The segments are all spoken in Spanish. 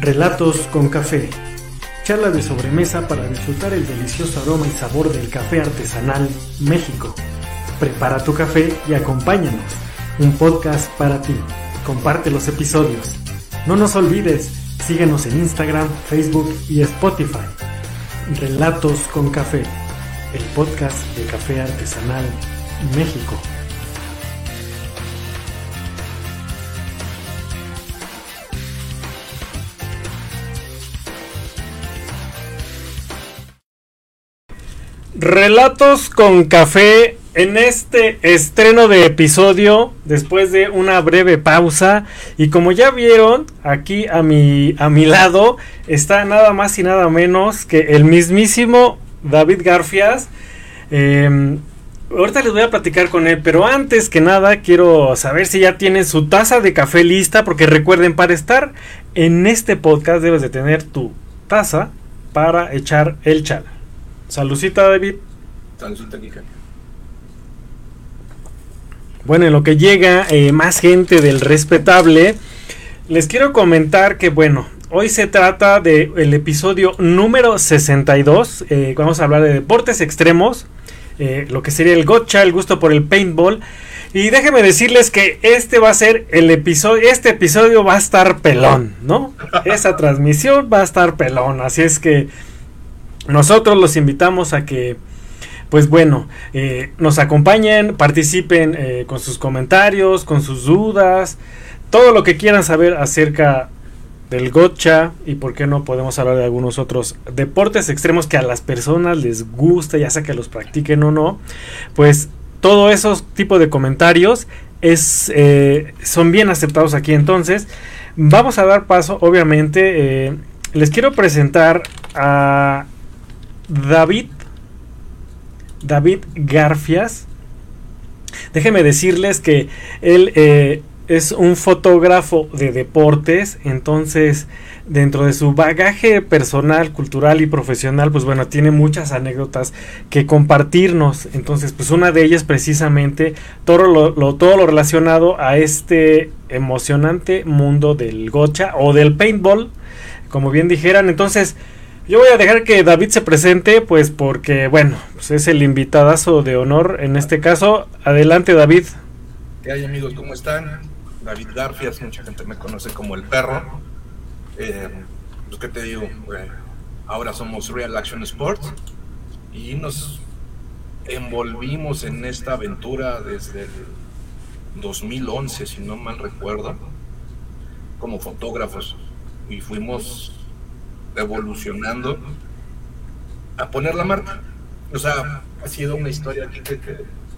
Relatos con café. Charla de sobremesa para disfrutar el delicioso aroma y sabor del café artesanal México. Prepara tu café y acompáñanos. Un podcast para ti. Comparte los episodios. No nos olvides, síguenos en Instagram, Facebook y Spotify. Relatos con café. El podcast de café artesanal México. Relatos con café en este estreno de episodio después de una breve pausa. Y como ya vieron aquí a mi a mi lado está nada más y nada menos que el mismísimo David Garfias. Em, ahorita les voy a platicar con él pero antes que nada quiero saber si ya tienen su taza de café lista porque recuerden para estar en este podcast debes de tener tu taza para echar el chal Saludcita, David. Saludcita, Kika. Bueno, en lo que llega eh, más gente del respetable, les quiero comentar que, bueno, hoy se trata del episodio número 62. Eh, vamos a hablar de deportes extremos, eh, lo que sería el gotcha, el gusto por el paintball. Y déjenme decirles que este va a ser el episodio, este episodio va a estar pelón, ¿no? Esa transmisión va a estar pelón, así es que nosotros los invitamos a que, pues bueno, eh, nos acompañen, participen eh, con sus comentarios, con sus dudas, todo lo que quieran saber acerca del gotcha y por qué no podemos hablar de algunos otros deportes extremos que a las personas les gusta, ya sea que los practiquen o no, pues todos esos tipos de comentarios es, eh, son bien aceptados aquí entonces. Vamos a dar paso, obviamente, les quiero presentar a David, David Garfias. Déjenme decirles que él eh, es un fotógrafo de deportes, entonces dentro de su bagaje personal, cultural y profesional, pues bueno, tiene muchas anécdotas que compartirnos. Entonces, pues una de ellas precisamente todo lo, todo lo relacionado a este emocionante mundo del gocha o del paintball, como bien dijeran. Entonces, yo voy a dejar que David se presente, pues porque, bueno, pues es el invitadazo de honor en este caso. Adelante, David. ¿Qué hay, amigos? ¿Cómo están? David Garfias, mucha gente me conoce como el perro. Eh, pues, ¿qué te digo? ahora somos Real Action Sports y nos envolvimos en esta aventura desde el 2011, si no mal recuerdo, como fotógrafos. Y fuimos evolucionando a poner la marca. O sea, ha sido una historia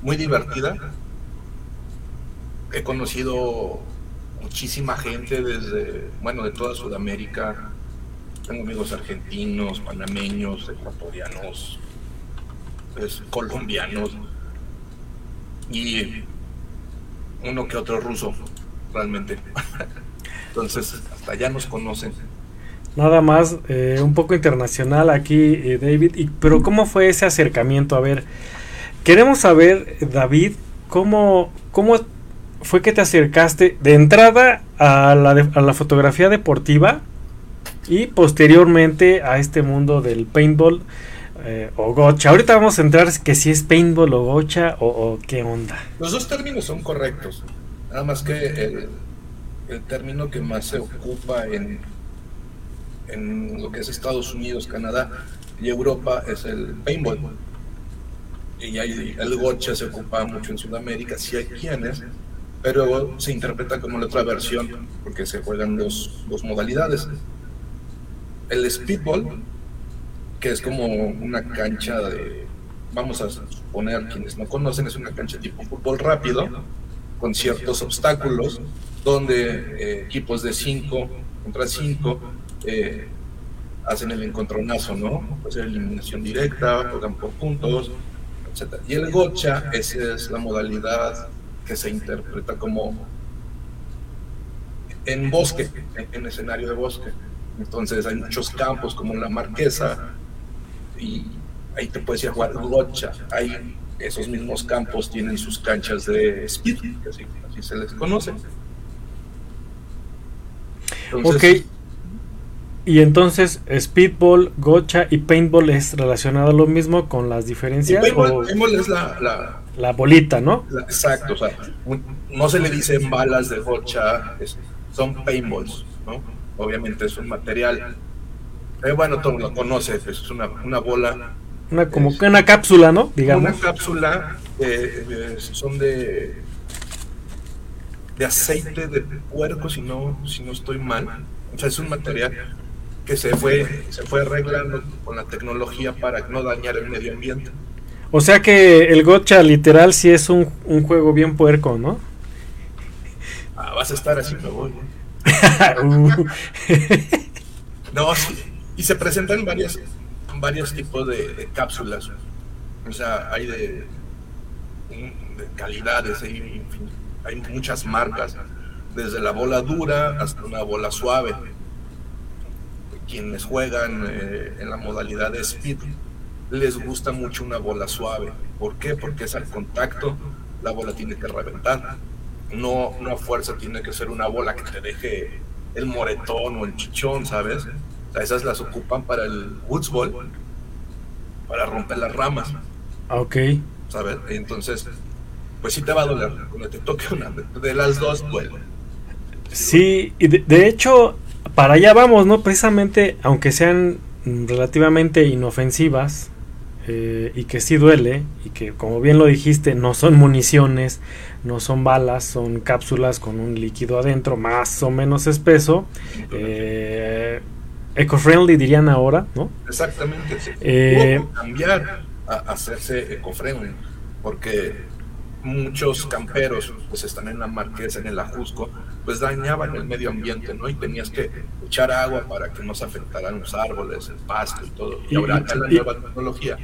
muy divertida. He conocido muchísima gente desde, bueno, de toda Sudamérica. Tengo amigos argentinos, panameños, ecuatorianos, pues, colombianos y uno que otro ruso, realmente. Entonces, hasta ya nos conocen. Nada más, eh, un poco internacional aquí, eh, David. Y, pero ¿cómo fue ese acercamiento? A ver, queremos saber, David, ¿cómo, cómo fue que te acercaste de entrada a la, a la fotografía deportiva y posteriormente a este mundo del paintball eh, o gocha? Ahorita vamos a entrar que si es paintball o gocha o, qué onda. Los dos términos son correctos. Nada más que el, el término que más se ocupa en en lo que es Estados Unidos, Canadá y Europa es el paintball. Y ahí el gocha se ocupa mucho en Sudamérica, sí hay quienes, pero se interpreta como la otra versión porque se juegan dos, dos modalidades. El speedball, que es como una cancha de, vamos a suponer quienes no conocen, es una cancha tipo fútbol rápido, con ciertos obstáculos, donde eh, equipos de 5 contra 5 eh, hacen el encontronazo, ¿no? Puede ser eliminación directa, juegan por puntos, etc. Y el gocha, esa es la modalidad que se interpreta como en bosque, en, escenario de bosque. Entonces hay muchos campos como la Marquesa y ahí te puedes ir a jugar gocha. Ahí esos mismos campos tienen sus canchas de speed, así, se les conoce. ok Y entonces, speedball, gocha y paintball es relacionado a lo mismo con las diferencias. paintball, paintball es la, la, bolita, ¿no? exacto, o sea, no se le dicen balas de gocha, son paintballs, ¿no? Obviamente es un material. Eh, bueno, todo lo conoce, pues, es una, una bola. Una, como una cápsula, ¿no? Digamos. Una cápsula, son de de aceite de puerco, si no, si no estoy mal. O sea, es un material que se fue, se fue arreglando con la tecnología para no dañar el medio ambiente. O sea que el gocha literal sí es un, juego bien puerco, ¿no? Ah, vas a estar así, me voy. no, sí. Y se presentan varias, varios tipos de, cápsulas. O sea, hay de, de calidades, hay, hay muchas marcas, desde la bola dura hasta una bola suave quienes juegan eh, en la modalidad de speed les gusta mucho una bola suave. ¿Por qué? Porque es al contacto, la bola tiene que reventar. No, una fuerza tiene que ser una bola que te deje el moretón o el chichón, ¿sabes? esas las ocupan para el woodsball, para romper las ramas. Ah, ok. ¿Sabes? Entonces, pues sí te va a doler. Cuando te toque una de las dos, duele. Sí, y de hecho, para allá vamos, ¿no? Precisamente, aunque sean relativamente inofensivas eh, y que sí duele, y que como bien lo dijiste, no son municiones, no son balas, son cápsulas con un líquido adentro más o menos espeso. Eh, eco-friendly dirían ahora, ¿no? Exactamente. Eh, cambiar a hacerse eco-friendly, porque muchos camperos pues están en la marquesa, en el ajusco, pues dañaban el medio ambiente, ¿no? Y tenías que echar agua para que no se afectaran los árboles, el pasto y todo. Y, ahora la nueva tecnología.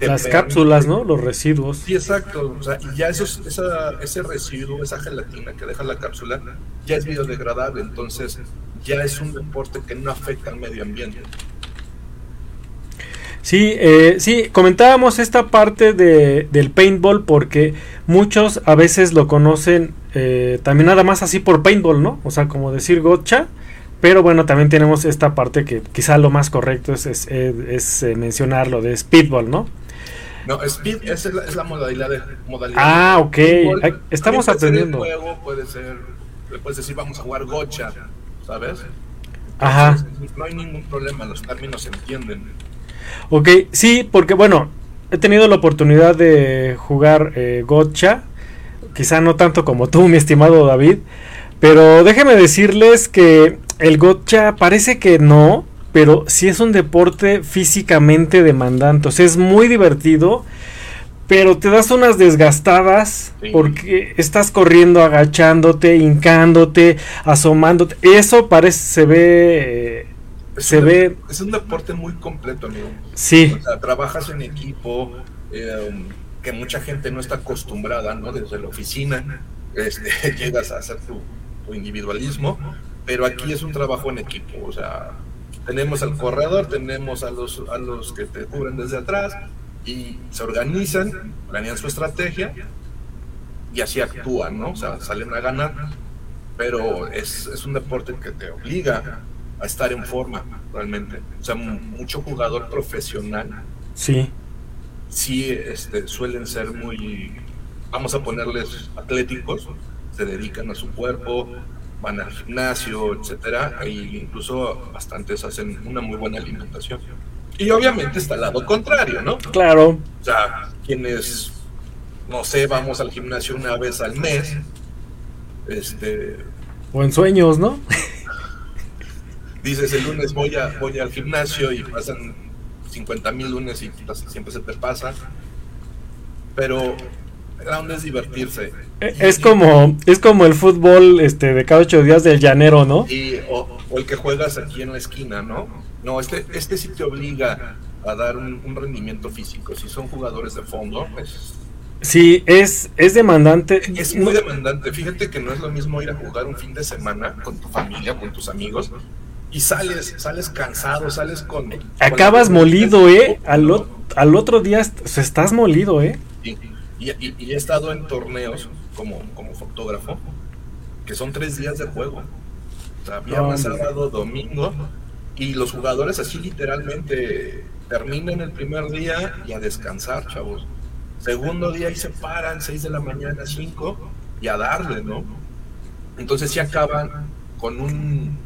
Las cápsulas, ¿no? Los residuos. Sí, exacto. O sea, y ya esos, esa, ese residuo, esa gelatina que deja la cápsula, ya es biodegradable. Entonces, ya es un deporte que no afecta al medio ambiente. Sí, eh, sí, comentábamos esta parte de, del paintball porque muchos a veces lo conocen eh, también nada más así por paintball, ¿no? O sea, como decir gotcha. Pero bueno, también tenemos esta parte que quizá lo más correcto es, es, es, eh, mencionar lo de speedball, ¿no? No, speed es la, modalidad de modalidad. Ah, ok. Estamos aprendiendo. Juego, puede ser, puedes decir vamos a jugar gotcha, ¿sabes? Ajá. no hay ningún problema, los términos se entienden. Ok, sí, porque bueno, he tenido la oportunidad de jugar eh, gotcha, quizá no tanto como tú, mi estimado David, pero déjenme decirles que el gotcha parece que no, pero sí es un deporte físicamente demandante, o sea, es muy divertido. Pero te das unas desgastadas porque estás corriendo, agachándote, hincándote, asomándote. Eso parece, se ve es se un, ve. Es un deporte muy completo, amigo. Sí. O sea, trabajas en equipo, eh, que mucha gente no está acostumbrada, ¿no? Desde la oficina, este, llegas a hacer tu, individualismo, pero aquí es un trabajo en equipo, o sea, tenemos al corredor, tenemos a los, a los que te cubren desde atrás y se organizan, planean su estrategia y así actúan, ¿no? O sea, salen a ganar, pero es, es un deporte que te obliga a estar en forma realmente. O sea, mucho jugador profesional. Sí. Sí, este, suelen ser muy, vamos a ponerles atléticos, se dedican a su cuerpo, van al gimnasio, etcétera, e incluso bastantes hacen una muy buena alimentación. Y obviamente está el lado contrario, ¿no? Claro. O sea, quienes, no sé, vamos al gimnasio una vez al mes, este... O en sueños, ¿no? dices el lunes voy, a, voy al gimnasio y pasan 50 mil lunes y siempre se te pasa. Pero la onda es divertirse. Eh, es como, es como el fútbol este, de cada ocho días del llanero, ¿no? Y, o, el que juegas aquí en la esquina, ¿no? No, este, este sí te obliga a dar un, rendimiento físico. Si son jugadores de fondo, pues Sí, es, es demandante. Es muy demandante. Fíjate que no es lo mismo ir a jugar un fin de semana con tu familia, con tus amigos, y sales, sales cansado, sales con... Acabas molido, ¿eh? Al, al, otro día estás molido, ¿eh? Y, y, he estado en torneos como, como fotógrafo, que son tres días de juego. O sea, viernes, sábado, domingo, Y los jugadores así literalmente terminan el primer día y a descansar, chavos. Segundo día y se paran, 6 de la mañana, 5, y a darle, ¿no? Entonces si acaban con un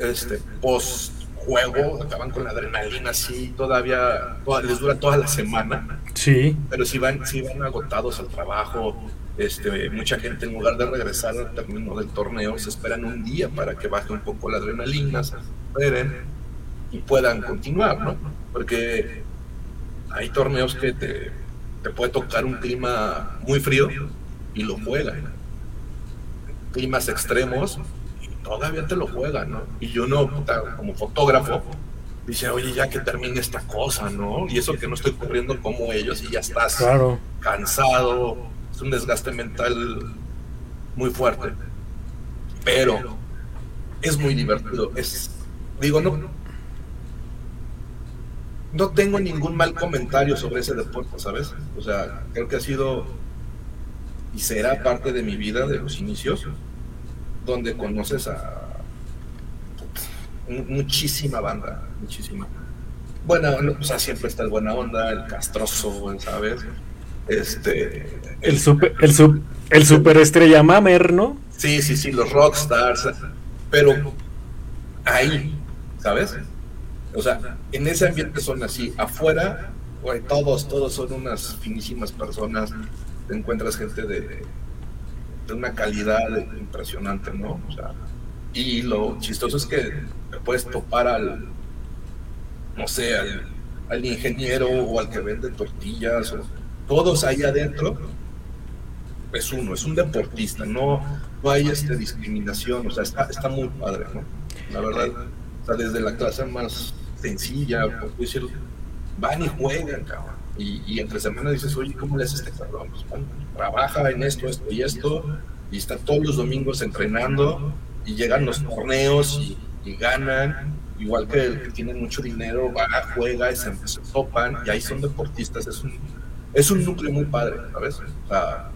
este post juego, acaban con la adrenalina así, todavía les dura toda la semana. Sí. Pero si van, si van agotados al trabajo, este, mucha gente en lugar de regresar al término del torneo, se esperan un día para que baje un poco la adrenalina, se esperen y puedan continuar, ¿no? Porque hay torneos que te, te puede tocar un clima muy frío y lo juegan. Climas extremos todavía te lo juegan, ¿no? Y yo no, como fotógrafo, dice, oye, ya que termine esta cosa, ¿no? Y eso que no estoy corriendo como ellos y ya estás cansado, es un desgaste mental muy fuerte. Pero es muy divertido. Es, digo, no, no tengo ningún mal comentario sobre ese deporte, ¿sabes? O sea, creo que ha sido y será parte de mi vida de los inicios, donde conoces a muchísima banda, muchísima. Bueno, o sea, siempre está el buena onda, el castroso, ¿sabes? Este. El, super, el, sub, el superestrella Mamer, ¿no? Sí, sí, sí, los rockstars. Pero ahí, ¿sabes? O sea, en ese ambiente son así. Afuera, todos, todos son unas finísimas personas. Te encuentras gente de, de una calidad impresionante, ¿no? O sea, y lo chistoso es que puedes topar al, no sé, al, ingeniero o al que vende tortillas, o, todos ahí adentro. Es uno, es un deportista, no, no hay este, discriminación, o sea, está, está muy padre, ¿no? La verdad, o sea, desde la clase más sencilla, por decir, van y juegan, cabrón. Y, entre semanas dices, oye, ¿cómo le haces este cabrón? Pues, trabaja en esto, esto y esto, y está todos los domingos entrenando, y llegan los torneos y, ganan, igual que el que tiene mucho dinero, va, juega y se, topan, y ahí son deportistas, es un, es un núcleo muy padre, ¿sabes? la,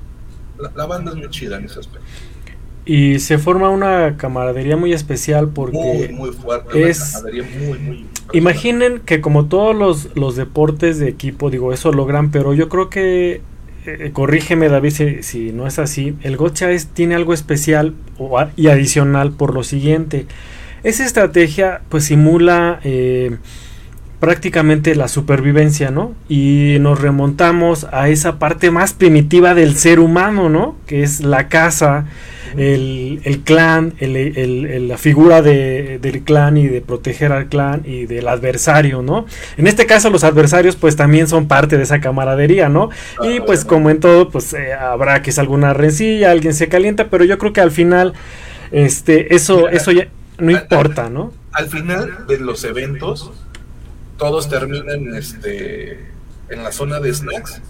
la banda es muy chida en ese aspecto. Y se forma una camaradería muy especial porque muy, fuerte, es... Muy, muy imaginen que como todos los, los, deportes de equipo, digo, eso logran, pero yo creo que, eh, corrígeme David si, si, no es así, el gocha es, tiene algo especial y adicional por lo siguiente. Esa estrategia pues simula... Eh, prácticamente la supervivencia, ¿no? Y nos remontamos a esa parte más primitiva del ser humano, ¿no? Que es la casa, el, clan, la figura del clan y de proteger al clan y del adversario, ¿no? En este caso los adversarios pues también son parte de esa camaradería, ¿no? y pues como en todo pues eh, habrá que es alguna rencilla, alguien se calienta, pero yo creo que al final este eso eso ya no importa, ¿no? Al final de los eventos todos terminan este, en la zona de snacks,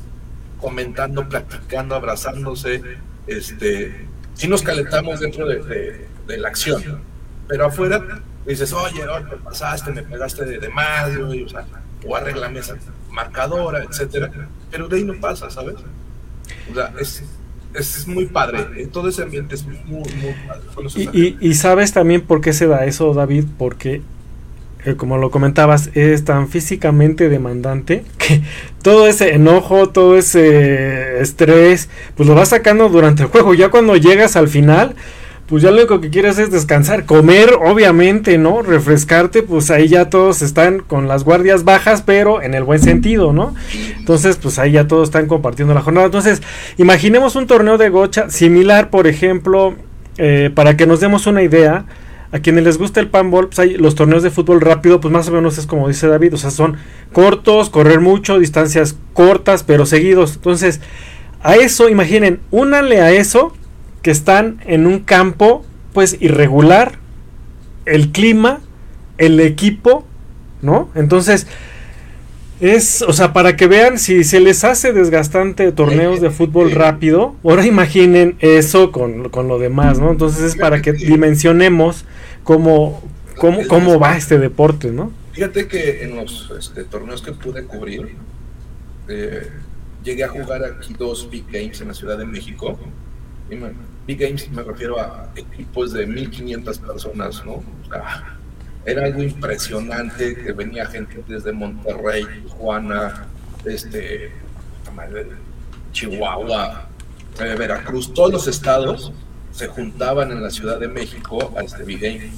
comentando, platicando, abrazándose. Este, si nos calentamos dentro de, la acción, pero afuera dices, oye, te pasaste, me pegaste de, más, o, sea, o arreglame esa marcadora, etcétera. Pero de ahí no pasa, ¿sabes? O sea, es, es muy padre. Todo ese ambiente es muy, muy padre. y, y, sabes también por qué se da eso, David, porque como lo comentabas, es tan físicamente demandante que todo ese enojo, todo ese estrés, pues lo vas sacando durante el juego. Ya cuando llegas al final, pues ya lo único que quieres es descansar, comer, obviamente, ¿no? Refrescarte, pues ahí ya todos están con las guardias bajas, pero en el buen sentido, ¿no? Entonces, pues ahí ya todos están compartiendo la jornada. Entonces, imaginemos un torneo de gocha similar, por ejemplo, eh, para que nos demos una idea a quienes les gusta el panball, pues hay los torneos de fútbol rápido, pues más o menos es como dice David, o sea, son cortos, correr mucho, distancias cortas, pero seguidos. Entonces, a eso, imaginen, únanle a eso que están en un campo, pues irregular, el clima, el equipo, ¿no? Entonces, es, o sea, para que vean si se les hace desgastante torneos de fútbol rápido, ahora imaginen eso con, con lo demás, ¿no? Entonces es para que dimensionemos cómo, cómo, cómo va este deporte, ¿no? Fíjate que en los este, torneos que pude cubrir, eh, llegué a jugar aquí dos Big Games en la Ciudad de México. big Games me refiero a equipos de 1500 personas, ¿no? era algo impresionante que venía gente desde Monterrey, Tijuana, este, Chihuahua, eh, Veracruz, todos los estados se juntaban en la Ciudad de México a este Big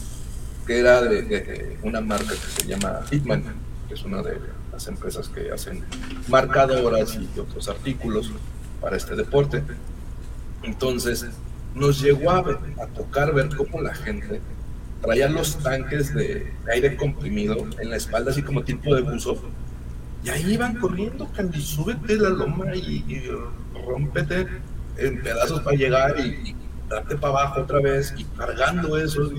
que era de, una marca que se llama Hitman, que es una de las empresas que hacen marcadoras y otros artículos para este deporte. Entonces, nos llegó a, a tocar ver cómo la gente traía los tanques de, aire comprimido en la espalda, así como tipo de buzo, y ahí iban corriendo, Candy, súbete la loma y, y en pedazos para llegar y, darte para abajo otra vez y cargando eso.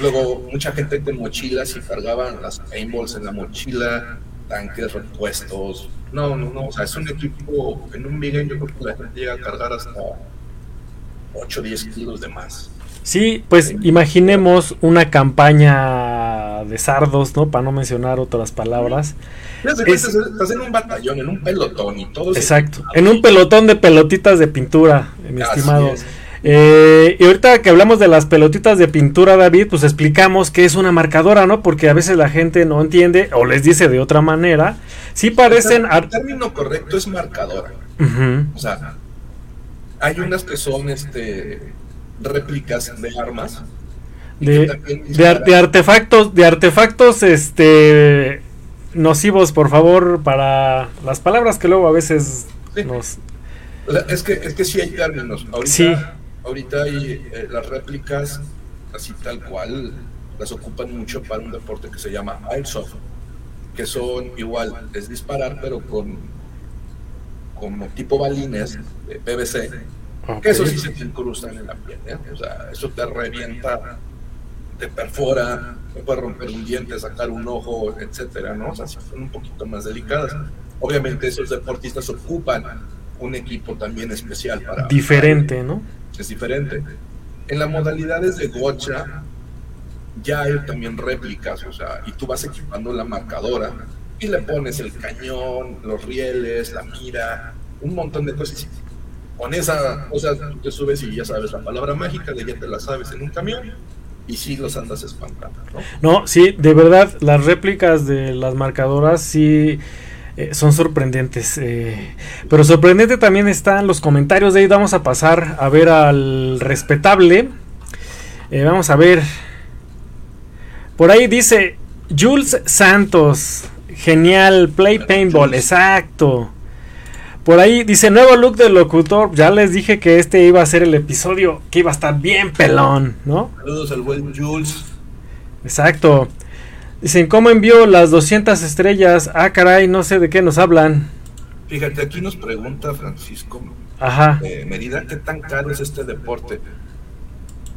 Luego, mucha gente con mochilas y cargaban las paintballs en la mochila, tanques repuestos. No, no, no, o sea, es un equipo, en un Big yo creo que la gente llega a cargar hasta 8 o 10 kilos de más. Sí, pues imaginemos una campaña de sardos, ¿no? Para no mencionar otras palabras. estás en un batallón, en un pelotón y todo. Exacto, en un pelotón de pelotitas de pintura, mi estimado. Eh, y ahorita que hablamos de las pelotitas de pintura, David, pues explicamos que es una marcadora, ¿no? Porque a veces la gente no entiende o les dice de otra manera. Sí parecen... El término correcto es marcadora. O sea, hay unas que son este réplicas de armas. De, de, artefactos, de artefactos este nocivos, por favor, para las palabras que luego a veces nos... es que, es que sí hay términos. Ahorita, ahorita hay eh, las réplicas, así tal cual, las ocupan mucho para un deporte que se llama Airsoft, que son igual, es disparar, pero con como tipo balines de PVC que eso sí se te incrustan en la piel, ¿eh? O sea, eso te revienta, te perfora, te puede romper un diente, sacar un ojo, etcétera, ¿no? O sea, son un poquito más delicadas. Obviamente esos deportistas ocupan un equipo también especial para... Diferente, ¿no? Es diferente. En las modalidades de gocha ya hay también réplicas, o sea, y tú vas equipando la marcadora y le pones el cañón, los rieles, la mira, un montón de cosas con esa cosa tú te subes y ya sabes la palabra mágica, de ya te la sabes en un camión y sí los andas espantando. No, no sí, de verdad, las réplicas de las marcadoras sí eh, son sorprendentes. Eh, pero sorprendente también están los comentarios de ahí. Vamos a pasar a ver al respetable. Eh, vamos a ver. Por ahí dice Jules Santos. Genial, Play Paintball, exacto. Por ahí dice nuevo look del locutor. Ya les dije que este iba a ser el episodio que iba a estar bien pelón, ¿no? Saludos al buen Jules. Exacto. Dicen, ¿cómo envió las 200 estrellas? Ah, caray, no sé de qué nos hablan. Fíjate, aquí nos pregunta Francisco Ajá. Eh, Medida, ¿qué tan caro es este deporte?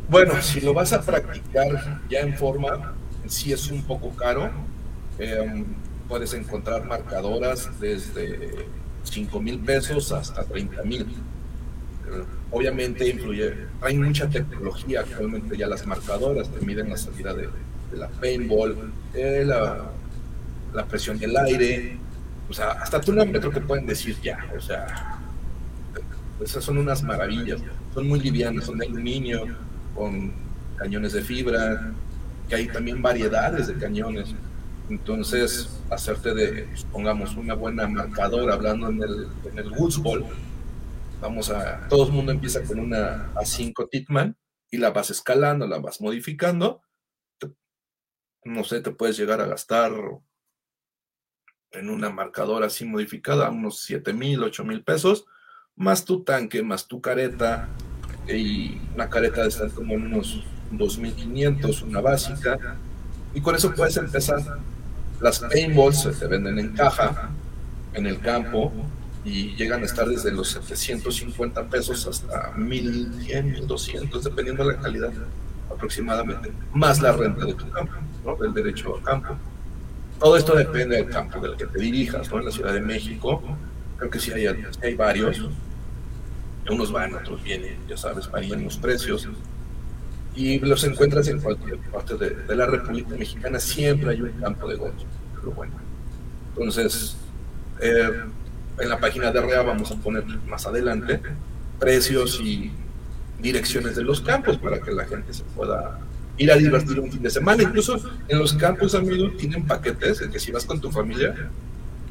Bueno, si lo vas a practicar ya en forma, sí es un poco caro. Eh, puedes encontrar marcadoras desde 5 mil pesos hasta 30 mil. Obviamente influye, hay mucha tecnología actualmente ya las marcadoras te miden la salida de, la paintball, la, la, presión del aire, o sea, hasta tu nombre creo que pueden decir ya, o sea, esas son unas maravillas, son muy livianas, son de aluminio, con cañones de fibra, que hay también variedades de cañones entonces, hacerte de, pongamos, una buena marcadora, hablando en el, en el Woodsball, vamos a, todo el mundo empieza con una A5 Titman y la vas escalando, la vas modificando. No sé, te puedes llegar a gastar en una marcadora así modificada unos 7 mil, 8 mil pesos, más tu tanque, más tu careta, y una careta de estar como en unos 2.500, una básica, y con eso puedes empezar. Las paintballs se venden en caja en el campo y llegan a estar desde los 750 pesos hasta 1100, 1200, dependiendo de la calidad aproximadamente, más la renta de tu campo, ¿no? del derecho al campo. Todo esto depende del campo del que te dirijas, ¿no? En la Ciudad de México, creo que sí hay, hay varios, unos van, otros vienen, ya sabes, varían los precios y los encuentras en cualquier parte de, la República Mexicana, siempre hay un campo de golf. Pero bueno, entonces, eh, en la página de REA vamos a poner más adelante precios y direcciones de los campos para que la gente se pueda ir a divertir un fin de semana. Incluso en los campos, amigos, tienen paquetes, en que si vas con tu familia,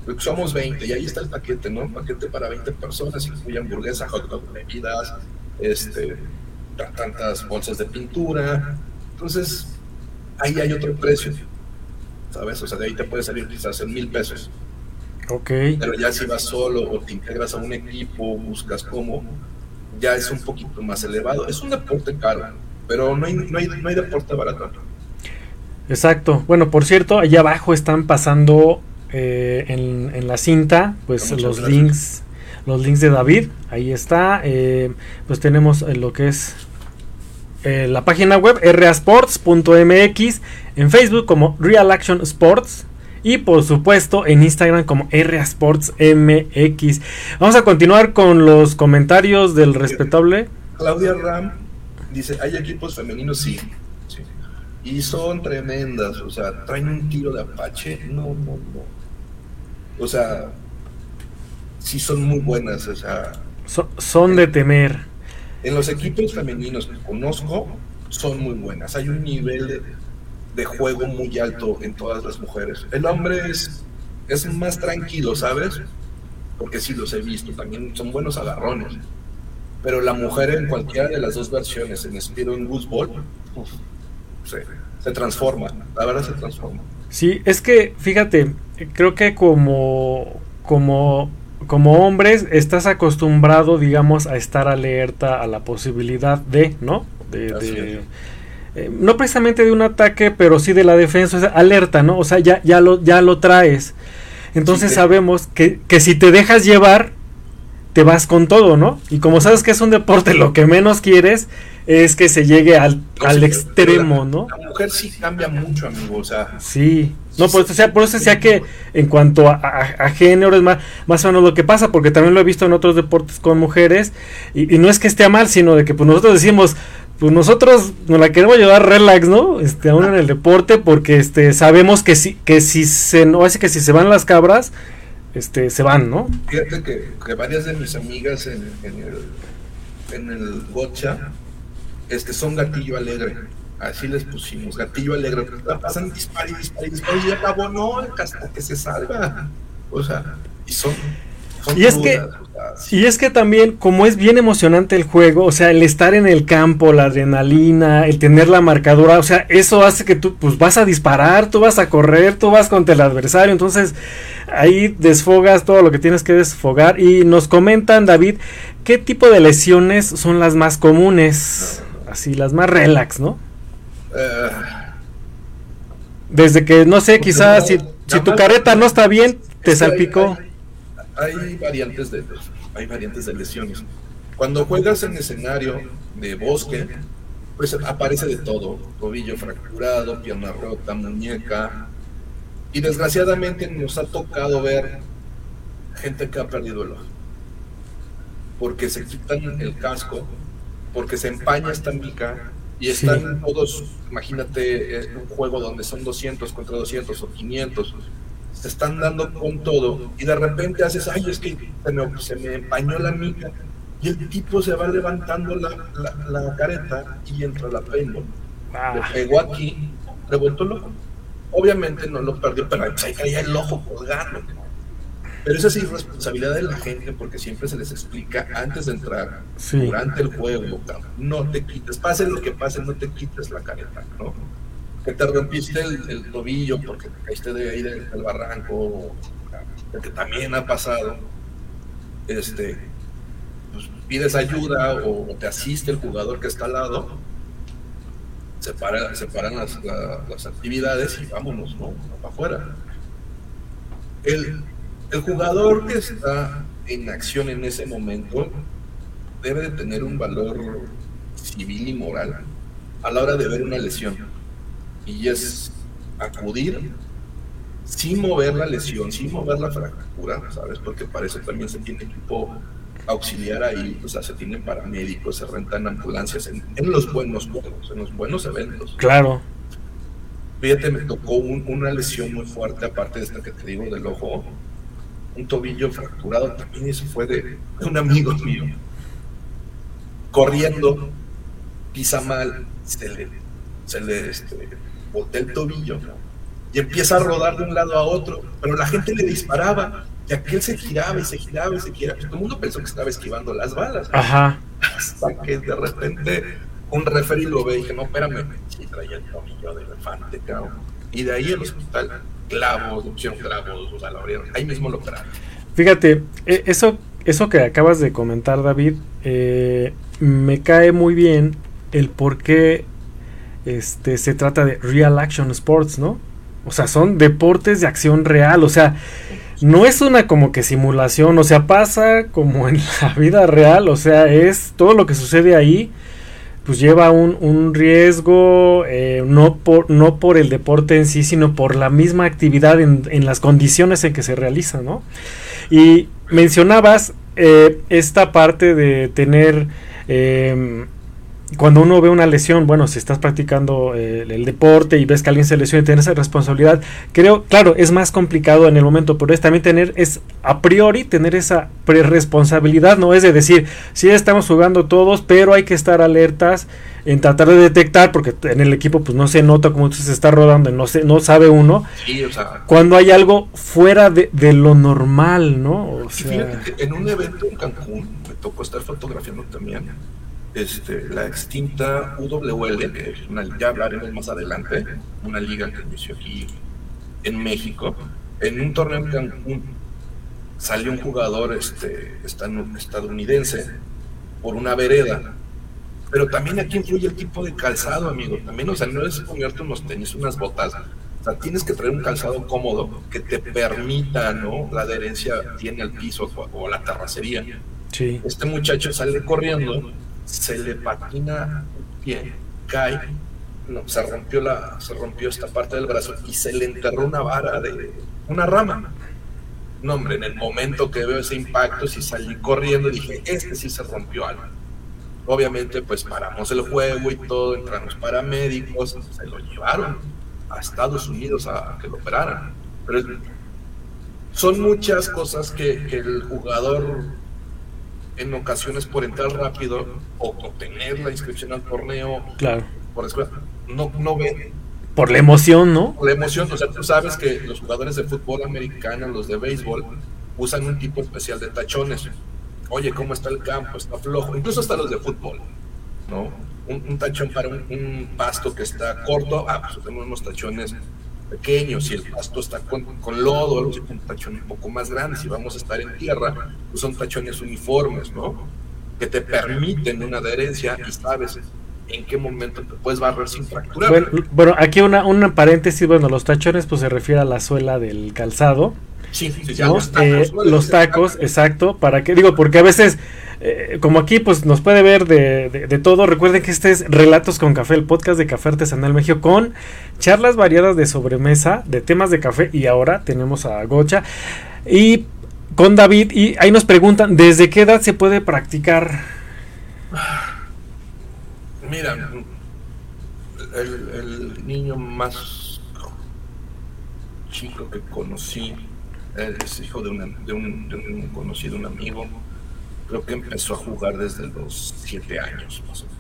pues, somos 20 y ahí está el paquete, ¿no? paquete para 20 personas, incluye hamburguesas, hot dog, bebidas, este, tantas bolsas de pintura. Entonces, ahí hay otro precio, ¿sabes? O sea, de ahí te puede salir quizás en mil pesos. Ok. Pero ya si vas solo o te integras a un equipo, buscas cómo, ya es un poquito más elevado. Es un deporte caro, pero no hay, no hay, no hay deporte barato. Exacto. Bueno, por cierto, allá abajo están pasando eh, en, en, la cinta, pues los links, los links de David. Ahí está. Eh, pues tenemos eh, lo que es eh, la página web rasports.mx, en Facebook como Real Action Sports y por supuesto en Instagram como rasportsmx. Vamos a continuar con los comentarios del respetable. Claudia Ram dice, ¿hay equipos femeninos? Sí. sí. Y son tremendas, o sea, traen un tiro de apache. No, no, no. O sea, sí son muy buenas, o sea... son de temer en los equipos femeninos que conozco, son muy buenas. Hay un nivel de, juego muy alto en todas las mujeres. El hombre es, es más tranquilo, ¿sabes? Porque sí los he visto, también son buenos agarrones. Pero la mujer en cualquiera de las dos versiones, en Speed o en Gooseball, se, se transforma, la verdad se transforma. Sí, es que fíjate, creo que como, como como hombres estás acostumbrado, digamos, a estar alerta a la posibilidad de, ¿no? De, eh, no precisamente de un ataque, pero sí de la defensa, o sea, alerta, ¿no? O sea, ya, ya, lo, ya lo traes. Entonces sabemos que, que si te dejas llevar, te vas con todo, ¿no? Y como sabes que es un deporte, lo que menos quieres es que se llegue al, al extremo, ¿no? La mujer sí cambia mucho, amigo, o sea. Sí. No, por eso, sea, por eso decía que en cuanto a, género es más, más o menos lo que pasa, porque también lo he visto en otros deportes con mujeres, y, no es que esté mal, sino de que pues nosotros decimos, pues nosotros nos la queremos llevar relax, ¿no? Este, aún en el deporte, porque este, sabemos que si, que si se, no, que si se van las cabras, este, se van, ¿no? Fíjate que, varias de mis amigas en, el, en el gocha, este, son gatillo alegre Así les pusimos, gatillo alegre. La pasan dispar y dispar y y acabó, no, hasta que se salga. O sea, y son. Y es que. Y es que también, como es bien emocionante el juego, o sea, el estar en el campo, la adrenalina, el tener la marcadura, o sea, eso hace que tú, pues vas a disparar, tú vas a correr, tú vas contra el adversario, entonces ahí desfogas todo lo que tienes que desfogar. Y nos comentan, David, ¿qué tipo de lesiones son las más comunes? Así, las más relax, ¿no? Eh, Desde que, no sé, quizás si, tu carreta no está bien, te salpicó. Hay, variantes de, hay variantes de lesiones. Cuando juegas en escenario de bosque, pues aparece de todo, tobillo fracturado, pierna rota, muñeca. Y desgraciadamente nos ha tocado ver gente que ha perdido el ojo. Porque se quitan el casco, porque se empaña esta mica y están todos, imagínate un juego donde son 200 contra 200 o 500, se están dando con todo y de repente haces, ay, es que se me, empañó la mica y el tipo se va levantando la, la, careta y entra la paintball. Ah. Le pegó aquí, le vuelto loco. Obviamente no lo perdió, pero ahí caía el ojo colgando. Pero esa es irresponsabilidad de la gente porque siempre se les explica antes de entrar, durante el juego, no te quites, pase lo que pase, no te quites la careta, ¿no? Que te rompiste el, tobillo porque te caíste de ahí del, barranco, porque también ha pasado. Este, pues pides ayuda o, te asiste el jugador que está al lado, separa, separan las, las actividades y vámonos, ¿no? Para afuera. El, el jugador que está en acción en ese momento debe de tener un valor civil y moral a la hora de ver una lesión. Y es acudir sin mover la lesión, sin mover la fractura, ¿sabes? Porque para eso también se tiene equipo auxiliar ahí, o sea, se tienen paramédicos, se rentan ambulancias en, los buenos juegos, en los buenos eventos. Claro. Fíjate, me tocó una lesión muy fuerte, aparte de esta que te digo del ojo, un tobillo fracturado, también eso fue de, un amigo mío. Corriendo, pisa mal, se le, se le este, boté el tobillo y empieza a rodar de un lado a otro, pero la gente le disparaba y aquel se giraba y se giraba y se giraba. Todo el mundo pensó que estaba esquivando las balas. Ajá. Hasta que de repente un referee lo ve y dije, no, espérame, sí traía el tobillo de elefante, cabrón. Y de ahí el hospital, clavos, opción clavos, o sea, lo abrieron. Ahí mismo lo operaron. Fíjate, e, eso, eso que acabas de comentar, David, eh, me cae muy bien el por qué este, se trata de Real Action Sports, ¿no? O sea, son deportes de acción real, o sea, no es una como que simulación, o sea, pasa como en la vida real, o sea, es todo lo que sucede ahí, pues lleva un, un riesgo, eh, no, por, no por el deporte en sí, sino por la misma actividad en, las condiciones en que se realiza, ¿no? Y mencionabas eh, esta parte de tener... Eh, cuando uno ve una lesión, bueno, si estás practicando eh, el deporte y ves que alguien se lesiona y tienes esa responsabilidad, creo, claro, es más complicado en el momento, pero es también tener, es a priori tener esa pre-responsabilidad, no es de decir, sí estamos jugando todos, pero hay que estar alertas en tratar de detectar, porque en el equipo pues no se nota como se está rodando, no, se, no sabe uno, Sí, o sea, cuando hay algo fuera de, de lo normal, ¿no? O sea, fíjate en un evento en Cancún me tocó estar fotografiando también este, la extinta UWL, que una, ya hablaremos más adelante, una liga que inició aquí en México. En un torneo en Cancún salió un jugador este, estadounidense por una vereda. Pero también aquí influye el tipo de calzado, amigo. También, o sea, no es ponerte unos tenis, unas botas. O sea, tienes que traer un calzado cómodo que te permita, ¿no? La adherencia tiene al piso o, o la terracería. sí, Este muchacho sale corriendo, se le patina un pie, cae, no, se rompió la, se rompió esta parte del brazo y se le enterró una vara de una rama. No, hombre, en el momento que veo ese impacto, si salí corriendo, dije, este sí se rompió algo. Obviamente, pues paramos el juego y todo, entraron los paramédicos, se lo llevaron a Estados Unidos a, a que lo operaran. Pero son muchas cosas que, que el jugador en ocasiones por entrar rápido o, o tener la inscripción al torneo claro. por escuela, no, no ve Por la emoción, ¿no? la emoción. O sea, tú sabes que los jugadores de fútbol americano, los de béisbol, usan un tipo especial de tachones. Oye, ¿cómo está el campo? Está flojo. Incluso hasta los de fútbol, ¿no? Un, un tachón para un, un pasto que está corto, ah, pues tenemos unos tachones pequeños. Si el pasto está con, lodo, algo así, tachón un poco más grande. Si vamos a estar en tierra, pues son tachones uniformes, ¿no? Que te permiten una adherencia y sabes en qué momento te puedes barrer sin fracturar. Bueno, bueno, aquí una, una paréntesis, bueno, los tachones pues se refiere a la suela del calzado, Sí, sí, sí, ¿no? los Eh, tacos, los tacos, exacto, para que, digo, porque a veces, eh, como aquí pues nos puede ver de, de- de todo, recuerden que este es Relatos con Café, el podcast de Café Artesanal México, con charlas variadas de sobremesa, de temas de café, y ahora tenemos a Gocha, y con David, y ahí nos preguntan, ¿desde qué edad se puede practicar? Mira, el, el niño más chico que conocí es hijo de, una- de un, de un conocido, un amigo. Creo que empezó a jugar desde los siete años, más o menos.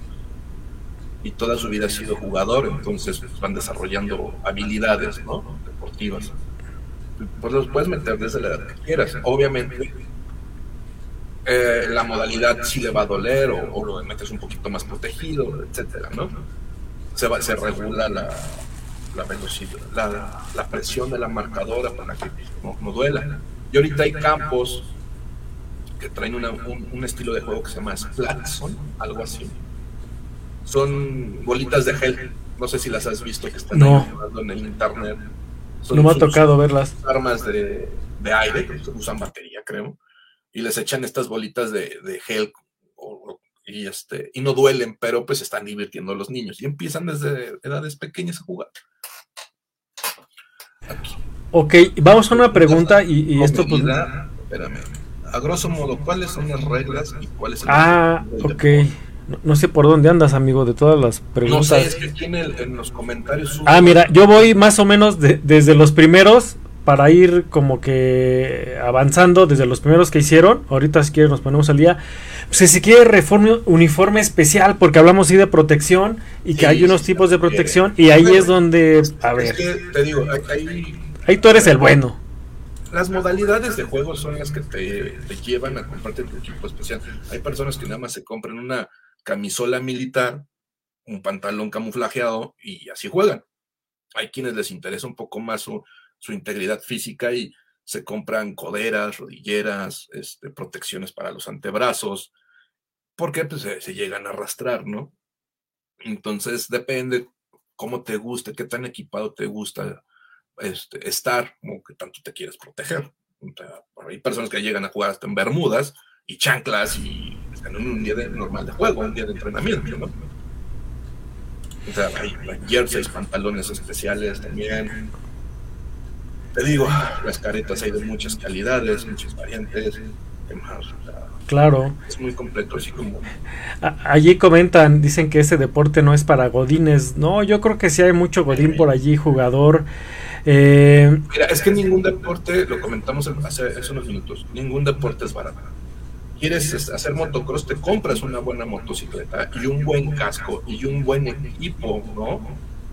Y toda su vida ha sido jugador, entonces pues, van desarrollando habilidades ¿no? deportivas. Pues los puedes meter desde la edad que quieras. Obviamente, eh, la modalidad sí le va a doler o, o lo metes un poquito más protegido, etcétera, ¿no? Se, va, se regula la, la velocidad, la, la presión de la marcadora para que no, no duela. Y ahorita hay campos que traen una- un, un estilo de juego que se llama Splatson, algo así. Son bolitas de gel, no sé si las has visto que están No. en el internet. Son No me ha tocado verlas. armas de, de aire que usan batería, creo, y les echan estas bolitas de, de gel y, este, y no duelen, pero pues están divirtiendo a los niños y empiezan desde edades pequeñas a jugar. Aquí. Ok, vamos a una pregunta y, y esto pues... Espérame, a grosso modo, ¿cuáles son las reglas y cuál es el Ah, del ok. No, no sé por dónde andas, amigo, de todas las No preguntas. sé, es que aquí en, los comentarios Ah, mira, yo voy más o menos de- desde los primeros para ir como que avanzando desde los primeros que hicieron. Ahorita si quieren nos ponemos al día. si se quiere reforme, uniforme especial, porque hablamos sí de protección y que hay unos tipos de protección y ahí es donde, a ver. te digo, ahí, ahí tú eres el bueno. Las modalidades de juego son las que te, te llevan a comprarte tu equipo especial. Hay personas que nada más se compran una camisola militar, un pantalón camuflajeado y así juegan. Hay quienes les interesa un poco más su, su integridad física y se compran coderas, rodilleras, este, protecciones para los antebrazos, porque pues, se, llegan a arrastrar, ¿no? Entonces depende cómo te guste, qué tan equipado te gusta este, estar, como que tanto te quieres proteger. hay personas que llegan a jugar hasta en bermudas y chanclas y en un día normal de juego, un día de entrenamiento, ¿no? O sea, hay, hay jerseys, pantalones especiales también te digo, las caretas hay de muchas calidades, muchas variantes. claro. Es muy completo, así como. allí comentan, dicen que ese deporte no es para godines. No, yo creo que sí hay mucho godín por allí, jugador. Eh, Mira, es que ningún deporte, lo comentamos hace, hace unos minutos, ningún deporte es barato. Quieres hacer motocross, te compras una buena motocicleta y un buen casco y un buen equipo, ¿no?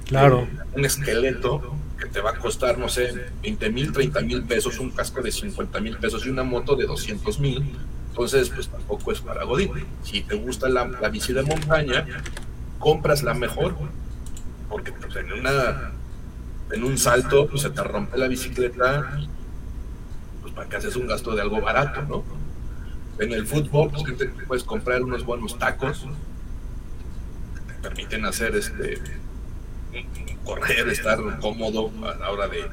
Claro. Un esqueleto que te va a costar, no sé, 20 mil, 30 mil pesos, un casco de 50 mil pesos y una moto de 200 mil. Entonces, pues tampoco es para Godín. Si te gusta la, bici de montaña, compras la mejor, porque pues, en, una, en un salto pues, se te rompe la bicicleta, pues para que haces un gasto de algo barato, ¿no? En el fútbol, pues que te puedes comprar unos buenos tacos que te permiten hacer este correr, estar cómodo a la hora de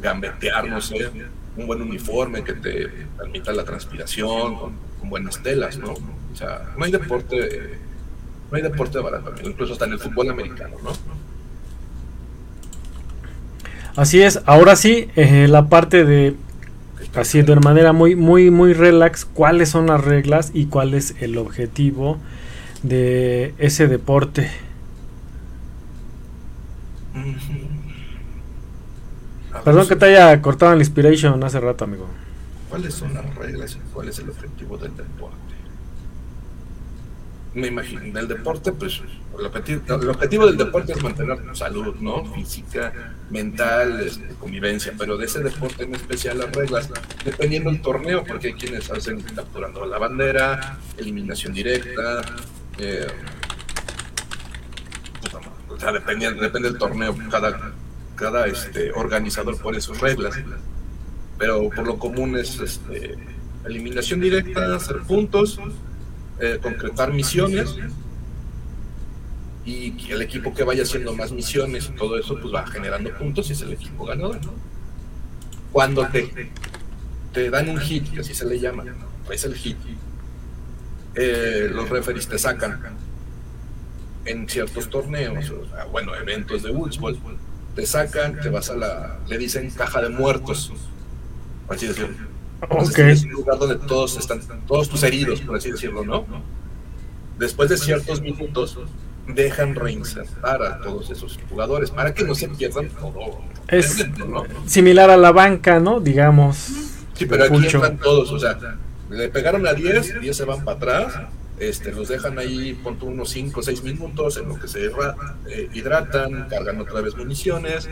gambetear, no sé, un buen uniforme que te permita la transpiración, con, buenas telas, ¿no? O sea, no hay deporte, no hay deporte barato, incluso hasta en el fútbol americano, ¿no? Así es, ahora sí, eh, la parte de así de manera muy muy muy relax, cuáles son las reglas y cuál es el objetivo de ese deporte. Perdón que te haya cortado la inspiration hace rato, amigo. ¿Cuáles son las reglas y cuál es el objetivo del deporte? Me imagino, del deporte, pues el objetivo, del deporte es mantener salud, ¿no? Física, mental, este, convivencia, pero de ese deporte en especial las reglas, dependiendo del torneo, porque hay quienes hacen capturando la bandera, eliminación directa, eh, depende, depende del torneo, cada, cada este, organizador pone sus reglas, pero por lo común es este, eliminación directa, hacer puntos, eh, concretar misiones. Y el equipo que vaya haciendo más misiones y todo eso pues va generando puntos y es el equipo ganador. Cuando te, te dan un hit, que así se le llama, es el hit, eh, los referees te sacan en ciertos torneos, bueno, eventos de fútbol, te sacan, te vas a la, le dicen caja de muertos, por así decirlo. es un lugar donde todos están, todos tus heridos, por así decirlo, ¿no? Después de ciertos minutos, dejan reinsertar a todos esos jugadores para que no se pierdan todo. Es similar a la banca, ¿no? Digamos. Sí, pero aquí entran todos, o sea, le pegaron a 10, 10 se van para atrás, este, los dejan ahí, por unos 5 o 6 minutos en lo que se eh, hidratan, cargan otra vez municiones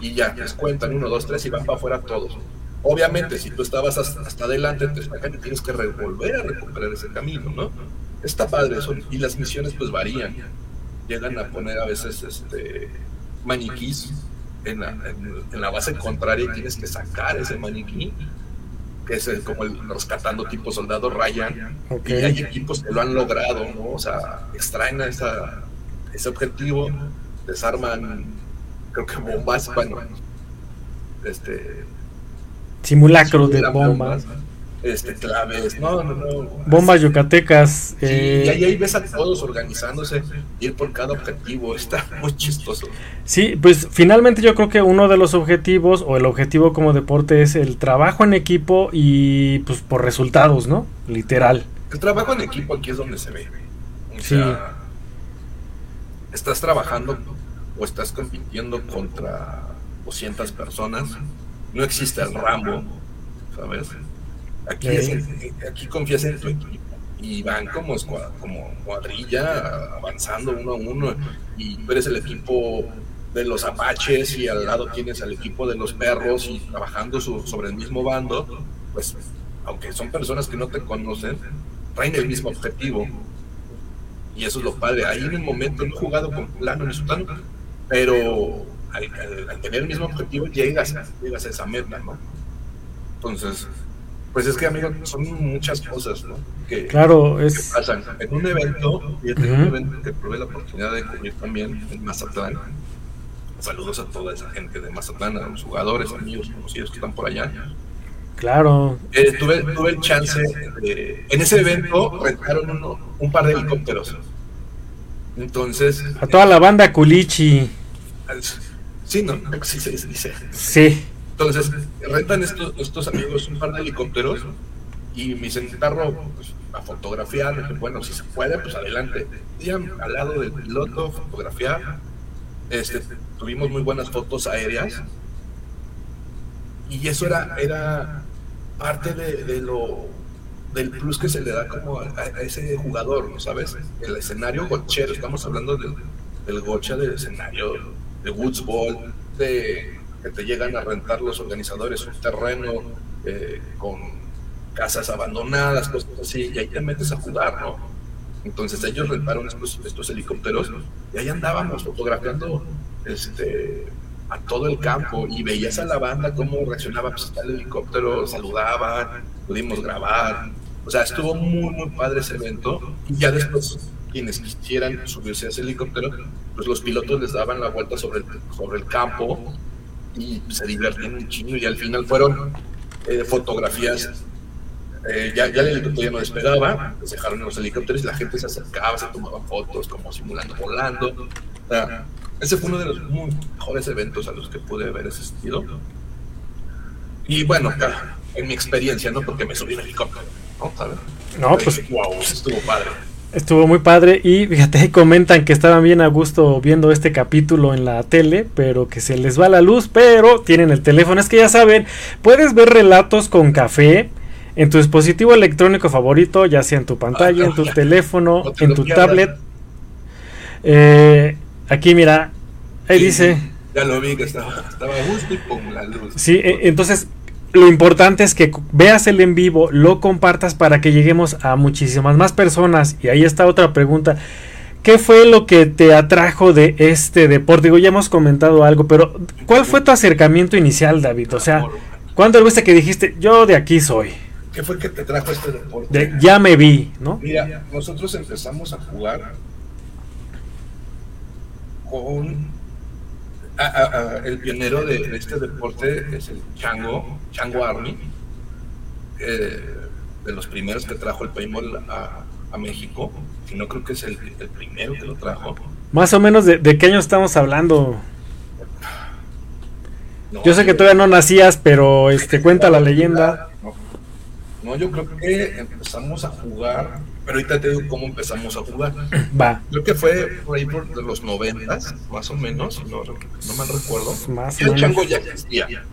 y ya, les cuentan 1, 2, 3 y van para afuera todos. Obviamente, si tú estabas hasta, adelante, te sacan y tienes que volver a recuperar ese camino, ¿no? Está padre eso. Y las misiones pues varían. Llegan a poner a veces este maniquís en la, en la base contraria y tienes que sacar ese maniquí que es como el rescatando tipo soldado Ryan, y hay equipos que lo han logrado, ¿no? O sea, extraen esa, ese objetivo, desarman, creo que bombas, bueno, este... Simulacros de bombas este, claves, no, no, no. Bombas yucatecas. y eh, ahí, ves a todos organizándose, ir por cada objetivo, está muy chistoso. Sí, pues finalmente yo creo que uno de los objetivos, o el objetivo como deporte, es el trabajo en equipo y pues por resultados, ¿no? Literal. El trabajo en equipo aquí es donde se ve. O sea, estás trabajando o estás compitiendo contra 200 personas no existe el Rambo, ¿sabes? Aquí, aquí confías en tu equipo y van como, como cuadrilla avanzando uno a uno y tú eres el equipo de los apaches y al lado tienes al equipo de los perros y trabajando sobre el mismo bando, pues aunque son personas que no te conocen, traen el mismo objetivo. Y eso es lo padre. Ahí en un momento no he jugado con plano ni sultano, pero al, tener el mismo objetivo llegas, llegas a esa meta, ¿no? Entonces, pues es que, amigo, son muchas cosas, ¿no? Que, claro, es... pasan. En un evento, y en un evento que tuve la oportunidad de cubrir también en Mazatlán, saludos a toda esa gente de Mazatlán, a los jugadores, amigos, conocidos que están por allá. Claro. Eh, tuve, tuve, el chance de, en ese evento rentaron uno, un par de helicópteros. Entonces. A toda la banda Culichi. Sí, ¿no? Sí, sí, sí. Sí. Entonces, rentan estos, estos amigos un par de helicópteros y me sentaron pues, a fotografiar. Bueno, si se puede, pues adelante. Y al lado del piloto, fotografiar. Este, tuvimos muy buenas fotos aéreas. Y eso era, era parte de, lo del plus que se le da como a, ese jugador, ¿no sabes? El escenario gochero, estamos hablando del, del gocha del escenario de Woodsball, de que te llegan a rentar los organizadores un terreno eh, con casas abandonadas, cosas así, y ahí te metes a jugar, ¿no? Entonces ellos rentaron estos, estos helicópteros y ahí andábamos fotografiando este, a todo el campo y veías a la banda cómo reaccionaba, pues el helicóptero, saludaban, pudimos grabar, o sea, estuvo muy, muy padre ese evento y ya después quienes quisieran subirse a ese helicóptero, pues los pilotos les daban la vuelta sobre el, sobre el campo y se divertían un chingo y al final fueron eh, fotografías. Eh, ya, ya, el helicóptero ya no despegaba, se dejaron los helicópteros y la gente se acercaba, se tomaba fotos como simulando volando. ese fue uno de los mejores eventos a los que pude haber asistido. Y bueno, en mi experiencia, ¿no? Porque me subí en helicóptero, ¿no? ¿Sabes? No, pues. Wow, estuvo padre. Estuvo muy padre y fíjate, comentan que estaban bien a gusto viendo este capítulo en la tele, pero que se les va la luz, pero tienen el teléfono. Es que ya saben, puedes ver relatos con café en tu dispositivo electrónico favorito, ya sea en tu pantalla, en tu teléfono, en tu tablet. Eh, aquí mira, ahí dice... Ya lo vi que estaba, estaba a gusto y con la luz. Sí, e, entonces lo importante es que veas el en vivo, lo compartas para que lleguemos a muchísimas más personas. Y ahí está otra pregunta. ¿Qué fue lo que te atrajo de este deporte? Digo, ya hemos comentado algo, pero ¿cuál fue tu acercamiento inicial, David? O sea, ¿cuándo viste que dijiste, yo de aquí soy? ¿Qué fue que te trajo este deporte? ya me vi, ¿no? Mira, nosotros empezamos a jugar con el pionero de, este deporte es el Chango, Chango Army, eh, de los primeros que trajo el paintball a, México, si no creo que es el, primero que lo trajo. Más o menos de, qué año estamos hablando. yo sé que todavía no nacías, pero este cuenta la leyenda. no, yo creo que empezamos a jugar pero ahorita te digo cómo empezamos a jugar. Va. Creo que fue por ahí por los noventas, más o menos, no, no mal recuerdo. Más el chango ya existía.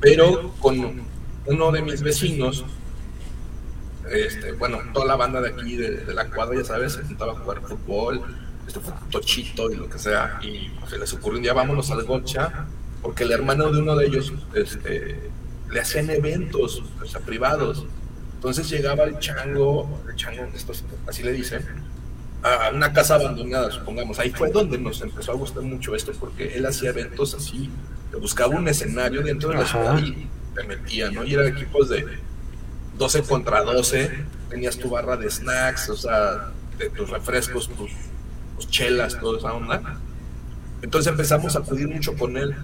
Pero con uno de mis vecinos, este, bueno, toda la banda de aquí, de, la cuadra, ya sabes, se juntaba a jugar fútbol, este, tochito y lo que sea. Y se les ocurrió un día, vámonos al gocha, porque el hermano de uno de ellos este, le hacían eventos o sea, privados entonces llegaba el chango, el chango, así le dicen, a una casa abandonada, supongamos. Ahí fue donde nos empezó a gustar mucho esto, porque él hacía eventos así, buscaba un escenario dentro de la ciudad y te metía, ¿no? Y eran equipos de 12 contra 12, tenías tu barra de snacks, o sea, de tus refrescos, tus, chelas, toda esa onda. Entonces empezamos a acudir mucho con él.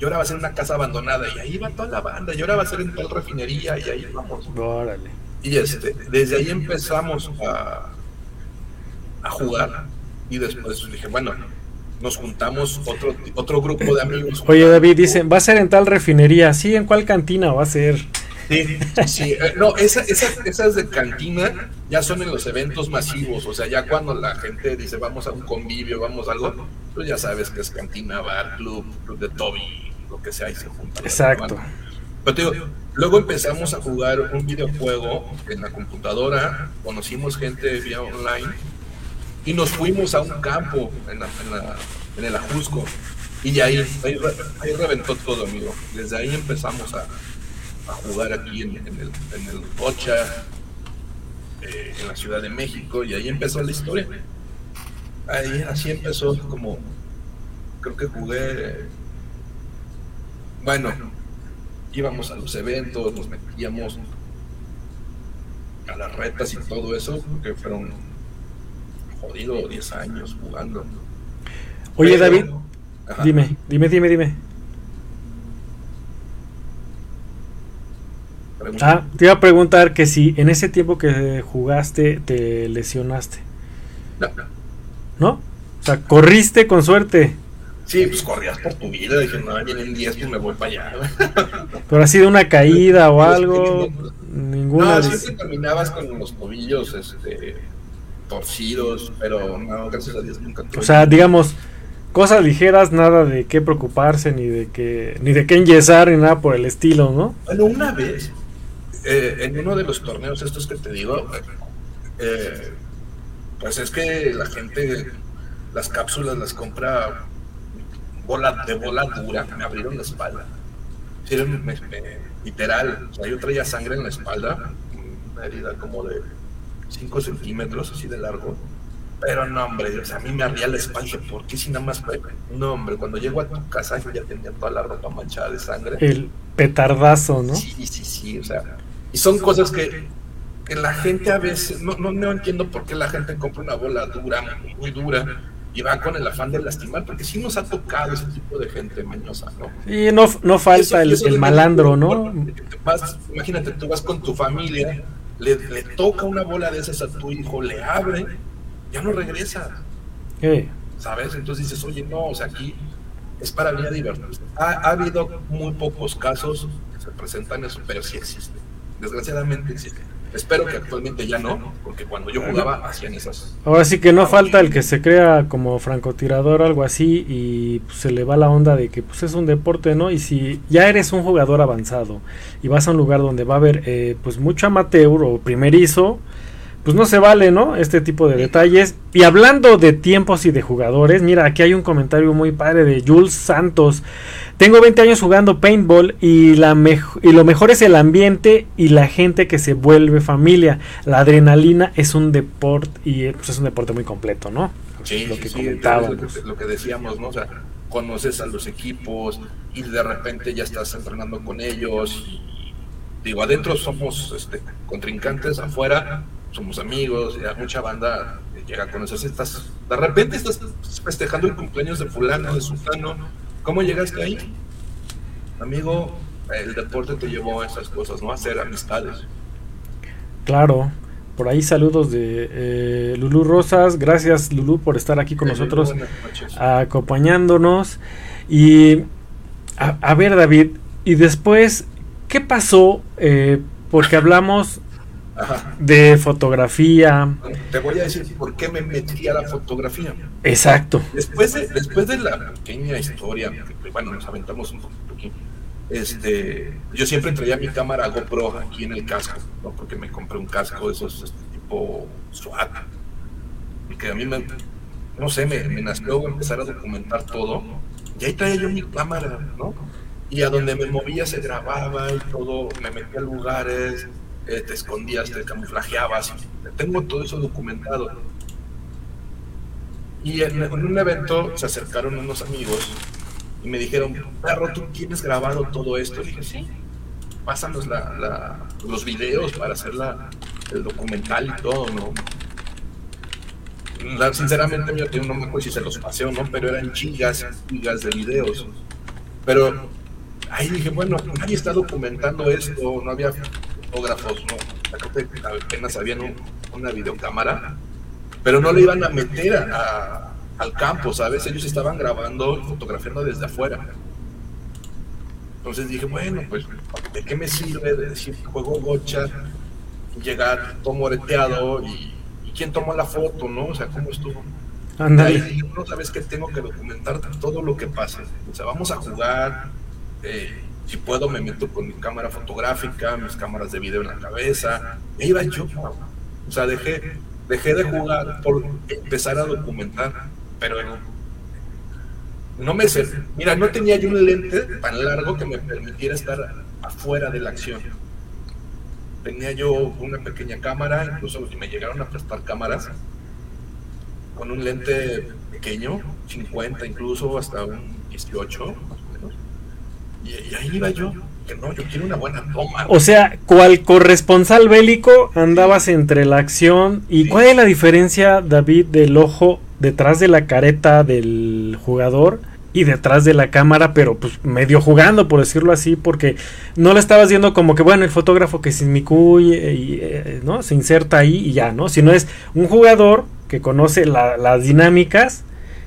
Y ahora va a ser una casa abandonada, y ahí va toda la banda, y ahora va a ser en tal refinería, y ahí vamos. Órale. Y este, desde ahí empezamos a, a jugar y después dije, bueno, nos juntamos otro, otro grupo de amigos. Oye David, dicen, ¿va a ser en tal refinería? Sí, ¿en cuál cantina va a ser? Sí, sí. Eh, no, esa, esas de cantina ya son en los eventos masivos, o sea, ya cuando la gente dice vamos a un convivio, vamos a algo, pues ya sabes que es cantina, bar, club, club de Toby, lo que sea, y se juntan. Exacto. Luego empezamos a jugar un videojuego en la computadora, conocimos gente vía online y nos fuimos a un campo en, el Ajusco. Y ahí, ahí, ahí, reventó todo, amigo. Desde ahí empezamos a, jugar aquí en, el, en eh, en la Ciudad de México, y ahí empezó la historia. Ahí así empezó como, creo que jugué, bueno, íbamos a los eventos, nos metíamos a las retas y todo eso, porque fueron jodido 10 años jugando. Oye, Pero, David, ajá. dime, dime, dime, dime. Ah, te iba a preguntar que si en ese tiempo que jugaste te lesionaste. No. ¿No? O sea, corriste con suerte. Sí, pues corrías por tu vida. Dije, no, vienen 10, pues me voy para allá. Pero ha sido una caída o algo. Ninguna. No, siempre terminabas con los tobillos este, torcidos, pero no, gracias a Dios nunca. O sea, digamos, cosas ligeras, nada de qué preocuparse, ni de qué, ni de qué enyesar, ni nada por el estilo, ¿no? Bueno, una vez, eh, en uno de los torneos estos que te digo, eh, pues es que la gente, las cápsulas las compra bola, de bola dura, me abrieron la espalda. Me, me, literal, o sea, yo traía sangre en la espalda, una herida como de 5 centímetros así de largo. Pero no, hombre, o sea, a mí me abría la espalda. ¿Por qué si nada más No, hombre, cuando llego a tu casa yo ya tenía toda la ropa manchada de sangre. El petardazo, ¿no? Sí, sí, sí, o sea. Y son cosas que, que la gente a veces, no, no, no entiendo por qué la gente compra una bola dura, muy dura, y va con el afán de lastimar, porque sí nos ha tocado ese tipo de gente mañosa, ¿no? Y no, no falta eso, el, el malandro, ¿no? Vas, imagínate, tú vas con tu familia le, le, toca una bola de esas a tu hijo, le abre, ya no regresa. ¿Qué? ¿Sabes? Entonces dices, oye, no, o sea, aquí es para mí divertirse. Ha, ha, habido muy pocos casos que se presentan eso, pero sí existe. Desgraciadamente existe. Espero que actualmente ya no, porque cuando yo jugaba hacían esas. Ahora sí que no falta el que se crea como francotirador o algo así y pues, se le va la onda de que pues es un deporte, ¿no? Y si ya eres un jugador avanzado y vas a un lugar donde va a haber eh, pues mucho amateur o primerizo, pues no se vale, ¿no? Este tipo de detalles. Y hablando de tiempos y de jugadores, mira, aquí hay un comentario muy padre de Jules Santos. Tengo 20 años jugando paintball y, la y lo mejor es el ambiente y la gente que se vuelve familia. La adrenalina es un deporte y pues, es un deporte muy completo, ¿no? Sí, lo que sí, comentábamos. Lo que, decíamos, ¿no? O sea, conoces a los equipos y de repente ya estás entrenando con ellos. Y, digo, adentro somos este, contrincantes, afuera somos amigos, ya mucha banda llega a conocerse, estás, de repente estás festejando el cumpleaños de fulano, de sultano, ¿cómo llegaste ahí? Amigo, el deporte te llevó a esas cosas, ¿no? A hacer amistades. Claro, por ahí saludos de eh, Lulú Rosas, gracias Lulú por estar aquí con nosotros, acompañándonos. Y a, a, ver David, y después, ¿qué pasó? Eh, porque hablamos Ajá. de fotografía. Te voy a decir por qué me metí a la fotografía. Exacto. Después de, después de la pequeña historia, que, bueno, nos aventamos un poquito aquí. Este, yo siempre traía mi cámara GoPro aquí en el casco, ¿no? porque me compré un casco de esos este, tipo SWAT. Y que a mí me, no sé, me, me nació empezar a documentar todo. Y ahí traía yo mi cámara, ¿no? Y a donde me movía se grababa y todo, me metía a lugares, eh, te escondías, te camuflajeabas. Tengo todo eso documentado. Y en, en, un evento se acercaron unos amigos y me dijeron, perro, ¿tú tienes grabado todo esto? Dije, sí, pásanos la, los videos para hacer la, el documental y todo, ¿no? La, sinceramente, yo no me acuerdo si se los pasé o no, pero eran gigas, gigas de videos. Pero ahí dije, bueno, nadie está documentando esto, no había fotógrafos, ¿no? apenas habían un, una videocámara, pero no le iban a meter a, a, al campo, ¿sabes? Ellos estaban grabando y fotografiando desde afuera. Entonces dije, bueno, pues, ¿de qué me sirve de decir que juego gocha, llegar todo moreteado y, y quién tomó la foto, ¿no? O sea, ¿cómo estuvo? Andale. No, sabes que tengo que documentar todo lo que pase. O sea, vamos a jugar, eh, Si puedo, me meto con mi cámara fotográfica, mis cámaras de video en la cabeza. E iba yo. O sea, dejé, dejé de jugar por empezar a documentar. Pero no me sé. Mira, no tenía yo un lente tan largo que me permitiera estar afuera de la acción. Tenía yo una pequeña cámara, incluso si me llegaron a prestar cámaras, con un lente pequeño, 50 incluso, hasta un 18, más o menos. Y, ahí iba yo, que no, yo quiero una buena toma. O sea, cual corresponsal bélico andabas entre la acción. ¿Y cuál es la diferencia, David, del ojo detrás de la careta del jugador? y detrás de la cámara, pero pues medio jugando, por decirlo así, porque no le estabas viendo como que, bueno, el fotógrafo que se inmicuye y, eh, ¿no? Se inserta ahí y ya, ¿no? Sino es un jugador que conoce las dinámicas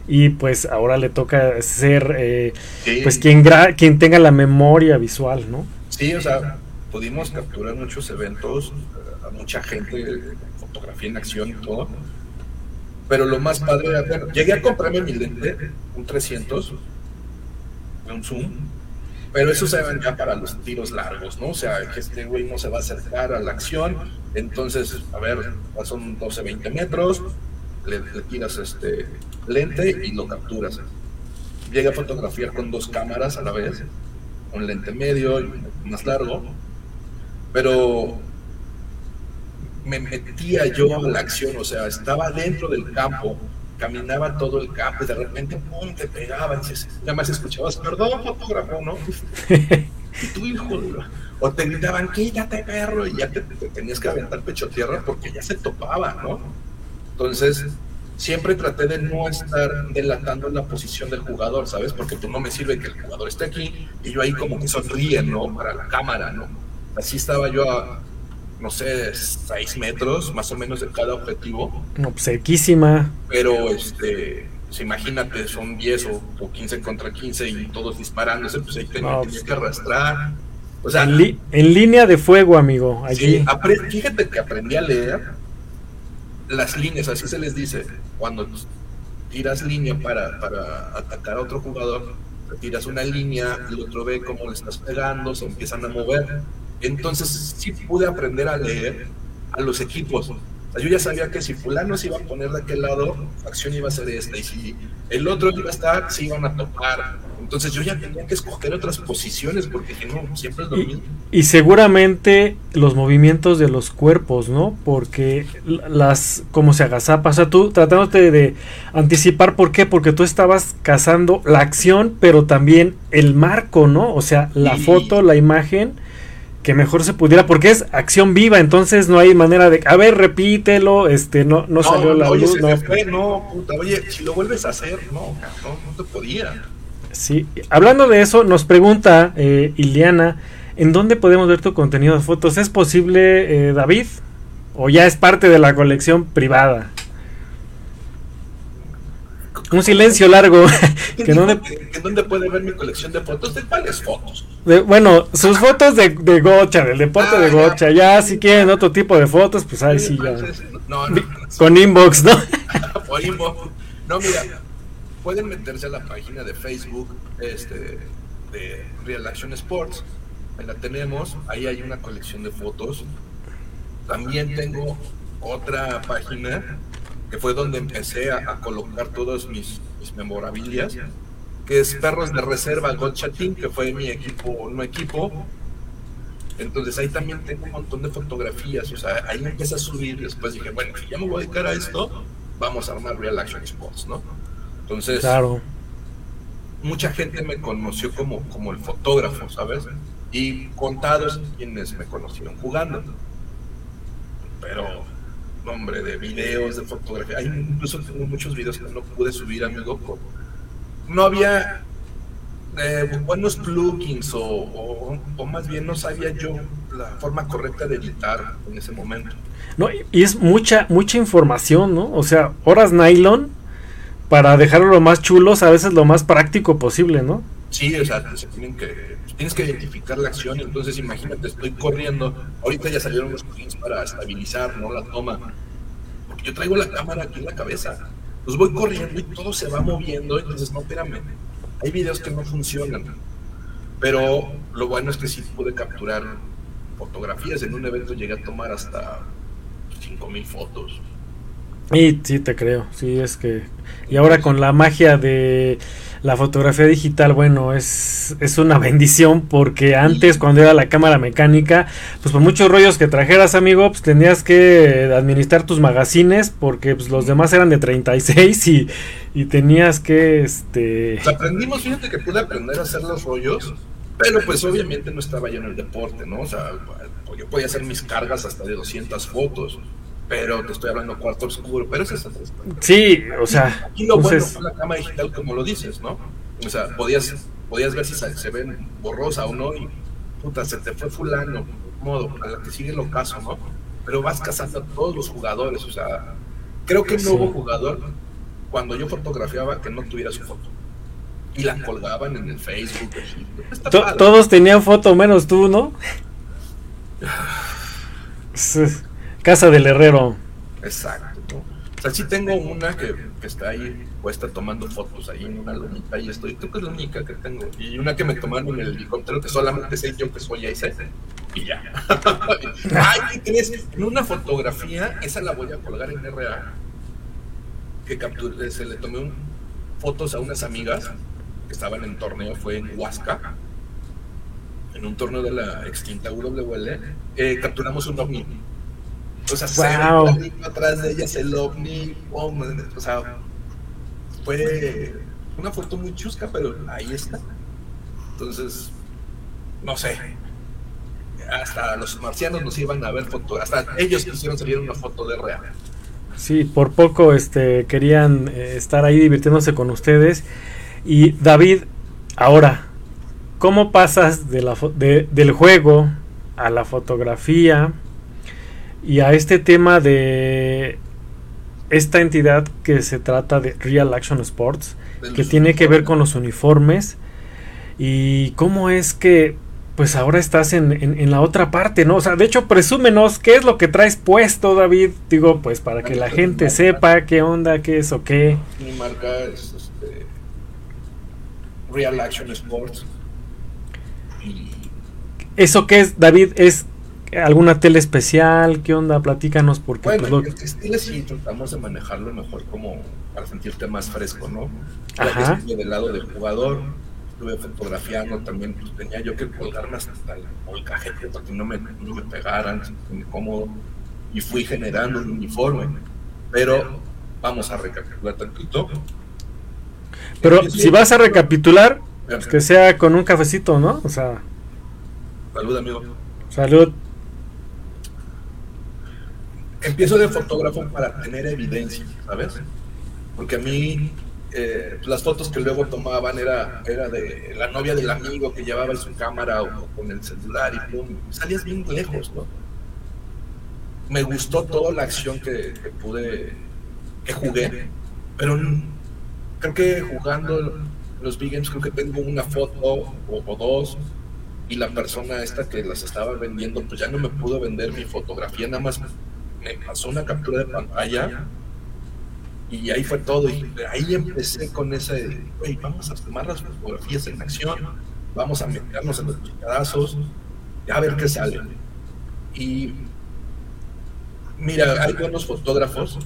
y pues ahora le toca ser, eh, pues quien, quien tenga la memoria visual, ¿no? Sí, o sea, pudimos capturar muchos eventos, a mucha gente, fotografía en acción y todo pero lo más padre era, bueno, llegué a comprarme mi lente, un 300, un zoom, pero eso se ven ya para los tiros largos, ¿no? O sea, que este güey no se va a acercar a la acción, entonces, a ver, son 12, 20 metros, le, tiras este lente y lo capturas. Llegué a fotografiar con dos cámaras a la vez, un lente medio y más largo, pero me metía yo a la acción, o sea, estaba dentro del campo, caminaba todo el campo y de repente, pum, te pegaba, y más escuchabas, perdón, fotógrafo, ¿no? y tu hijo, o te gritaban, quítate, perro, y ya te, tenías que aventar pecho tierra porque ya se topaba, ¿no? Entonces, siempre traté de no estar delatando la posición del jugador, ¿sabes? Porque tú no me sirve que el jugador esté aquí y yo ahí como que sonríe, ¿no? Para la cámara, ¿no? Así estaba yo a, no sé, 6 metros más o menos de cada objetivo. No, pues, cerquísima. Pero, este, pues, imagínate, son 10 o, 15 contra 15 y todos disparándose, pues ahí tenías pues, que arrastrar. O sea, en, línea de fuego, amigo. Allí. fíjate que aprendí a leer las líneas, así se les dice. Cuando tiras línea para, para atacar a otro jugador, tiras una línea, el otro ve cómo le estás pegando, se empiezan a mover entonces sí pude aprender a leer a los equipos. yo ya sabía que si fulano se iba a poner de aquel lado, la acción iba a ser esta, y si el otro iba a estar, se iban a topar. Entonces yo ya tenía que escoger otras posiciones porque no, siempre es lo mismo. Y seguramente los movimientos de los cuerpos, ¿no? Porque las, como se agazapa, o sea, tú tratándote de anticipar, ¿por qué? Porque tú estabas cazando la acción, pero también el marco, ¿no? O sea, la foto, la imagen que mejor se pudiera, porque es acción viva, entonces no hay manera de, a ver, repítelo, este, no, no, salió la luz. no. no, puta, oye, si lo vuelves a hacer, no, no, no te podía. Sí, hablando de eso, nos pregunta eh, Iliana, ¿en dónde podemos ver tu contenido de fotos? ¿Es posible, eh, David? ¿O ya es parte de la colección privada? Un silencio largo. que dónde... dónde puede ver mi colección de fotos? ¿De cuáles fotos? bueno, sus fotos de, de gocha, del deporte de ah, gocha. Ya, si quieren otro tipo de fotos, pues ahí sí ya. No, no, Con inbox, ¿no? Por inbox. No, mira, pueden meterse a la página de Facebook este, de Real Action Sports. Ahí la tenemos. Ahí hay una colección de fotos. También tengo otra página que fue donde empecé a, colocar todas mis, mis, memorabilias, que es Perros de Reserva Gotcha Team, que fue mi equipo, no equipo. Entonces ahí también tengo un montón de fotografías, o sea, ahí empecé a subir, después dije, bueno, si ya me voy a dedicar a esto, vamos a armar Real Action Sports, ¿no? Entonces, claro. mucha gente me conoció como, como el fotógrafo, ¿sabes? Y contados quienes me conocieron jugando. Pero nombre, de videos, de fotografía. Hay incluso tengo muchos videos que no pude subir, amigo. No había eh, buenos plugins o, o, más bien no sabía yo la forma correcta de editar en ese momento. No, y es mucha, mucha información, ¿no? O sea, horas nylon para dejarlo lo más chulos, a veces lo más práctico posible, ¿no? Sí, o sea, tienen que, tienes que identificar la acción, entonces imagínate, estoy corriendo, ahorita ya salieron los plugins para estabilizar, ¿no? La toma. Porque yo traigo la cámara aquí en la cabeza, pues voy corriendo y todo se va moviendo, entonces no, espérame, hay videos que no funcionan. Pero lo bueno es que sí pude capturar fotografías. En un evento llegué a tomar hasta 5000 fotos. Y sí, te creo, sí, es que... Y ahora con la magia de la fotografía digital, bueno, es, es una bendición porque antes cuando era la cámara mecánica, pues por muchos rollos que trajeras, amigo, pues tenías que administrar tus magazines porque pues, los demás eran de 36 y, y tenías que, este... Pues aprendimos, fíjate que pude aprender a hacer los rollos, pero pues obviamente no estaba yo en el deporte, ¿no? O sea, yo podía hacer mis cargas hasta de 200 fotos pero te estoy hablando cuarto oscuro, pero eso es Sí, o sea. Y lo bueno fue la cámara digital, como lo dices, ¿no? O sea, podías, podías ver si se, ven borrosa o no, y puta, se te fue fulano, modo, a la que sigue el ocaso, ¿no? Pero vas cazando a todos los jugadores, o sea, creo que no hubo jugador cuando yo fotografiaba que no tuviera su foto. Y la colgaban en el Facebook. todos tenían foto menos tú, ¿no? Casa del Herrero. Exacto. O sea, sí tengo una que, está ahí puesta tomando fotos ahí en una lunita y estoy, creo que es la única que tengo. Y una que me tomaron en el helicóptero que solamente sé yo que soy ahí, y ya. Ay, tienes en una fotografía, esa la voy a colgar en RA, que capturé, se le tomé un, fotos a unas amigas que estaban en torneo, fue en Huasca, en un torneo de la extinta WWL, eh, capturamos un ovni o sea, wow. se atrás de ellas el ovni, o sea, fue una foto muy chusca, pero ahí está. Entonces, no sé. Hasta los marcianos nos iban a ver fotos, hasta ellos quisieron salir una foto de real. Sí, por poco este, querían eh, estar ahí divirtiéndose con ustedes. Y David, ahora, ¿cómo pasas de la de, del juego a la fotografía? Y a este tema de esta entidad que se trata de Real Action Sports, que tiene que ver con los uniformes y cómo es que pues ahora estás en, en, la otra parte, ¿no? O sea, de hecho, presúmenos qué es lo que traes puesto, David. Digo, pues para que la gente sepa qué onda, qué es o qué. Mi marca es este, Real Action Sports. ¿Eso qué es, David? ¿Es alguna tele especial? ¿Qué onda? Platícanos porque bueno, pues, lo... sí tratamos de manejarlo mejor como para sentirte más fresco, ¿no? Ajá. Estuve del lado del jugador, estuve fotografiando también, pues tenía yo que colgarme hasta el cajete para que no me, no me pegaran, cómodo, y fui generando un uniforme. Pero vamos a recapitular tantito. Pero si vas a recapitular, pues que sea con un cafecito, ¿no? O sea. Salud, amigo. Salud empiezo de fotógrafo para tener evidencia, ¿sabes? Porque a mí eh, las fotos que luego tomaban era, era de la novia del amigo que llevaba su cámara o, con el celular y pum, salías bien lejos, ¿no? Me gustó toda la acción que, pude, que jugué, pero creo que jugando los Big Games creo que tengo una foto o, o dos y la persona esta que las estaba vendiendo pues ya no me pudo vender mi fotografía, nada más me pasó una captura de pantalla y ahí fue todo. Y ahí empecé con ese, vamos a tomar las fotografías en acción, vamos a meternos en los chicadazos, a ver qué sale. Y mira, hay buenos fotógrafos,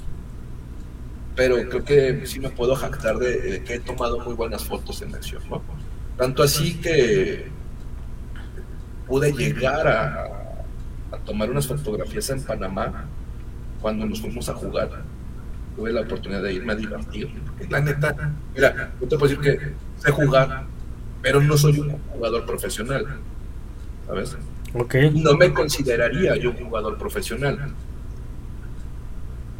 pero creo que sí me puedo jactar de, que he tomado muy buenas fotos en acción. Tanto así que pude llegar a tomar unas fotografías en Panamá cuando nos fuimos a jugar, tuve la oportunidad de irme a divertir. La neta, mira, yo te puedo decir que sé jugar, pero no soy un jugador profesional. ¿Sabes? Okay. No me consideraría yo un jugador profesional.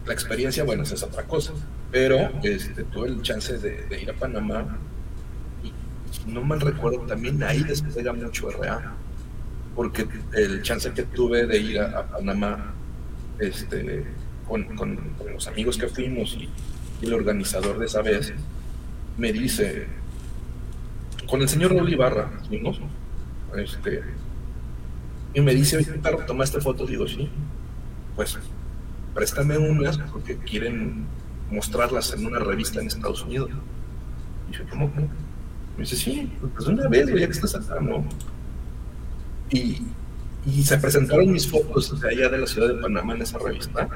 La experiencia, bueno, esa es otra cosa. Pero este, tuve el chance de, ir a Panamá y no mal recuerdo, también ahí despega mucho RA. Porque el chance que tuve de ir a Panamá este, con, los amigos que fuimos y, el organizador de esa vez, me dice, con el señor Raúl Ibarra, fuimos, este, y me dice, oye, ¿tomaste fotos? Digo, sí, pues préstame unas porque quieren mostrarlas en una revista en Estados Unidos. Y yo, ¿cómo? Me dice, sí, pues una vez, ya que estás acá, ¿no? Y, y se presentaron mis fotos de allá de la ciudad de Panamá en esa revista.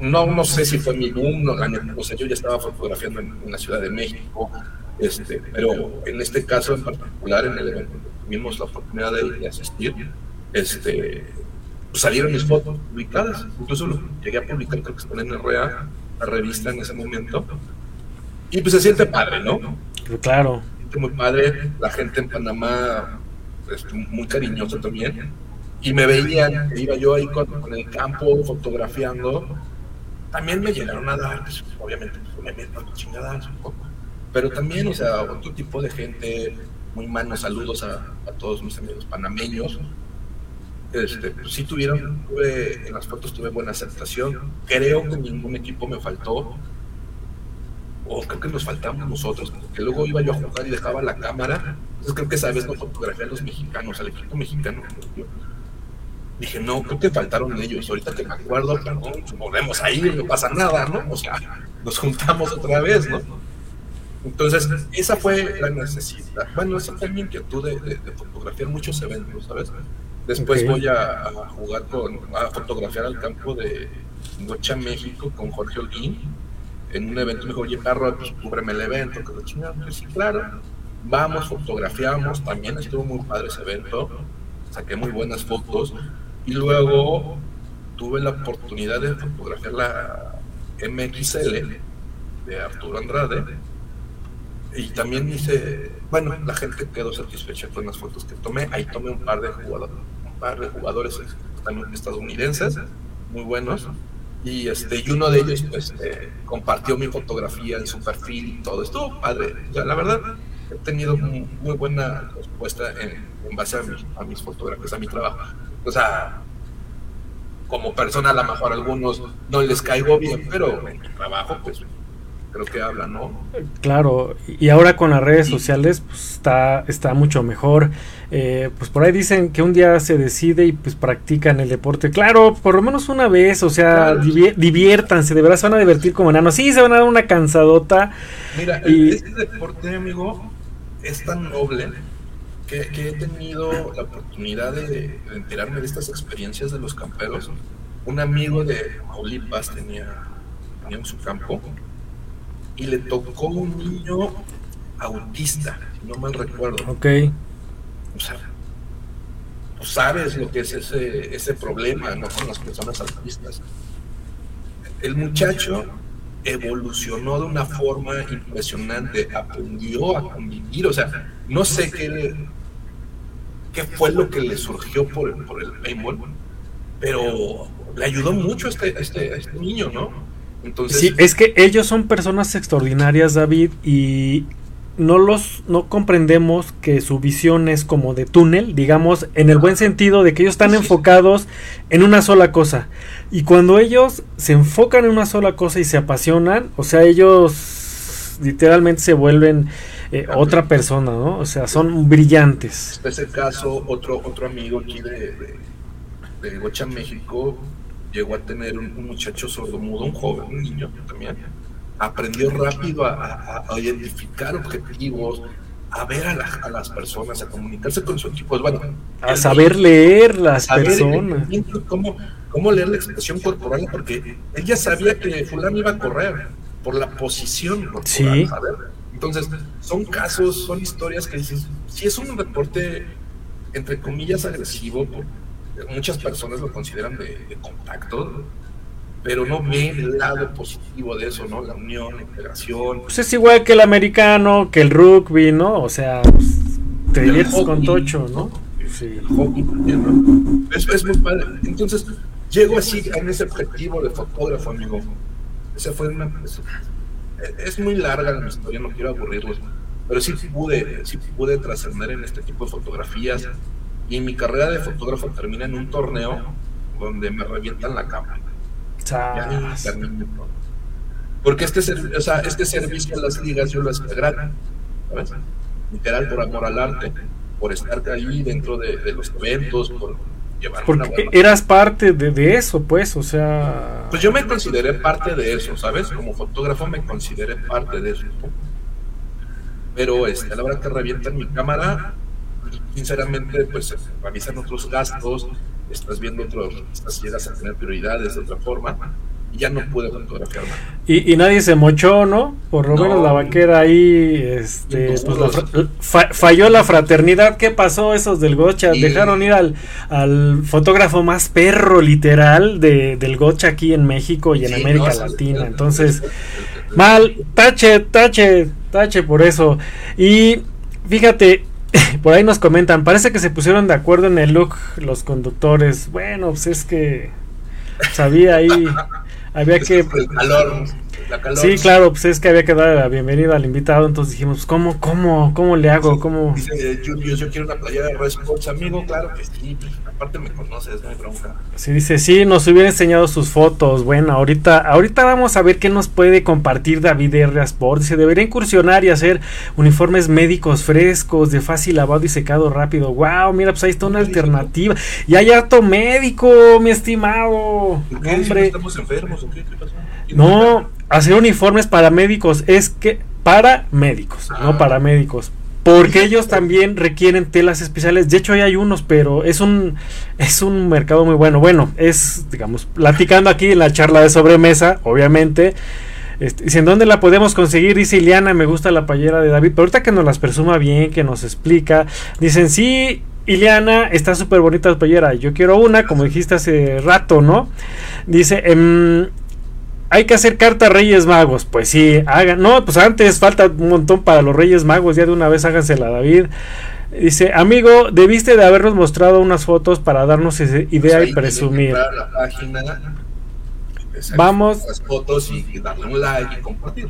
No, no sé si fue mi boom, no, o sea, yo ya estaba fotografiando en, la Ciudad de México, este, pero en este caso en particular, en el evento tuvimos la oportunidad de, asistir, este, pues salieron mis fotos publicadas, incluso lo llegué a publicar, creo que están en RA, la revista en ese momento, y pues se siente padre, ¿no? Claro. Se siente muy padre, la gente en Panamá es muy cariñosa también, y me veían, iba yo ahí con, el campo fotografiando, también me llegaron a dar, pues, obviamente, pues, me meto chingadas un poco, pero también, o sea, otro tipo de gente, muy manos saludos a, todos mis amigos panameños. Este, pues sí tuvieron, tuve, en las fotos tuve buena aceptación. Creo que ningún equipo me faltó. O creo que nos faltamos nosotros, porque luego iba yo a jugar y dejaba la cámara. Entonces creo que esa vez no fotografía a los mexicanos, al equipo mexicano. Dije, no, creo que faltaron ellos. Ahorita que me acuerdo, perdón, volvemos ahí, no pasa nada, ¿no? O sea, nos juntamos otra vez, ¿no? Entonces, esa fue la necesidad. Bueno, esa fue mi inquietud de, de, fotografiar muchos eventos, ¿sabes? Después voy a, jugar con, a fotografiar al campo de Gocha, México, con Jorge Holguín, en un evento. Me dijo, oye, perro, pues cúbreme el evento, que chingamos. Pues sí, claro. Vamos, fotografiamos. También estuvo muy padre ese evento. Saqué muy buenas fotos. Y luego tuve la oportunidad de fotografiar la MXL de Arturo Andrade y también hice, bueno, la gente quedó satisfecha con las fotos que tomé. Ahí tomé un par de jugadores, un par de jugadores también estadounidenses, muy buenos. Y este, y uno de ellos pues eh, compartió mi fotografía en su perfil y todo. Estuvo padre. la verdad, he tenido muy, buena respuesta en, base a, mis fotografías, a mi trabajo. O sea, como persona a lo mejor a algunos no les caigo bien, pero en mi trabajo pues creo que habla, ¿no? Claro, y ahora con las redes sociales pues está, está mucho mejor. Eh, pues por ahí dicen que un día se decide y pues practican el deporte. Claro, por lo menos una vez, o sea, diviértanse, de verdad se van a divertir como enanos. Sí, se van a dar una cansadota. Mira, y... este deporte, amigo, es tan noble que, he tenido la oportunidad de, enterarme de estas experiencias de los camperos. Un amigo de Maulipas tenía, tenía en su campo y le tocó un niño autista, si no mal recuerdo. Ok. O sea, tú sabes lo que es ese, ese problema ¿no? con las personas autistas. El muchacho evolucionó de una forma impresionante, aprendió a convivir, o sea, no sé qué, qué fue lo que le surgió por, por el paintball, pero le ayudó mucho a este, este, a este niño, ¿no? Sí, es que ellos son personas extraordinarias, David, y no los no comprendemos que su visión es como de túnel, digamos, en el buen sentido de que ellos están enfocados en una sola cosa. Y cuando ellos se enfocan en una sola cosa y se apasionan, o sea, ellos literalmente se vuelven eh, otra persona, ¿no? O sea, son brillantes. En ese caso, otro otro amigo aquí de, de, de Gocha, México, llegó a tener un, muchacho sordomudo, un joven, un niño también, aprendió rápido a, identificar objetivos, a ver a, las personas, a comunicarse con su equipo. Bueno, a saber leer las personas. Cómo, cómo leer la expresión corporal, porque ella sabía que fulano iba a correr por la posición corporal, sí. Entonces, son casos, son historias que dices, si es un deporte, entre comillas, agresivo, muchas personas lo consideran de, contacto, pero no ven el lado positivo de eso, ¿no? La unión, la integración. Pues es igual que el americano, que el rugby, ¿no? O sea, pues, te diviertes con Tocho, ¿no? Sí. El hockey también, ¿no? Es, muy padre. Entonces, llego así en ese objetivo de fotógrafo, amigo. Esa fue una. Es, muy larga la historia, no quiero aburrirlos, pero sí pude, sí pude trascender en este tipo de fotografías y mi carrera de fotógrafo termina en un torneo donde me revientan la cámara. Porque este, o sea, este servicio a las ligas yo lo hacía gratis, ¿sabes? Literal, por amor al arte, por estar ahí dentro de, los eventos, por llevar Porque eras parte de, de, eso, pues, o sea... Pues yo me consideré parte de eso, ¿sabes? Como fotógrafo me consideré parte de eso. pero este, a la hora que revientan mi cámara, sinceramente, pues revisan otros gastos, estás viendo otros, estás llegas a tener prioridades de otra forma, y ya no pude fotografiar más. Y, y nadie se mochó, ¿no? Por lo menos la vaquera ahí, este, pues falló la fraternidad. ¿Qué pasó esos del Gocha? Dejaron ir al, al fotógrafo más perro, literal, de, del Gocha aquí en México y en América Latina. Entonces, mal, tache, tache, tache por eso. Y fíjate, por ahí nos comentan, parece que se pusieron de acuerdo en el look los conductores. Bueno, pues es que sabía ahí había que... Sí, claro, pues es que había que dar la bienvenida al invitado, entonces dijimos, ¿cómo, cómo, cómo le hago? ¿Cómo? Dice, yo, yo, quiero una playera de Response, amigo, claro que sí, aparte me conoces, no hay bronca. Sí, dice, sí, nos hubiera enseñado sus fotos, bueno, ahorita, ahorita vamos a ver qué nos puede compartir David R. Sport, dice, debería incursionar y hacer uniformes médicos frescos, de fácil lavado y secado rápido, wow, mira, pues ahí está una alternativa, y hay harto médico, mi estimado, hombre. ¿Estamos enfermos o qué? ¿Qué pasó? No, hacer uniformes para médicos es que para médicos, no ah. para médicos. Porque ellos también requieren telas especiales. De hecho, hay unos, pero es un es un mercado muy bueno. Bueno, es, digamos, platicando aquí en la charla de sobremesa, obviamente. Este, ¿en dónde la podemos conseguir? Dice Iliana, me gusta la payera de David. Pero ahorita que nos las presuma bien, que nos explica. Dicen, sí, Iliana, está súper bonita la payera. Yo quiero una, como dijiste hace rato, ¿no? Dice, em, hay que hacer carta Reyes Magos. Pues sí, hagan. No, pues antes falta un montón para los Reyes Magos. Ya de una vez hágansela, David. Dice, amigo, debiste de habernos mostrado unas fotos para darnos esa idea pues y presumir. Vamos. Las fotos y darle un like y compartir.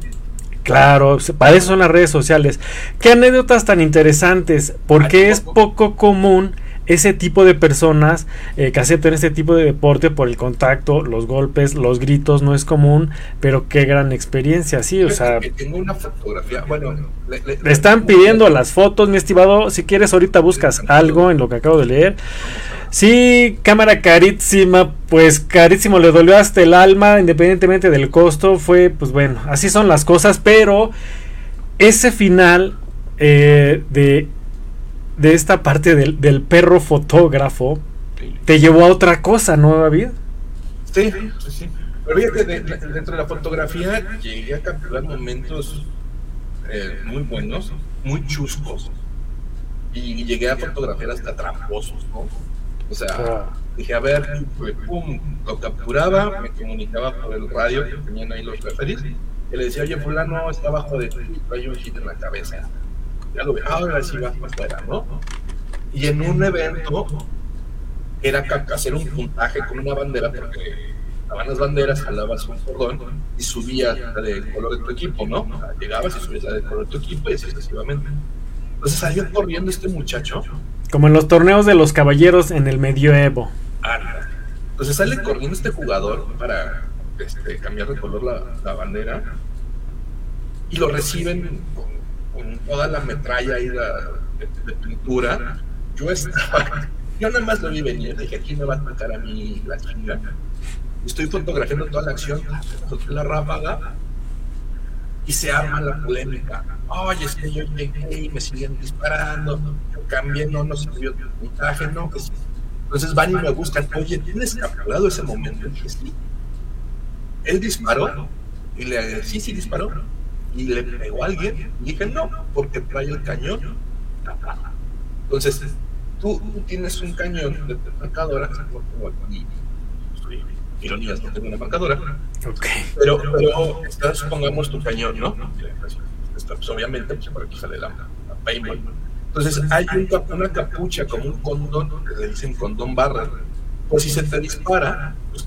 Claro, para eso son las redes sociales. Qué anécdotas tan interesantes, porque es poco común ese tipo de personas eh, que aceptan este tipo de deporte por el contacto, los golpes, los gritos, no es común, pero qué gran experiencia, sí, o sea... Tengo una fotografía, bueno... Le, están pidiendo las fotos, mi estimado, si quieres ahorita buscas algo en lo que acabo de leer. Sí, cámara carísima, pues carísimo, le dolió hasta el alma, independientemente del costo, fue, pues bueno, así son las cosas, pero ese final eh, de de esta parte del, del perro fotógrafo te llevó a otra cosa, ¿no, David? Sí, sí, sí. Pero fíjate, dentro de la fotografía llegué a capturar momentos eh, muy buenos, muy chuscos. Y llegué a fotografiar hasta tramposos, ¿no? O sea, ah. dije, a ver, pum, lo capturaba, me comunicaba por el radio que tenían ahí los referís, y le decía, oye, fulano está abajo de ti, hay un hit en la cabeza ya lo veo, ahora sí va para afuera, ¿no? Y en un evento era hacer un puntaje con una bandera, porque estaban las banderas, jalabas un cordón y subías la del color de tu equipo, ¿no? llegabas y subías la del color de tu equipo y así sucesivamente. Entonces salió corriendo este muchacho. Como en los torneos de los caballeros en el medioevo. Entonces sale corriendo este jugador para este, cambiar de color la, la bandera y lo reciben con toda la metralla ahí de, pintura, yo estaba, yo nada más lo vi venir, dije, aquí me va a tocar a mí la chinga. Estoy fotografiando toda la acción, la ráfaga, y se arma la polémica. Oye, es que yo llegué y me siguen disparando, yo cambié, no, no sirvió el puntaje, no, que Entonces van y me buscan, oye, ¿tienes capturado ese momento? Y dije, sí. Él disparó, y le sí, sí disparó y le pegó a alguien. Y dije, no, porque trae el cañón. Entonces, tú, tienes un cañón de marcadora, y, ironías, no tengo una marcadora. Pero, pero supongamos tu cañón, ¿no? pues, obviamente, pues, por aquí sale la, la Entonces, hay una capucha como un condón, que le dicen condón barra. Pues si se te dispara, pues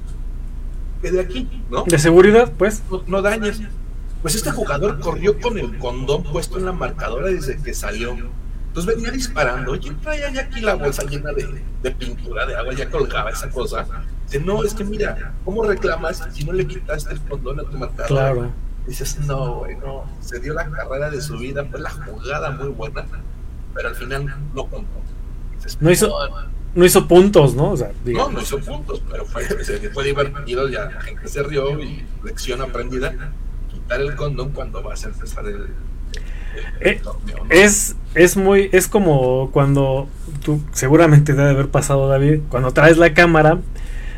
quede aquí, ¿no? De seguridad, pues. No, no dañes. Pues este jugador corrió con el condón puesto en la marcadora desde que salió. Entonces venía disparando. Oye, traía ya aquí la bolsa llena de, pintura, de agua, ya colgaba esa cosa. Dice, no, es que mira, ¿cómo reclamas si no le quitaste el condón a tu marcador? Claro. Dices, no, güey, no. Se dio la carrera de su vida, fue la jugada muy buena, pero al final no contó. no hizo. No hizo puntos, ¿no? O sea, no, no hizo puntos, pero fue, fue divertido, ya la gente se rió y lección aprendida el condón cuando vas a empezar el, Eh, es, es muy, es como cuando tú seguramente debe haber pasado, David, cuando traes la cámara,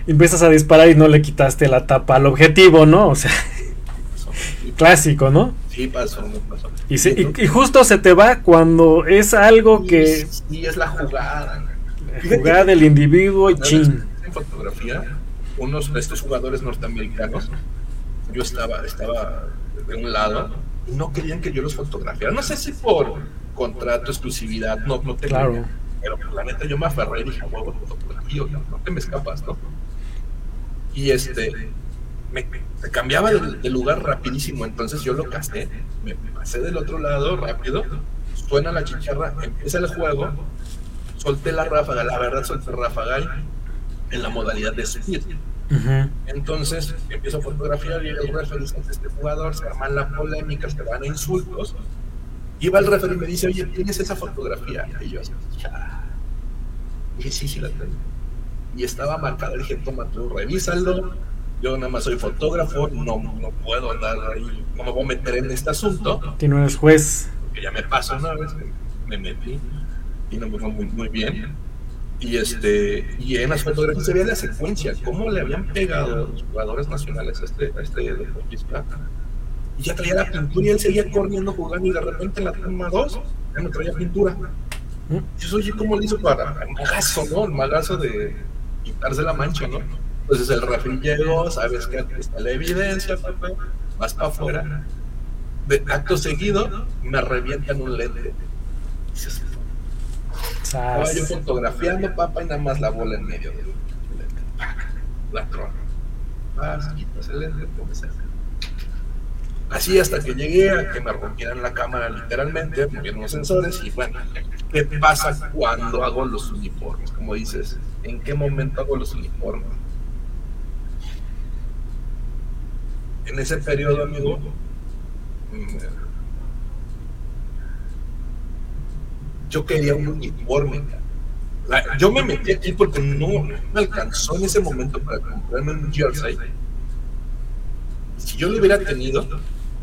empiezas a disparar y no le quitaste la tapa al objetivo, ¿no? O sea, clásico, ¿no? Sí, pasó, pasó. Y, y, justo se te va cuando es algo que... Sí, es la jugada. La jugada del individuo y chin. En fotografía, unos de estos jugadores norteamericanos, yo estaba, estaba de un lado y no querían que yo los fotografiara. No sé si por contrato, exclusividad, no, no te Claro. Pero la neta yo me aferré y dije, huevo, fotografía, no, no te me escapas, ¿no? Y este, me, me cambiaba de, lugar rapidísimo, entonces yo lo casté, me, pasé del otro lado rápido, suena la chicharra, empieza el juego, solté la ráfaga, la verdad solté ráfaga en la modalidad de speed. Entonces empiezo a fotografiar y el referee dice este jugador, se arman la polémica, se van a insultos. Y va el referee y me dice, oye, ¿tienes esa fotografía? Y yo, ya. dije, sí, sí la tengo. Y estaba marcada, dije, toma tú, revísalo. Yo nada más soy fotógrafo, no, no puedo andar ahí, no me voy a meter en este asunto. Que no eres juez. Que ya me pasó una vez, me metí y no me fue muy, muy bien y este y en las fotografías se veía la secuencia, cómo le habían pegado los jugadores nacionales a este, a este deportista. Y ya traía la pintura y él seguía corriendo, jugando, y de repente en la toma 2 ya no traía pintura. Y eso, oye, ¿cómo le hizo para el magazo, no? El magazo de quitarse la mancha, ¿no? Entonces el refri llegó, sabes que está la evidencia, papá, vas para afuera. De acto seguido, me revientan un lente. Dices, estaba yo fotografiando, papá, y nada más la bola en medio del. La trona. El Así hasta que llegué a que me rompieran la cámara literalmente, movieron los sensores y bueno, ¿qué pasa cuando hago los uniformes? Como dices, ¿en qué momento hago los uniformes? En ese periodo, amigo, yo quería un uniforme. Yo me metí aquí porque no me alcanzó en ese momento para comprarme un jersey. Si yo lo hubiera tenido,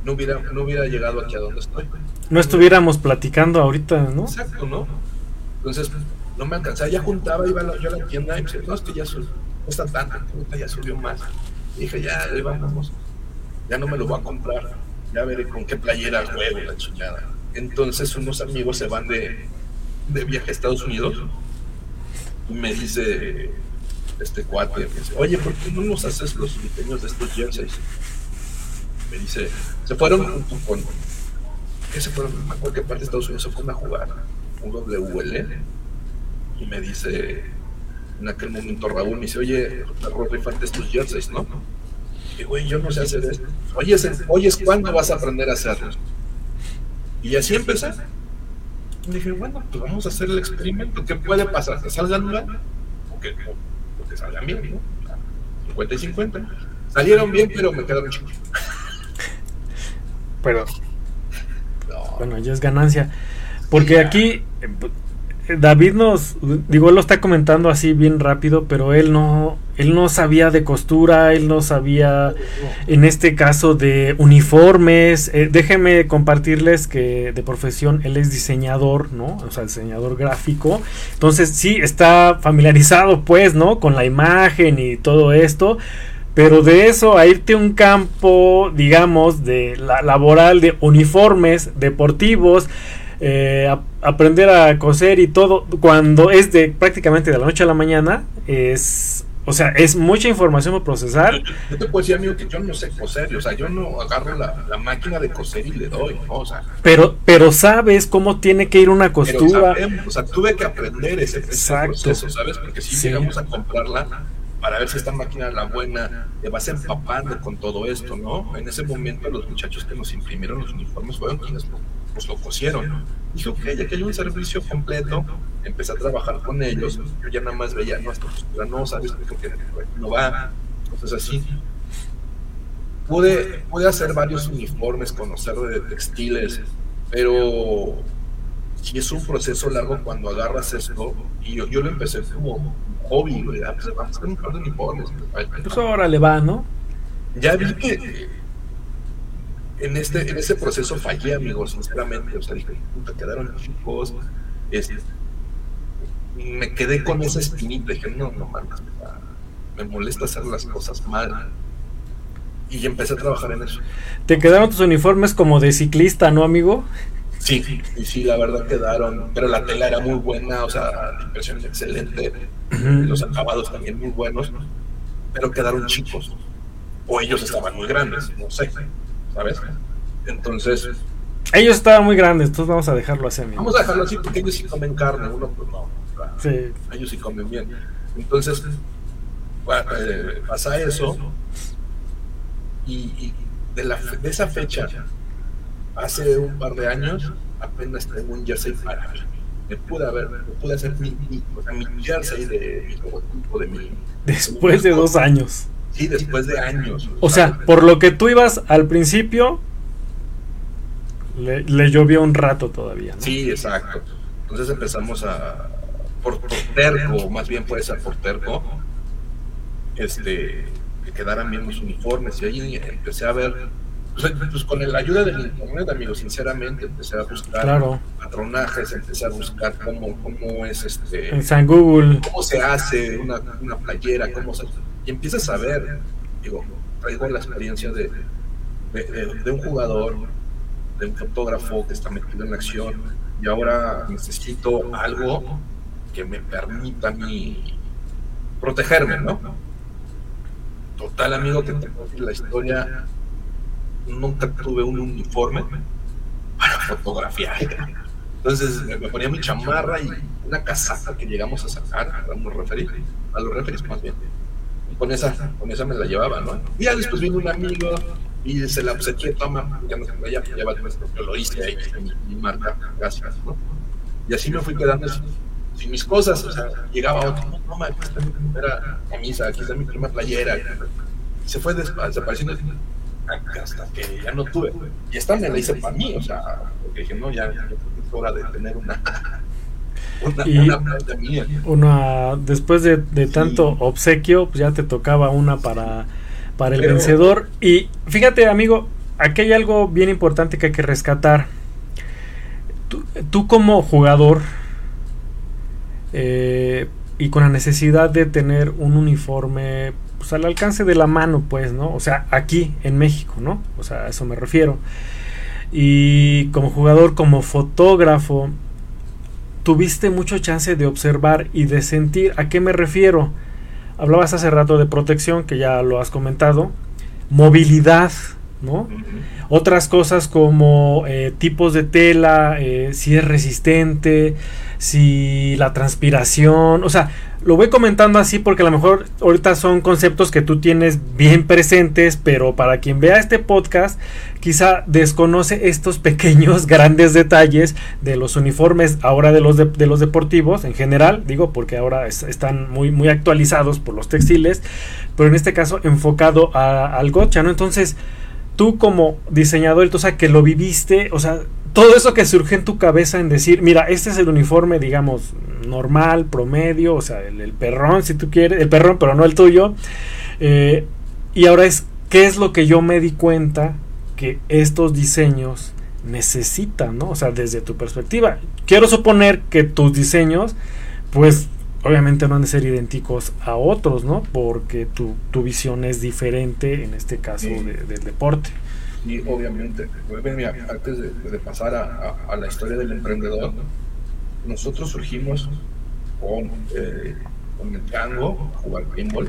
no hubiera, no hubiera llegado aquí a donde estoy. No estuviéramos platicando ahorita, ¿no? Exacto, ¿no? Entonces, no me alcanzaba. Ya juntaba, iba yo a la tienda y me decía, no, es que ya subió, no está tanto, ya subió más. Y dije, ya, ahí vamos. Ya no me lo voy a comprar. Ya veré con qué playera juego la chingada. Entonces, unos amigos se van de, de viaje a Estados Unidos y me dice este cuate, me dice, oye, ¿por qué no nos haces los diseños de estos jerseys? Me dice, se fueron junto con, ¿qué se fueron? Acuerdo qué parte de Estados Unidos se fueron a jugar, un WL, y me dice, en aquel momento Raúl me dice, oye, Raúl, rifarte estos jerseys, ¿no? Y güey, yo no sé hacer esto. Oye, oye, ¿cuándo vas a aprender a hacerlos? Y así empecé dije, bueno, pues vamos a hacer el experimento. ¿Qué puede pasar? ¿Que salgan mal? O que, o que salgan bien, ¿no? 50 y 50. Salieron bien, pero me quedaron chicos. Pero. No. Bueno, ya es ganancia. Porque aquí David nos, digo, él lo está comentando así bien rápido, pero él no, él no sabía de costura, él no sabía, en este caso, de uniformes. Eh, déjenme compartirles que de profesión él es diseñador, ¿no? O sea, diseñador gráfico. Entonces, sí, está familiarizado, pues, ¿no? Con la imagen y todo esto. Pero de eso a irte a un campo, digamos, de la laboral de uniformes deportivos, eh, aprender a coser y todo, cuando es de prácticamente de la noche a la mañana, es o sea, es mucha información para procesar. Yo, te puedo decir, amigo, que yo no sé coser. O sea, yo no agarro la, la máquina de coser y le doy. O sea, pero, pero sabes cómo tiene que ir una costura. o sea, tuve que aprender ese, proceso, ¿sabes? Porque si llegamos a comprarla para ver si esta máquina es la buena, te vas empapando con todo esto, ¿no? En ese momento los muchachos que nos imprimieron los uniformes fueron quienes nos lo cosieron. Dije, ok, ya que hay un servicio completo, empecé a trabajar con ellos, yo ya nada más veía, no, esto no, sabes, porque no va, cosas así. Pude, pude hacer varios uniformes, conocer de textiles, pero si es un proceso largo cuando agarras esto, y yo, yo lo empecé como hobby. Ah, pues vamos a hacer un par de uniformes. Pues ahora le va, ¿no? Ya vi que en, este, en ese proceso fallé, amigos, sinceramente. O sea, dije, puta, quedaron chicos. Este, me quedé con esa espinita. Dije, no, no mames, me molesta hacer las cosas mal. Y empecé a trabajar en eso. ¿Te quedaron tus uniformes como de ciclista, no, amigo? Sí, y sí, la verdad quedaron, pero la tela era muy buena, o sea, la impresión excelente, los acabados también muy buenos, pero quedaron chicos, o ellos estaban muy grandes, no sé, ¿sabes? Entonces... Ellos estaban muy grandes, entonces vamos a dejarlo así. Vamos a dejarlo así porque ellos sí comen carne, uno pues no, sí. ellos sí comen bien. Entonces, eh, pasa eso, y, de, la, de esa fecha hace un par de años apenas tengo un jersey para mí. Me pude haber, me pude hacer mi, mi, o sea, mi jersey de mi logotipo de mi. Después de dos años. Sí, después de años. O sea, por lo que tú ibas al principio, le, le llovió un rato todavía. ¿no? Sí, exacto. Entonces empezamos a. Por, por terco, más bien puede ser por terco, este, que quedaran bien los uniformes. Y ahí empecé a ver pues, pues, con la ayuda del internet, amigos, sinceramente, empecé a buscar patronajes, empecé a buscar cómo, cómo es este. En San Google. Cómo se hace una, una playera, cómo se. Y empiezas a ver, digo, traigo la experiencia de, de, un jugador, de un fotógrafo que está metido en la acción, y ahora necesito algo que me permita mí protegerme, ¿no? Total, amigo, que te la historia nunca tuve un uniforme para fotografiar. Entonces me ponía mi chamarra y una casaca que llegamos a sacar a los referees, a los referees más bien. Con esa, con esa me la llevaba, ¿no? Y ya después vino un amigo y se la obsequié, toma, ya no se ya, yo lo hice ahí, mi, mi marca, gracias, ¿no? Y así me fui quedando sin, mis cosas, o sea, llegaba otro, no, no, aquí está mi primera camisa, aquí está mi primera playera, y se fue desapareciendo hasta que ya no tuve. Y esta me la hice para mí, o sea, porque dije, no, ya, ya es hora de tener una. Una, y mía. una después de, de tanto obsequio pues ya te tocaba una para para el vencedor y fíjate amigo aquí hay algo bien importante que hay que rescatar tú, tú como jugador eh, y con la necesidad de tener un uniforme pues, al alcance de la mano, pues, ¿no? O sea, aquí en México, ¿no? O sea, a eso me refiero. Y como jugador, como fotógrafo, tuviste mucho chance de observar y de sentir. ¿A qué me refiero? Hablabas hace rato de protección, que ya lo has comentado. Movilidad, ¿no? Otras cosas como eh, tipos de tela, eh, si es resistente, si la transpiración, o sea, lo voy comentando así porque a lo mejor ahorita son conceptos que tú tienes bien presentes, pero para quien vea este podcast quizá desconoce estos pequeños, grandes detalles de los uniformes ahora de los, de, los deportivos en general, digo porque ahora están muy, muy actualizados por los textiles, pero en este caso enfocado al gotcha, ¿no? Entonces, tú como diseñador, o sea, que lo viviste, o sea, todo eso que surge en tu cabeza en decir, mira, este es el uniforme, digamos, normal, promedio, o sea, el, perrón, si tú quieres, el perrón, pero no el tuyo. Eh, y ahora es, ¿qué es lo que yo me di cuenta que estos diseños necesitan, ¿no? O sea, desde tu perspectiva. Quiero suponer que tus diseños, pues, obviamente no han de ser idénticos a otros, ¿no? Porque tu, tu visión es diferente en este caso del deporte. Y obviamente, antes de, pasar a, la historia del emprendedor, nosotros surgimos con, eh, con el tango, a jugar pinball.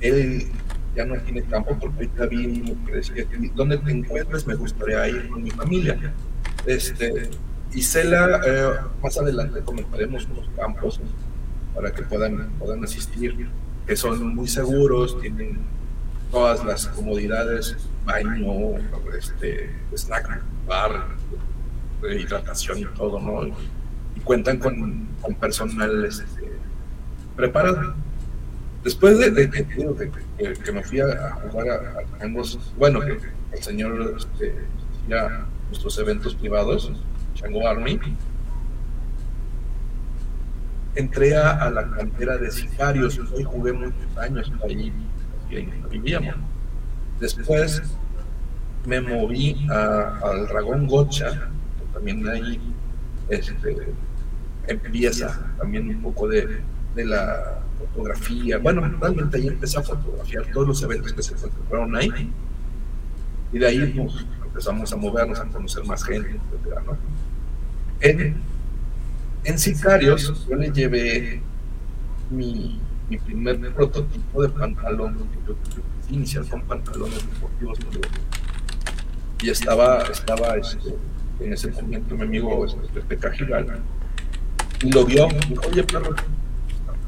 Él ya no tiene campo porque ahorita vi que decía que donde te encuentres me gustaría ir con mi familia. Este, y Cela, eh, más adelante comentaremos unos campos para que puedan, puedan asistir, que son muy seguros, tienen todas las comodidades, baño, este, snack bar, hidratación y todo, ¿no? Y cuentan con, con personal este, preparado. Después de, que me fui a, jugar a, ambos, bueno, que el señor este, ya nuestros eventos privados, Chango Army, entré a, la cantera de sicarios, hoy jugué muchos años ahí vivíamos. Después me moví al Dragón Gocha, también ahí este, empieza también un poco de, la fotografía. Bueno, realmente ahí empecé a fotografiar todos los eventos que se encontraron ahí. Y de ahí pues, empezamos a movernos, a conocer más gente, etc. ¿no? En, en Sicarios yo le llevé mi, mi primer prototipo de pantalón, inicial con pantalones deportivos. Y estaba, estaba este, en ese momento mi amigo este, Pepe Cajigal, y lo vio, y dijo, oye, perro,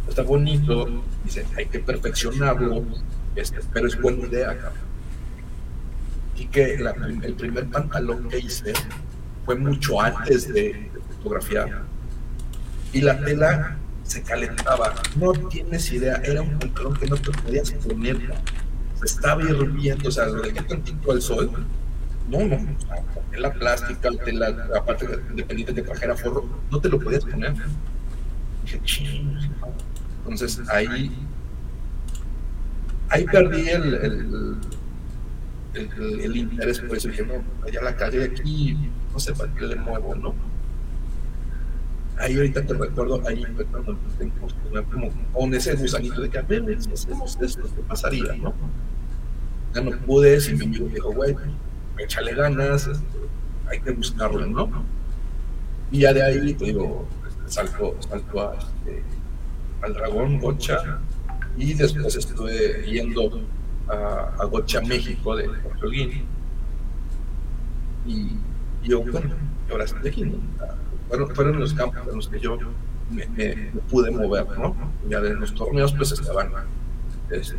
está bonito, dice, hay que perfeccionarlo, este, pero es buena idea, Y que el primer pantalón que hice fue mucho antes de, fotografiar. Y la tela se calentaba. No tienes idea, era un pantalón que no te podías poner. Se estaba hirviendo, o sea, lo dejé tantito al sol. No, no, tela plástica, tela, aparte dependiente de trajera forro, no te lo podías poner. Dije, entonces ahí, ahí perdí el, el, el, interés por eso. Dije, no, allá la calle aquí, no sé para qué le muevo, ¿no? Ahí ahorita te recuerdo, ahí fue cuando como con ese gusanito de que a ver, si hacemos esto, ¿qué pasaría, no? Ya no pude, si mi amigo dijo, güey, échale ganas, este, hay que buscarlo, ¿no? Y ya de ahí, te digo, salto, salto a, este, al dragón Gocha y después estuve yendo a, a Gocha, México de Puerto Y, yo, bueno, ahora estoy aquí. Fueron, fueron los campos en los que yo me, pude mover, ¿no? Ya de los torneos, pues estaban este,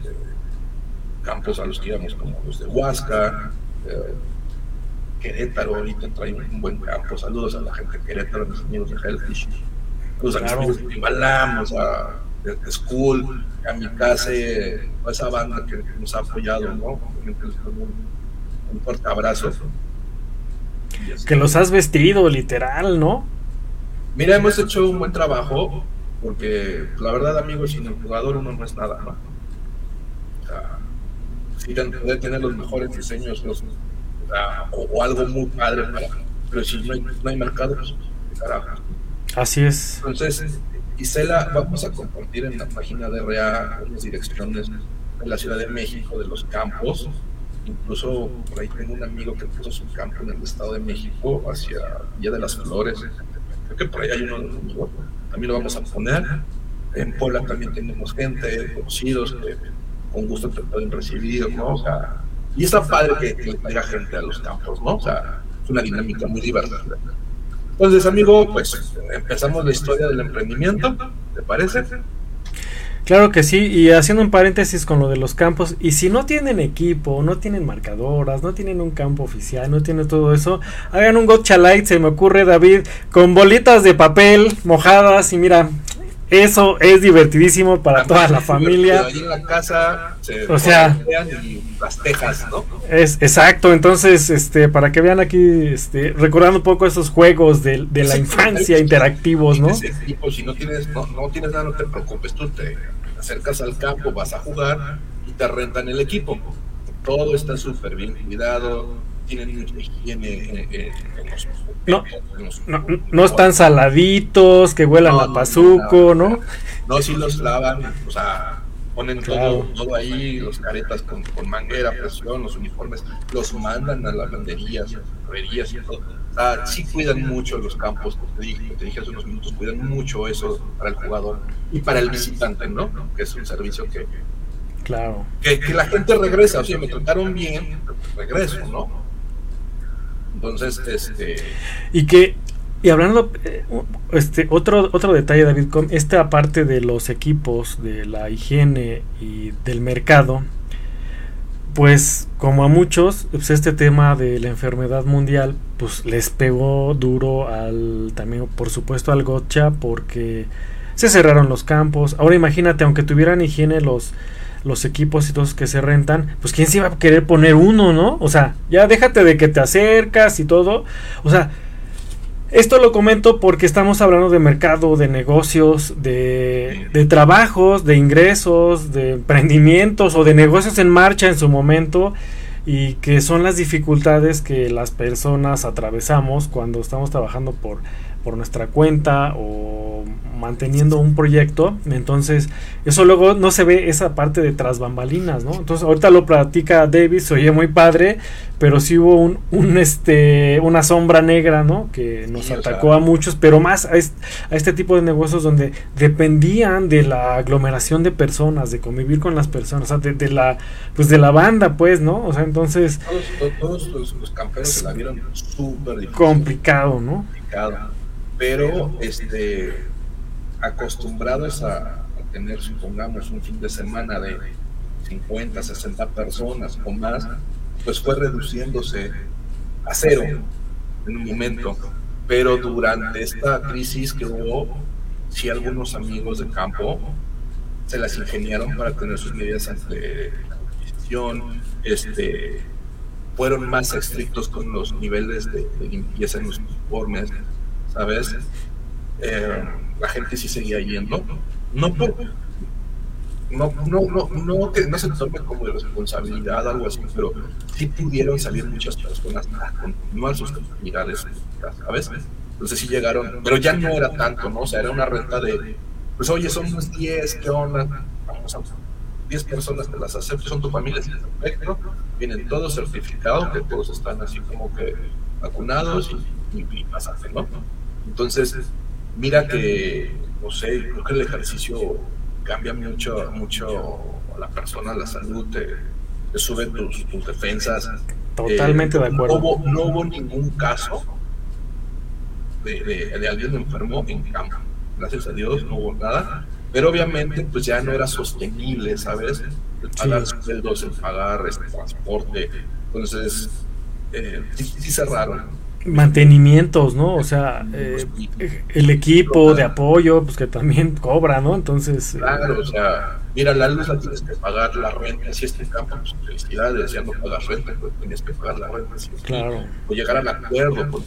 campos a los que íbamos, como los de Huasca, eh, Querétaro, ahorita trae un buen campo. Saludos a la gente de Querétaro, a mis amigos de Hellfish los amigos de Timbalamos, a The School, a mi casa, a esa banda que, nos ha apoyado, ¿no? Un, fuerte abrazo. Que los has vestido, literal, ¿no? Mira, hemos hecho un buen trabajo, porque la verdad, amigos, sin el jugador uno no es nada, ¿no? O sea, si poder tener los mejores diseños o, algo muy padre, para, pero si no hay, no hay mercado, pues, carajo. Así es. Entonces, Isela, vamos a compartir en la página de REA unas direcciones de la Ciudad de México, de los campos. Incluso por ahí tengo un amigo que puso su campo en el Estado de México, hacia Villa de las Flores. Que por ahí hay uno También lo vamos a poner. En Puebla también tenemos gente, conocidos, que con gusto te pueden recibir, ¿no? O sea, y está padre que, que traiga gente a los campos, ¿no? O sea, es una dinámica muy divertida. Entonces, amigo, pues empezamos la historia del emprendimiento, ¿te parece? Claro que sí, y haciendo un paréntesis con lo de los campos, y si no tienen equipo, no tienen marcadoras, no tienen un campo oficial, no tienen todo eso, hagan un gotcha light, se me ocurre David, con bolitas de papel mojadas y mira, eso es divertidísimo para toda la familia. Ahí en la casa o sea, las tejas, ¿no? Es exacto, entonces este para que vean aquí este recordando un poco esos juegos de, de la infancia interactivos, ¿no? si no tienes no, no, tienes nada, no te preocupes, tú te acercas al campo, vas a jugar y te rentan el equipo. Todo está súper bien cuidado, tienen higiene en, los no, no, no, están saladitos, que huelan a pazuco, ¿no? No, si los lavan, o sea, ponen todo, todo ahí, los caretas con, con, manguera, presión, los uniformes, los mandan a las banderías, herrerías y todo. O sea, sí cuidan mucho los campos, te dije, te dije hace unos minutos, cuidan mucho eso para el jugador y para el visitante, ¿no? Que es un servicio que, Claro. Que, que, la gente regresa, o sea, me trataron bien, regreso, ¿no? Entonces, este... Y que, y hablando, eh, este, otro, otro detalle, David, con esta parte de los equipos, de la higiene y del mercado, pues como a muchos, pues este tema de la enfermedad mundial, pues les pegó duro al, también por supuesto al gotcha, porque se cerraron los campos. Ahora imagínate, aunque tuvieran higiene los los equipos y todos que se rentan, pues quién se iba a querer poner uno, ¿no? O sea, ya déjate de que te acercas y todo. O sea, esto lo comento porque estamos hablando de mercado, de negocios, de, de trabajos, de ingresos, de emprendimientos o de negocios en marcha en su momento. y que son las dificultades que las personas atravesamos cuando estamos trabajando por, por nuestra cuenta o manteniendo un proyecto. Entonces, eso luego no se ve esa parte de tras bambalinas, ¿no? Entonces, ahorita lo platica David, se oye muy padre, pero sí hubo un, un este, una sombra negra, ¿no? Que nos atacó a muchos, pero más a este, tipo de negocios donde dependían de la aglomeración de personas, de convivir con las personas, o sea, de, la, pues de la banda, pues, ¿no? O sea, entonces... Todos, los, campeones se la vieron súper Complicado, ¿no? Complicado. Pero, este acostumbrados a, tener, supongamos, un fin de semana de 50, 60 personas o más, pues fue reduciéndose a cero en un momento. Pero durante esta crisis que hubo, sí algunos amigos de campo se las ingeniaron para tener sus medidas ante la este, fueron más estrictos con los niveles de, limpieza en los uniformes, ¿sabes? Eh, la gente sí seguía yendo, no por no, no, no, no, que no se tome como responsabilidad algo así, pero sí pudieron salir muchas personas a continuar sus actividades, ¿sabes? Entonces sí llegaron, pero ya no era tanto, ¿no? O sea, era una renta de, pues oye, somos 10, ¿qué onda? Vamos a 10 personas te las acepto, son tu familia, perfecto, vienen todos certificados, que todos están así como que vacunados y, y, ¿no? Entonces, mira que, no sé, creo que el ejercicio cambia mucho, mucho a la persona, la salud, te, sube tus, defensas. Totalmente de acuerdo. No hubo, ningún caso de, de, alguien enfermo en campo. Gracias a Dios no hubo nada. Pero obviamente pues ya no era sostenible, ¿sabes? El pagar sueldos, el pagar este transporte. Entonces, eh, sí cerraron mantenimientos, ¿no? O sea, eh, el equipo de apoyo, pues que también cobra, ¿no? Entonces. Eh, claro, o sea, mira, la luz la tienes que pagar, la renta, si este campo, pues felicidades, ya no pagas renta, pues tienes que pagar la renta. claro. O llegar al acuerdo, pues,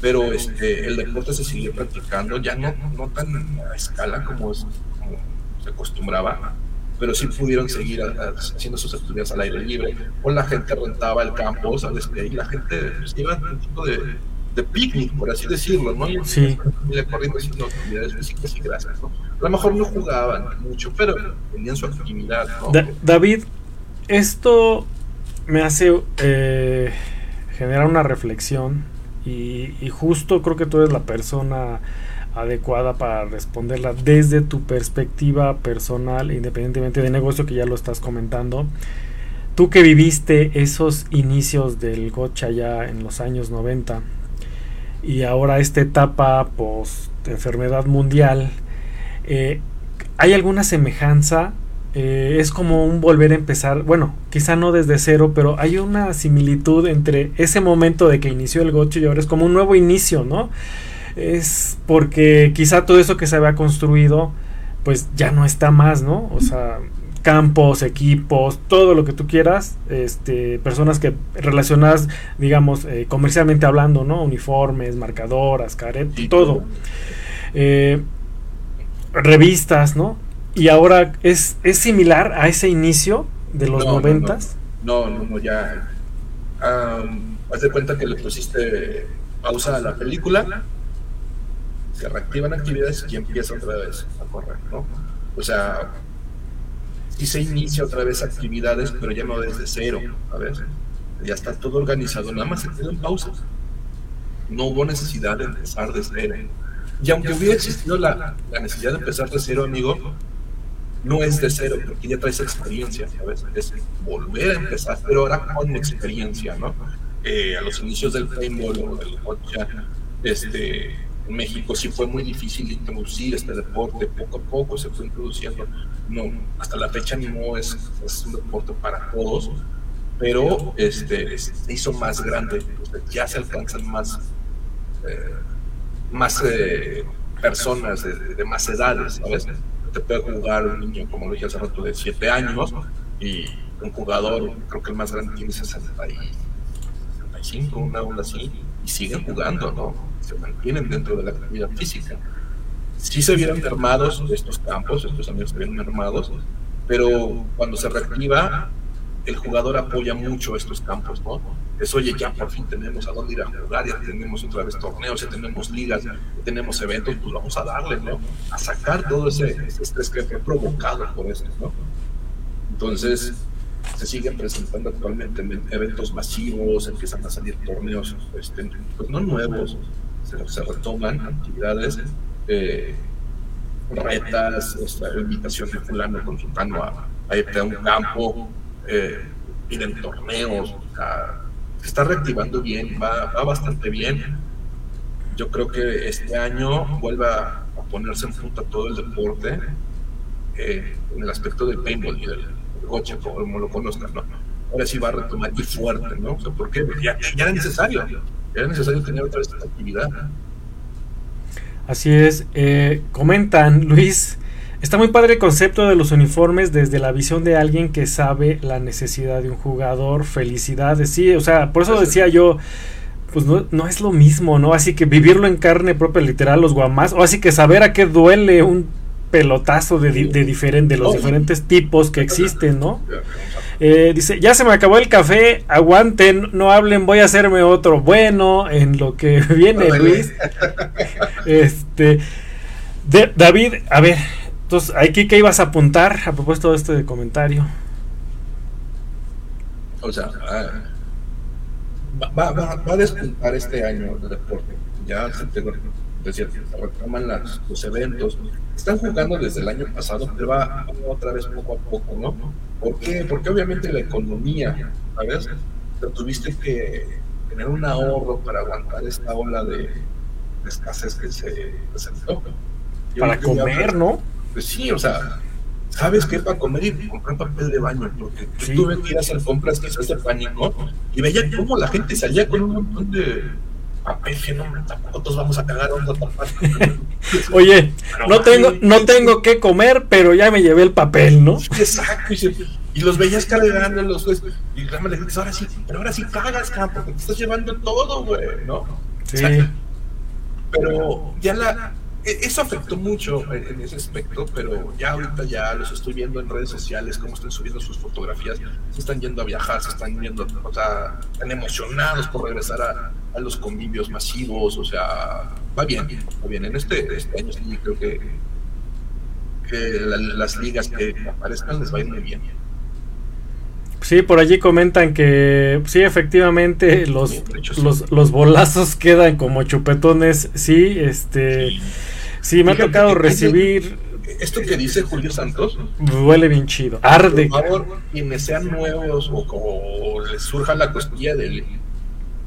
pero este, el deporte se sigue practicando, ya no, no tan a escala como, es, como se acostumbraba pero sí pudieron seguir haciendo sus actividades al aire libre, o la gente rentaba el campo, ¿sabes? Y la gente pues, iba un tipo de, de picnic, por así decirlo, ¿no? sí. corriendo haciendo actividades físicas y gracias, ¿no? A lo mejor no jugaban mucho, pero tenían su actividad, ¿no? David, esto me hace eh, generar una reflexión y, y justo creo que tú eres la persona adecuada para responderla desde tu perspectiva personal, independientemente de negocio que ya lo estás comentando. Tú que viviste esos inicios del gocha ya en los años 90 y ahora esta etapa post enfermedad mundial, eh, ¿hay alguna semejanza? Eh, es como un volver a empezar, bueno, quizá no desde cero, pero hay una similitud entre ese momento de que inició el gocho y ahora es como un nuevo inicio, ¿no? Es porque quizá todo eso que se había construido, pues ya no está más, ¿no? O sea, campos, equipos, todo lo que tú quieras, este, personas que relacionadas, digamos, eh, comercialmente hablando, ¿no? Uniformes, marcadoras, caret, todo. Eh, revistas, ¿no? Y ahora es, es similar a ese inicio de los noventas. No no. no, ya. haz de cuenta que le pusiste pausa a la película se reactivan actividades y empieza otra vez a correr, ¿no? O sea, sí se inicia otra vez actividades, pero ya no desde cero, ¿sabes? Ya está todo organizado, nada más se quedó en pausa. No hubo necesidad de empezar desde cero. Y aunque hubiera existido la, la necesidad de empezar de cero, amigo, no es de cero, porque ya traes experiencia, ¿sabes? Es volver a empezar, pero ahora con experiencia, ¿no? Eh, a los inicios del paintball o del este, en México sí fue muy difícil introducir este deporte, poco a poco se fue introduciendo. No, hasta la fecha no es, es un deporte para todos, pero este, se hizo más grande, ya se alcanzan más, eh, más eh, personas de, más edades, ¿sabes? Te puede jugar un niño, como lo dije hace rato, de 7 años y un jugador, creo que el más grande tiene 65, una onda así, y siguen jugando, ¿no? se mantienen dentro de la actividad física. Sí se vieron mermados estos campos, estos amigos se vieron mermados, pero cuando se reactiva, el jugador apoya mucho estos campos, ¿no? Es, oye, ya por fin tenemos a dónde ir a jugar, ya tenemos otra vez torneos, ya tenemos ligas, ya tenemos eventos, pues vamos a darle, ¿no? A sacar todo ese, estrés que fue provocado por esto, ¿no? Entonces, se siguen presentando actualmente eventos masivos, empiezan a salir torneos, este, pues no nuevos, se, retoman actividades, eh, retas, esta invitación de fulano con sultano a, a a un campo, eh, piden torneos, se está reactivando bien, va, bastante bien. Yo creo que este año vuelva a ponerse en punta todo el deporte eh, en el aspecto del paintball y del coche, como lo conozcan, ¿no? Ahora sí va a retomar y fuerte, ¿no? O ¿por qué? Ya, ya era necesario, ya era necesario tener otra vez esta actividad. Así es. Eh, comentan, Luis, está muy padre el concepto de los uniformes desde la visión de alguien que sabe la necesidad de un jugador. Felicidades. Sí, o sea, por eso decía yo, pues no, no es lo mismo, ¿no? Así que vivirlo en carne propia, literal, los guamás, o así que saber a qué duele un pelotazo de, de, de los diferentes tipos que existen, ¿no? Eh, dice, ya se me acabó el café, aguanten, no hablen, voy a hacerme otro bueno en lo que viene, Luis. este, David, a ver, entonces, aquí qué ibas a apuntar a propósito de este comentario. O sea, ah, va, va, va, a despuntar este año el deporte. Ya se te, se retoman los eventos, están jugando desde el año pasado, pero va otra vez poco a poco, ¿no? ¿Por qué? Porque obviamente la economía, ¿sabes? Pero tuviste que tener un ahorro para aguantar esta ola de, escasez que se presentó. Para comer, ¿no? Pues sí, o sea, ¿sabes qué? Para comer y comprar papel de baño, porque sí. tuve que ir a hacer compras quizás de pánico y veía cómo la gente salía con un montón de papel que no, nosotros vamos a cagar onda Oye, no tengo, no tengo que comer, pero ya me llevé el papel, ¿no? Exacto, y, los veías cargando los pues, y le dices, ahora sí, pero ahora sí cagas, campo, porque te estás llevando todo, güey, ¿no? Sí. pero ya la, eso afectó mucho en ese aspecto, pero ya ahorita ya los estoy viendo en redes sociales, cómo están subiendo sus fotografías, se están yendo a viajar, se están yendo, o sea, están emocionados por regresar a, a los convivios masivos, o sea, va bien, va bien. En este, este año sí creo que, que las ligas que aparezcan les va a ir muy bien. Sí, por allí comentan que sí, efectivamente los, los, los, bolazos quedan como chupetones. Sí, este. Sí, me ha tocado recibir. Esto que dice Julio Santos. Huele bien chido. Arde. Por favor, quienes sean nuevos o, o les surja la costilla del.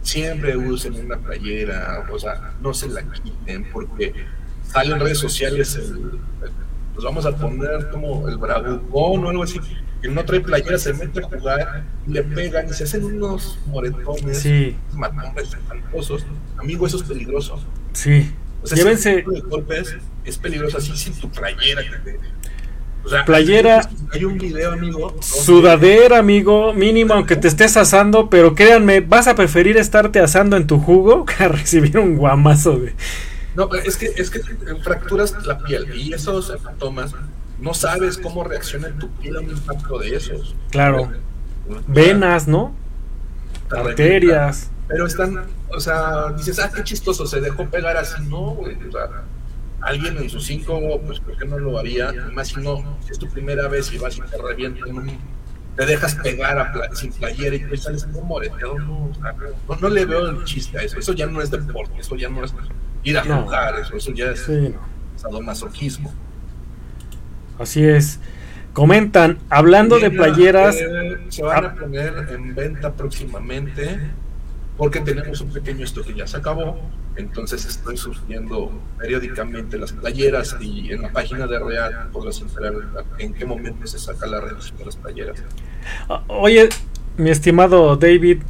Siempre usen una playera, o sea, no se la quiten, porque salen redes sociales. El, nos vamos a poner como el bravucón o algo así que no trae playera se mete a jugar le pegan y se hacen unos moretones, sí. matones espantosos. Amigo, eso es peligroso. Sí. O sea, Llévense. golpes es peligroso así sin tu playera. o sea, playera. Hay un video, amigo. Sudadera, amigo, mínimo, aunque te estés asando, pero créanme, vas a preferir estarte asando en tu jugo que a recibir un guamazo de. No, es que, es que fracturas la piel y esos hematomas no sabes cómo reacciona tu piel a un impacto de esos. Claro. Venas, ¿no? Arterias. Pero están, o sea, dices, ah, qué chistoso, se dejó pegar así, no, güey. O sea, alguien en sus cinco, pues, ¿por qué no lo haría? Más si no, si es tu primera vez y vas y te revientan te dejas pegar a sin playera y pues sales como moreteado, no, no, no, le veo el chiste a eso. Eso ya no es deporte, eso ya no es ir a jugar, eso, eso ya es sí, sadomasoquismo. Así es. Comentan, hablando de playeras. se van a poner en venta próximamente porque tenemos un pequeño esto que ya se acabó. Entonces estoy surgiendo periódicamente las playeras y en la página de Real podrás enterar en qué momento se saca la reducción de las playeras. Ah, oye, mi estimado David,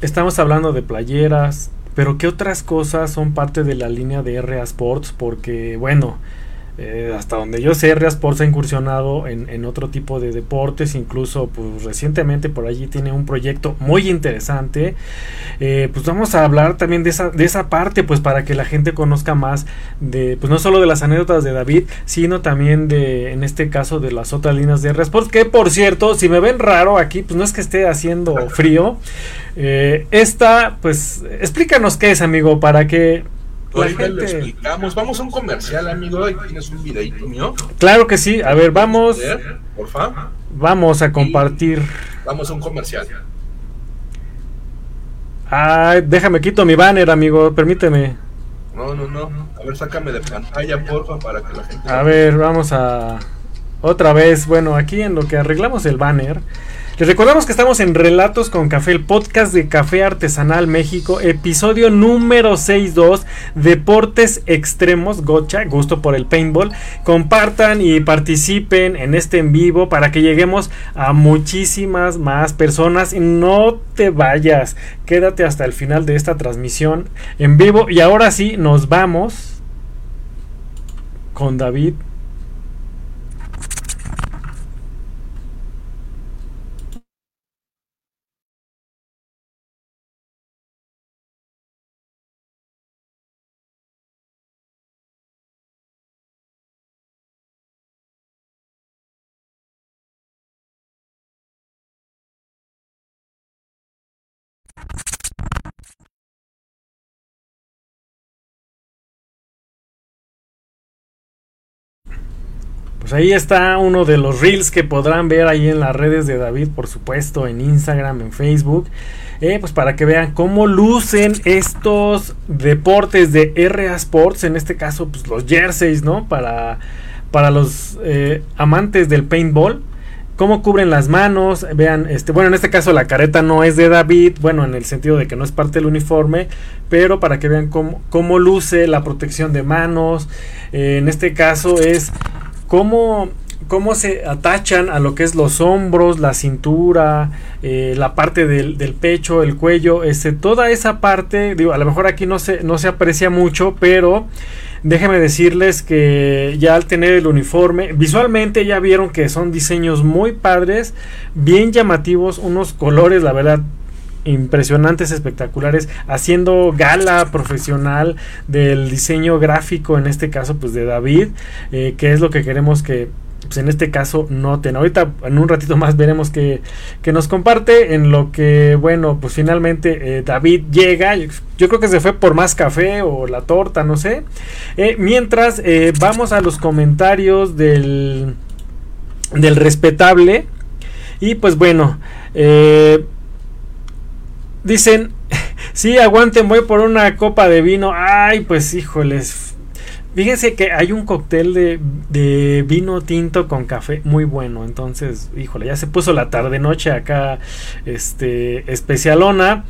estamos hablando de playeras, pero ¿qué otras cosas son parte de la línea de RA Sports? Porque, bueno, Eh, hasta donde yo sé, Rea Sports ha incursionado en, otro tipo de deportes, incluso pues recientemente por allí tiene un proyecto muy interesante. Eh, pues vamos a hablar también de esa, de esa parte, pues para que la gente conozca más de, pues no solo de las anécdotas de David, sino también de, en este caso, de las otras líneas de Rea Sports, que por cierto, si me ven raro aquí, pues no es que esté haciendo frío. Eh, esta, pues, explícanos qué es, amigo, para que lo explicamos. Vamos a un comercial, amigo. Ahí tienes un videito mío. Claro que sí. A ver, vamos. Vamos a compartir. vamos a un comercial. Ay, déjame quito mi banner, amigo. Permíteme. No, no, no. A ver, sácame de pantalla, porfa, para que la gente. A ver, vamos a. Otra vez. Bueno, aquí en lo que arreglamos el banner. Les recordamos que estamos en Relatos con Café, el podcast de Café Artesanal México, episodio número 62, Deportes Extremos, Gocha, gusto por el paintball. Compartan y participen en este en vivo para que lleguemos a muchísimas más personas. No te vayas, quédate hasta el final de esta transmisión en vivo. Y ahora sí, nos vamos con David Pues ahí está uno de los reels que podrán ver ahí en las redes de David, por supuesto, en Instagram, en Facebook. Eh, pues para que vean cómo lucen estos deportes de RA Sports, en este caso, pues los jerseys, ¿no? Para, para los eh, amantes del paintball cómo cubren las manos, vean, este, bueno, en este caso la careta no es de David, bueno, en el sentido de que no es parte del uniforme, pero para que vean cómo, cómo luce la protección de manos, eh, en este caso es cómo, cómo se atachan a lo que es los hombros, la cintura, eh, la parte del, pecho, el cuello, este, toda esa parte, digo, a lo mejor aquí no se, no se aprecia mucho, pero déjenme decirles que ya al tener el uniforme, visualmente ya vieron que son diseños muy padres, bien llamativos, unos colores, la verdad, impresionantes, espectaculares, haciendo gala profesional del diseño gráfico, en este caso pues de David, eh, que es lo que queremos que pues en este caso noten. Ahorita en un ratito más veremos que, que nos comparte en lo que, bueno, pues finalmente eh, David llega. Yo, creo que se fue por más café o la torta, no sé. Eh, mientras vamos a los comentarios del, del respetable. Y pues bueno, eh, Dicen, sí, aguanten, voy por una copa de vino. Ay, pues híjoles. Fíjense que hay un cóctel de, de, vino tinto con café muy bueno. Entonces, híjole, ya se puso la tarde-noche acá, este, especialona.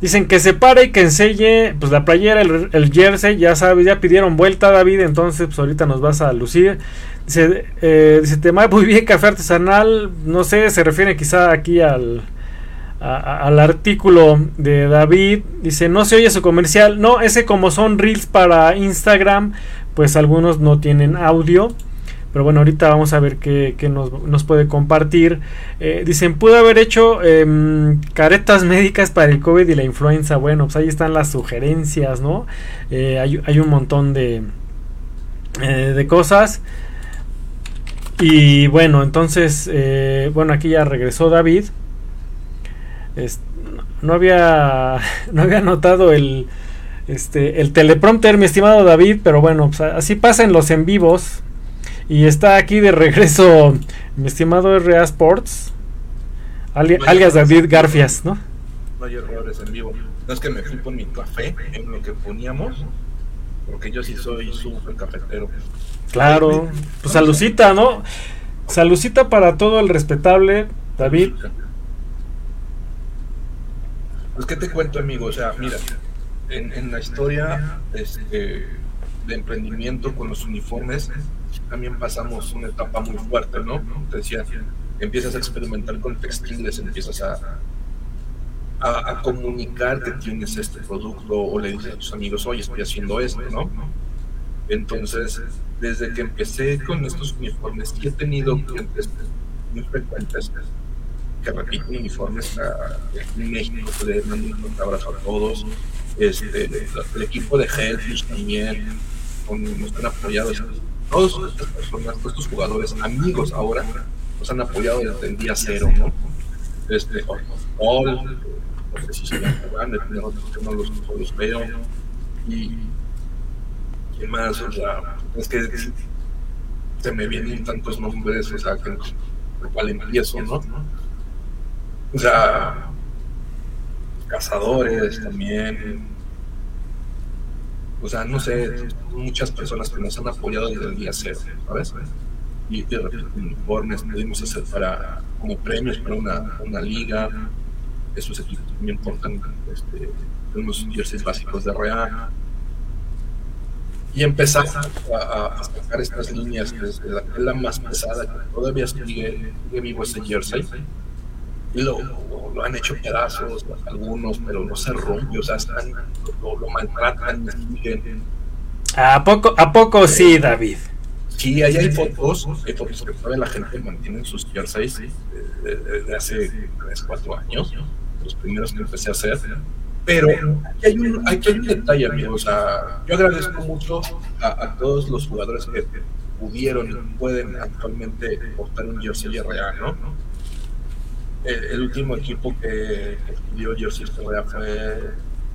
Dicen que se pare y que enseñe, pues la playera, el, jersey, ya sabes, ya pidieron vuelta, David. Entonces, pues ahorita nos vas a lucir. Dice, eh, dice te muy bien café artesanal. No sé, se refiere quizá aquí al al artículo de David. Dice, no se oye su comercial. No, ese como son reels para Instagram, pues algunos no tienen audio. Pero bueno, ahorita vamos a ver qué, nos, puede compartir. Eh, dicen, pudo haber hecho em, caretas médicas para el COVID y la influenza. Bueno, pues ahí están las sugerencias, ¿no? Eh, hay, un montón de, eh, de cosas. Y bueno, entonces, bueno, aquí ya regresó David no había no había notado el este el teleprompter, mi estimado David, pero bueno, pues, así pasan los en vivos. Y está aquí de regreso mi estimado RA Sports, alias David Garfias, ¿no? No hay errores en vivo. No es que me fui con mi café en lo que poníamos, porque yo sí soy súper cafetero. Claro, pues salucita, ¿no? Salucita para todo el respetable David. Pues, ¿qué te cuento, amigo? O sea, mira, en, la historia este, de emprendimiento con los uniformes, también pasamos una etapa muy fuerte, ¿no? Te decía, empiezas a experimentar con textiles, empiezas a, a, comunicar que tienes este producto o le dices a tus amigos, oye, estoy haciendo esto, ¿no? Entonces, desde que empecé con estos uniformes, he tenido clientes muy frecuentes que repiten uniformes en México, les mando un abrazo a todos. Este, el equipo de Hellfish también nos han apoyado. Todos estas personas, todos estos jugadores, amigos ahora, nos han apoyado desde el día cero, ¿no? Este, Paul, no sé si se jugando, otros que no los, los veo. Y, ¿quién más? O sea, es que se me vienen tantos nombres, o sea, que por cual empiezo, ¿no? O sea, cazadores también. O sea, no sé, muchas personas que nos han apoyado desde el día cero, ¿sabes? Y de repente uniformes pudimos hacer para, como premios para una, una liga. Esos equipos también portan este, unos jerseys básicos de RA y empezar a, sacar estas líneas desde la más pesada que todavía sigue, vivo ese jersey lo, lo, han hecho pedazos algunos pero no se rompe o sea están, lo, maltratan siguen ¿A poco, ¿A poco sí, David? Sí, ahí hay fotos, hay fotos que todavía la gente mantiene sus jerseys desde hace 3, 4 años, los primeros que empecé a hacer pero aquí hay un, hay un detalle, amigos. O sea, yo agradezco mucho a, todos los jugadores que pudieron y pueden actualmente portar un jersey real, ¿no? El, último equipo que, pidió jersey real fue.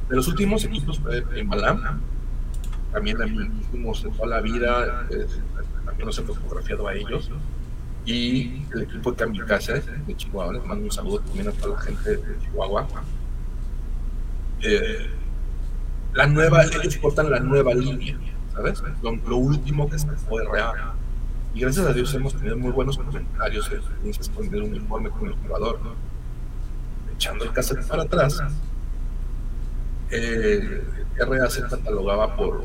De los últimos equipos fue en Malam. También últimos de toda la vida, también los he fotografiado a ellos. Y el equipo de Kamikaze de Chihuahua, les mando un saludo también a toda la gente de Chihuahua eh, la nueva, ellos portan la nueva línea, ¿sabes? Lo, último que se fue real. Y gracias a Dios hemos tenido muy buenos comentarios experiencias con el uniforme con el jugador, Echando el cassette para atrás, eh, RA se catalogaba por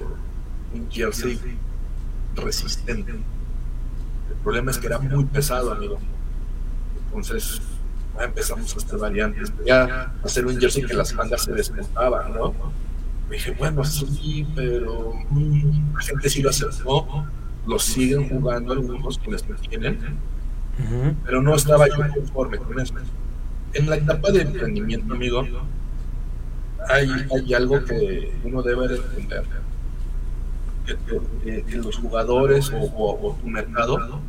un jersey resistente. El problema es que era muy pesado, amigo. Entonces, empezamos a hacer variantes, ya hacer un jersey que las mangas se desmontaban, ¿no? Me dije, bueno, sí, pero la gente sí lo ¿no? Lo siguen jugando algunos quienes lo tienen, pero no estaba yo conforme con eso. En la etapa de emprendimiento, amigo, hay, hay algo que uno debe de entender. Que, los jugadores o, o tu mercado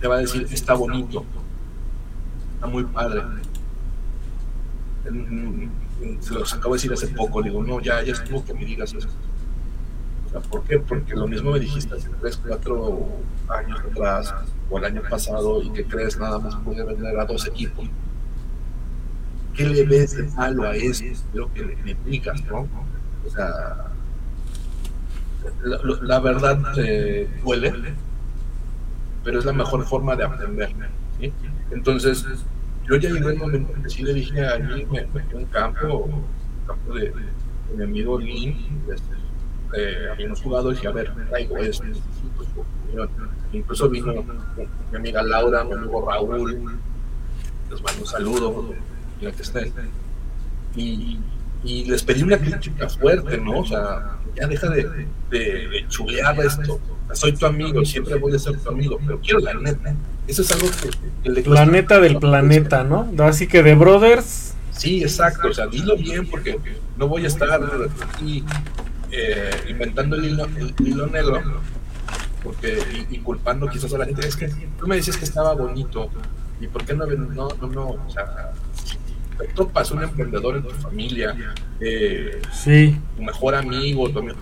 te va a decir, está bonito, está muy padre. Se los acabo de decir hace poco, digo, no, ya, ya estuvo que me digas eso. ¿Por qué? Porque lo mismo me dijiste hace 3, 4 años atrás, o el año pasado, y que crees nada más puede vender a dos equipos. ¿Qué le ves de malo a eso? Creo que le, digas, ¿no? O sea, la, verdad eh, duele, pero es la mejor forma de aprender. Entonces, yo ya llegué el momento en que sí le dije a mí, me metí un campo, un campo de, mi amigo Lin, este, eh, había unos jugadores y a ver, traigo esto, incluso vino mi amiga Laura, mi amigo Raúl, les mando un saludo, que estén, y, y les pedí una crítica fuerte, ¿no? O sea, ya deja de, de, de chulear esto, soy tu amigo, siempre voy a ser tu amigo, pero quiero la neta. Eso es algo que... la neta del planeta, ¿no? Así que de Brothers... Sí, exacto, o sea, dilo bien porque no voy a estar aquí eh, inventando el hilo, negro porque, y, culpando quizás a la gente. Es que tú me dices que estaba bonito y por qué no, no, no, no o sea, te topas un emprendedor en tu familia, eh, sí. tu mejor amigo, tu amigo,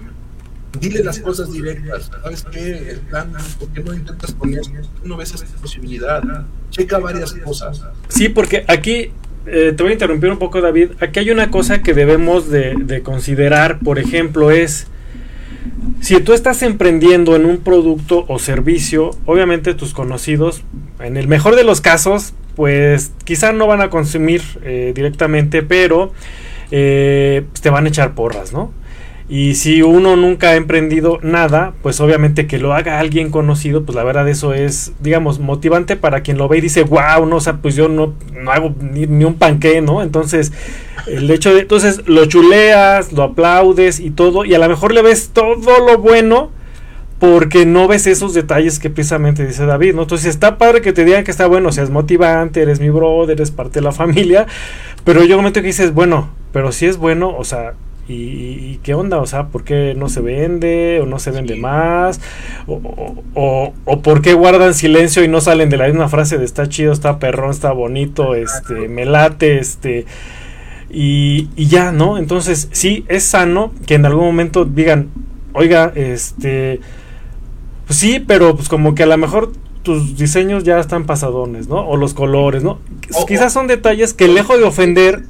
dile las cosas directas. ¿Sabes qué? El plan, ¿por qué no intentas esto? no ves esta posibilidad? Checa varias cosas. Sí, porque aquí eh, te voy a interrumpir un poco, David. Aquí hay una cosa que debemos de, de, considerar, por ejemplo, es si tú estás emprendiendo en un producto o servicio, obviamente tus conocidos, en el mejor de los casos, pues quizá no van a consumir eh, directamente, pero eh, te van a echar porras, ¿no? Y si uno nunca ha emprendido nada, pues obviamente que lo haga alguien conocido, pues la verdad eso es, digamos, motivante para quien lo ve y dice, wow, no, o sea, pues yo no, no hago ni, un panqué, ¿no? Entonces, El hecho de, entonces lo chuleas, lo aplaudes y todo, y a lo mejor le ves todo lo bueno porque no ves esos detalles que precisamente dice David, ¿no? Entonces está padre que te digan que está bueno, o sea, es motivante, eres mi brother, eres parte de la familia, pero yo momento que dices, bueno, pero si es bueno, o sea, ¿y, qué onda? O sea, ¿por qué no se vende o no se vende más? O, o, o, por qué guardan silencio y no salen de la misma frase de está chido, está perrón, está bonito, este, me late, este... Y, y ya, ¿no? Entonces, sí, es sano que en algún momento digan, oiga, este pues sí, pero pues como que a lo mejor tus diseños ya están pasadones, ¿no? O los colores, ¿no? Quizás son detalles que lejos de ofender...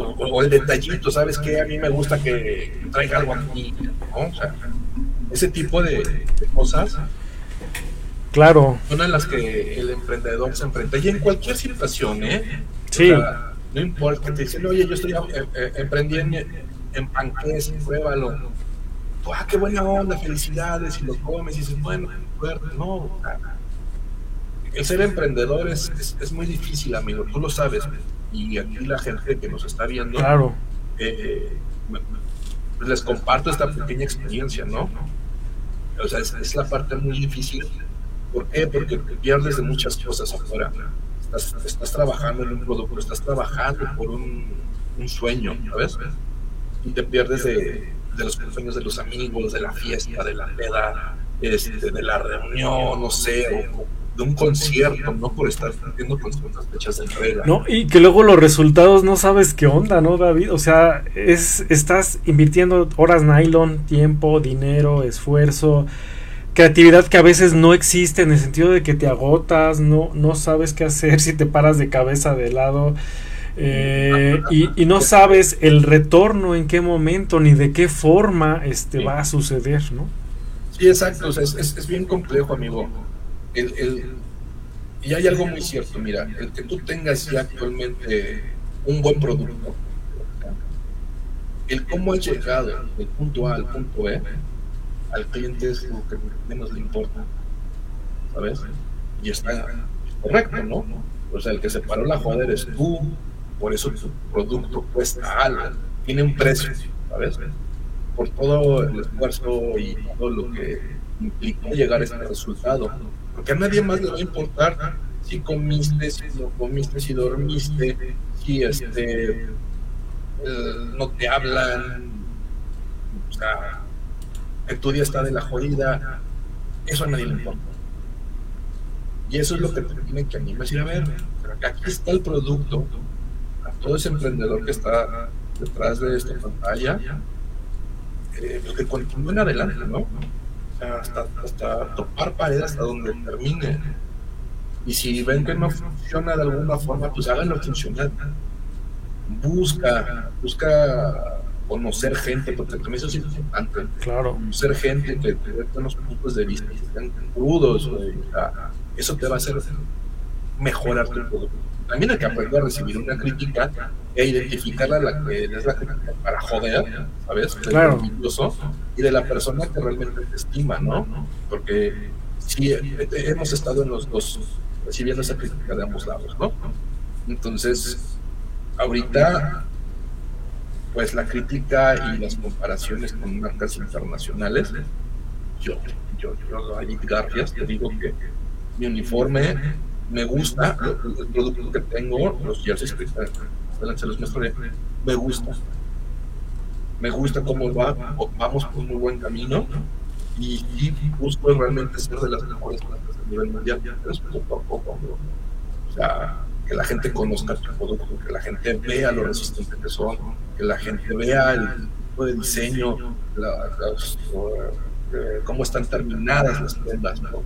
O, o, el detallito, ¿sabes qué? A mí me gusta que traiga algo aquí, ¿no? O sea, ese tipo de, cosas... Claro. Son en las que el emprendedor se enfrenta. Y en cualquier situación, ¿eh? Sí. no importa que te dicen, oye, yo estoy eh, eh, emprendiendo en panques, pruébalo ah, qué buena onda, felicidades, y lo comes y dices, bueno, no. El ser emprendedor es, es, muy difícil, amigo, tú lo sabes. Y aquí la gente que nos está viendo, claro. Eh, pues les comparto esta pequeña experiencia, ¿no? O sea, es, la parte muy difícil. ¿Por qué? Porque te pierdes de muchas cosas afuera. Estás, estás trabajando en un producto, estás trabajando por un, un sueño, ¿sabes? Y te pierdes de, de los cumpleaños de los amigos, de la fiesta, de la peda, este, de la reunión, no sé, o, de un concierto, no por estar cumpliendo con ciertas fechas de entrega. No, y que luego los resultados no sabes qué onda, ¿no, David? O sea, es, estás invirtiendo horas nylon, tiempo, dinero, esfuerzo, creatividad que a veces no existe en el sentido de que te agotas, no, no sabes qué hacer si te paras de cabeza de lado. Eh, y, no sabes el retorno en qué momento ni de qué forma este va a suceder, ¿no? Sí, exacto, es, es, bien complejo, amigo. El, el, y hay algo muy cierto, mira, el que tú tengas ya actualmente un buen producto, el cómo has llegado del punto A al punto B, al cliente es lo que menos le importa, ¿sabes? Y está correcto, ¿no? O sea, el que se paró la joda eres tú, por eso su producto cuesta algo, tiene un precio, ¿sabes? Por todo el esfuerzo y todo lo que implicó llegar a este resultado. Porque a nadie más le va a importar si comiste, si no comiste, si dormiste, si este no te hablan, o sea, que tu día está de la jodida, eso a nadie le importa. Y eso es lo que te tiene que animar. a ver, aquí está el producto, todo ese emprendedor que está detrás de esta pantalla, eh, pues que continúen adelante, ¿no? Hasta, hasta topar pared hasta donde termine. Y si ven que no funciona de alguna forma, pues háganlo funcionar. Busca, busca conocer gente, porque también eso es importante. Claro. Conocer gente que te dé unos puntos de vista que estén crudos, eso te va a hacer mejorar tu producto también hay que aprender a recibir una crítica e identificarla la que es la crítica para joder, ¿sabes? Claro. y de la persona que realmente te estima, ¿no? Porque sí, hemos estado en los dos recibiendo esa crítica de ambos lados, ¿no? Entonces, ahorita, pues la crítica y las comparaciones con marcas internacionales, yo, yo, yo, gracias, te digo que mi uniforme me gusta el producto que tengo, los jerseys que se los mostraré, me gusta. Me gusta cómo va, vamos por un muy buen camino y, busco realmente ser de las mejores marcas a nivel mundial, pero poco a poco. O sea, que la gente conozca tu producto, que la gente vea lo resistente que son, que la gente vea el tipo de diseño, eh, cómo están terminadas las prendas, ¿no?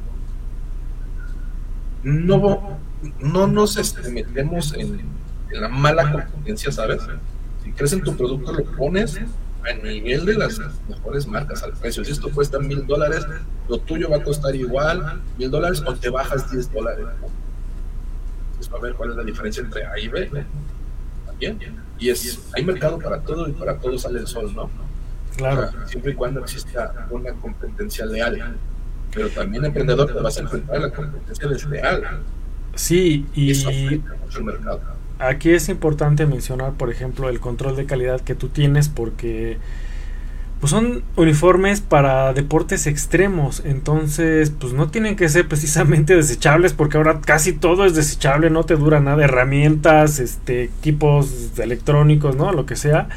No, no nos este, metemos en, la mala competencia, ¿sabes? Si crees en tu producto, lo pones a nivel de las mejores marcas al precio. Si esto cuesta mil dólares, lo tuyo va a costar igual, mil dólares, o te bajas 10 dólares. Pues a ver cuál es la diferencia entre A y B. También. Y es, hay mercado para todo y para todo sale el sol, ¿no? Claro. siempre y cuando exista una competencia leal pero también emprendedor te vas a enfrentar a la competencia desleal. Sí, y, aquí es importante mencionar, por ejemplo, el control de calidad que tú tienes porque pues son uniformes para deportes extremos, entonces pues no tienen que ser precisamente desechables porque ahora casi todo es desechable, no te dura nada, herramientas, este, equipos electrónicos, ¿no? Lo que sea.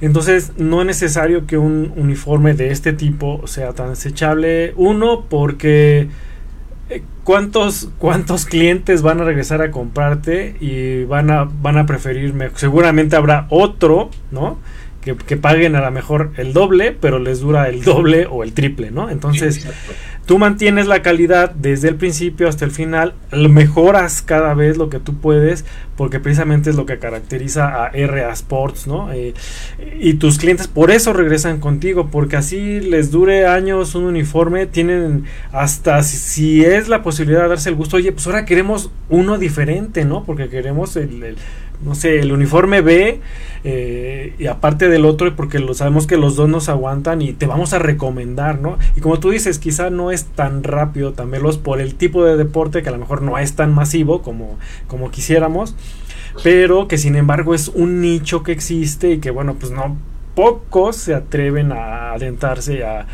Entonces no es necesario que un uniforme de este tipo sea tan desechable. Uno, porque eh, ¿cuántos, cuántos clientes van a regresar a comprarte y van a, van a preferirme. Seguramente habrá otro, ¿no? Que, paguen a lo mejor el doble, pero les dura el doble o el triple, ¿no? Entonces, tú mantienes la calidad desde el principio hasta el final, mejoras cada vez lo que tú puedes, porque precisamente es lo que caracteriza a RA Sports, ¿no? Eh, y tus clientes por eso regresan contigo, porque así les dure años un uniforme, tienen hasta si, es la posibilidad de darse el gusto, oye, pues ahora queremos uno diferente, ¿no? Porque queremos el no sé, el uniforme B eh, y aparte del otro porque lo sabemos que los dos nos aguantan y te vamos a recomendar, ¿no? Y como tú dices, quizá no es tan rápido tan veloz por el tipo de deporte que a lo mejor no es tan masivo como, como quisiéramos, pero que sin embargo es un nicho que existe y que bueno, pues no pocos se atreven a adentrarse a,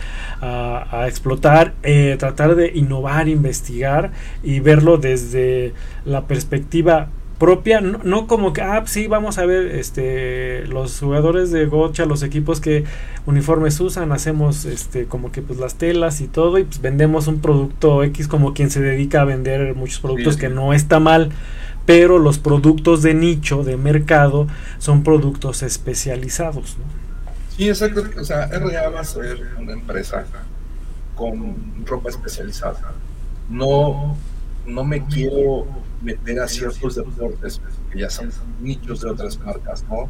a, explotar, eh, tratar de innovar, investigar y verlo desde la perspectiva propia, no, como que, ah, sí, vamos a ver, este, los jugadores de Gocha, los equipos que uniformes usan, hacemos, este, como que pues las telas y todo, y pues vendemos un producto X como quien se dedica a vender muchos productos que no está mal, pero los productos de nicho, de mercado, son productos especializados, ¿no? Sí, exacto, o sea, RA va a ser una empresa con ropa especializada. No, no me quiero meter a ciertos deportes que ya son nichos de otras marcas, ¿no?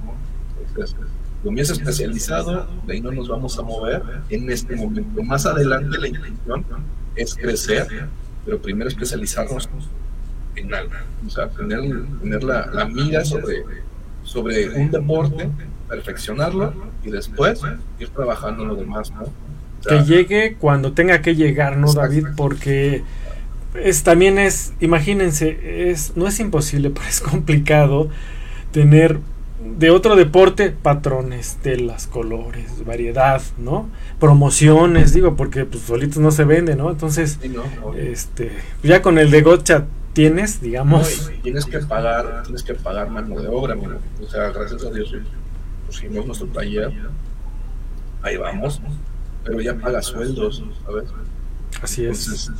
Entonces, lo mío es especializado, de ahí no nos vamos a mover en este momento. Más adelante la intención es crecer, pero primero especializarnos en algo, o sea, tener, tener la, la mira sobre, sobre un deporte, perfeccionarlo y después ir trabajando en lo demás, ¿no? que llegue cuando tenga que llegar, ¿no, David? Porque es, también es, imagínense, es, no es imposible, pero es complicado tener de otro deporte patrones, telas, colores, variedad, ¿no? Promociones, digo, porque pues solitos no se vende, ¿no? Entonces, este, ya con el de Gotcha tienes, digamos, tienes que pagar, tienes que pagar mano de obra, mira. o sea, gracias a Dios pusimos nuestro taller, ahí vamos, pero ya paga sueldos, ¿sabes? Así es.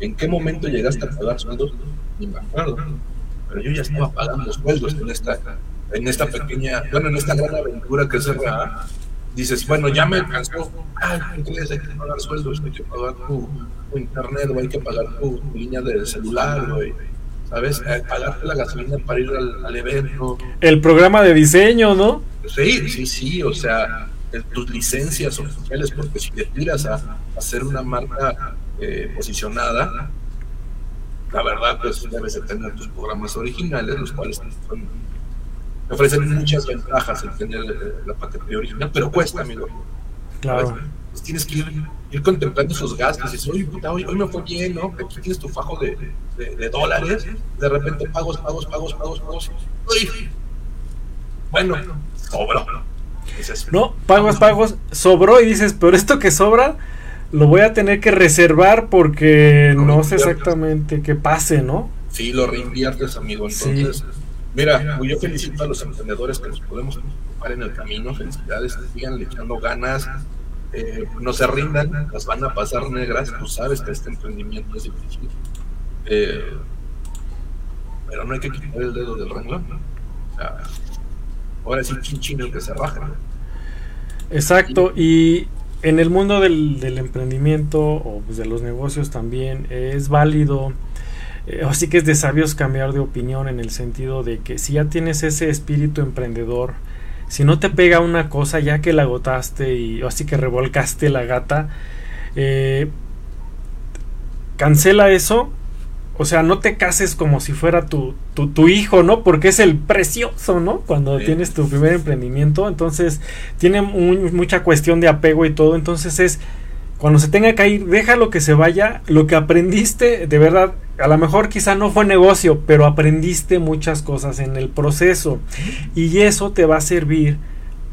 ¿En qué momento llegaste a pagar sueldos? Ni me acuerdo. Pero yo ya estaba pagando sueldos en esta, en esta pequeña, bueno, en esta gran aventura que es RA. Dices, bueno, ya me alcanzó. Ay, entonces hay que pagar sueldos, hay que pagar tu, internet, o hay que pagar tu, línea de celular, güey. ¿Sabes? Eh, pagarte la gasolina para ir al, evento. El programa de diseño, ¿no? Sí, sí, sí, o sea, tus licencias oficiales, porque si te tiras a hacer una marca eh, posicionada, la verdad, pues debes de tener tus programas originales, los cuales ofrecen muchas ventajas el tener eh, la patente original, pero cuesta, amigo. Claro. Pues tienes que ir, contemplando esos gastos. Y dices, oye, puta, hoy, me fue bien, ¿no? Aquí tienes tu fajo de, de, dólares. De repente pagos, pagos, pagos, pagos, pagos. Uy, bueno, sobró. no, pagos, pagos, sobró y dices, pero esto que sobra lo voy a tener que reservar porque no sé exactamente qué pase, ¿no? Sí, lo reinviertes, amigo. Entonces, mira, yo felicito a los emprendedores que nos podemos ocupar en el camino. Felicidades, sigan echando ganas. Eh, no se rindan, las van a pasar negras. Tú sabes que este emprendimiento es difícil. Eh, pero no hay que quitar el dedo del renglón. O sea, ahora sí, chin el que se raja. Exacto, y en el mundo del, emprendimiento o pues, de los negocios también es válido, eh, así que es de sabios cambiar de opinión en el sentido de que si ya tienes ese espíritu emprendedor, si no te pega una cosa ya que la agotaste y así que revolcaste la gata, eh, cancela eso o sea, no te cases como si fuera tu, tu, hijo, ¿no? Porque es el precioso, ¿no? Cuando tienes tu primer emprendimiento. Entonces, tiene mucha cuestión de apego y todo. Entonces, es cuando se tenga que ir, déjalo que se vaya. Lo que aprendiste, de verdad, a lo mejor quizá no fue negocio, pero aprendiste muchas cosas en el proceso. Y eso te va a servir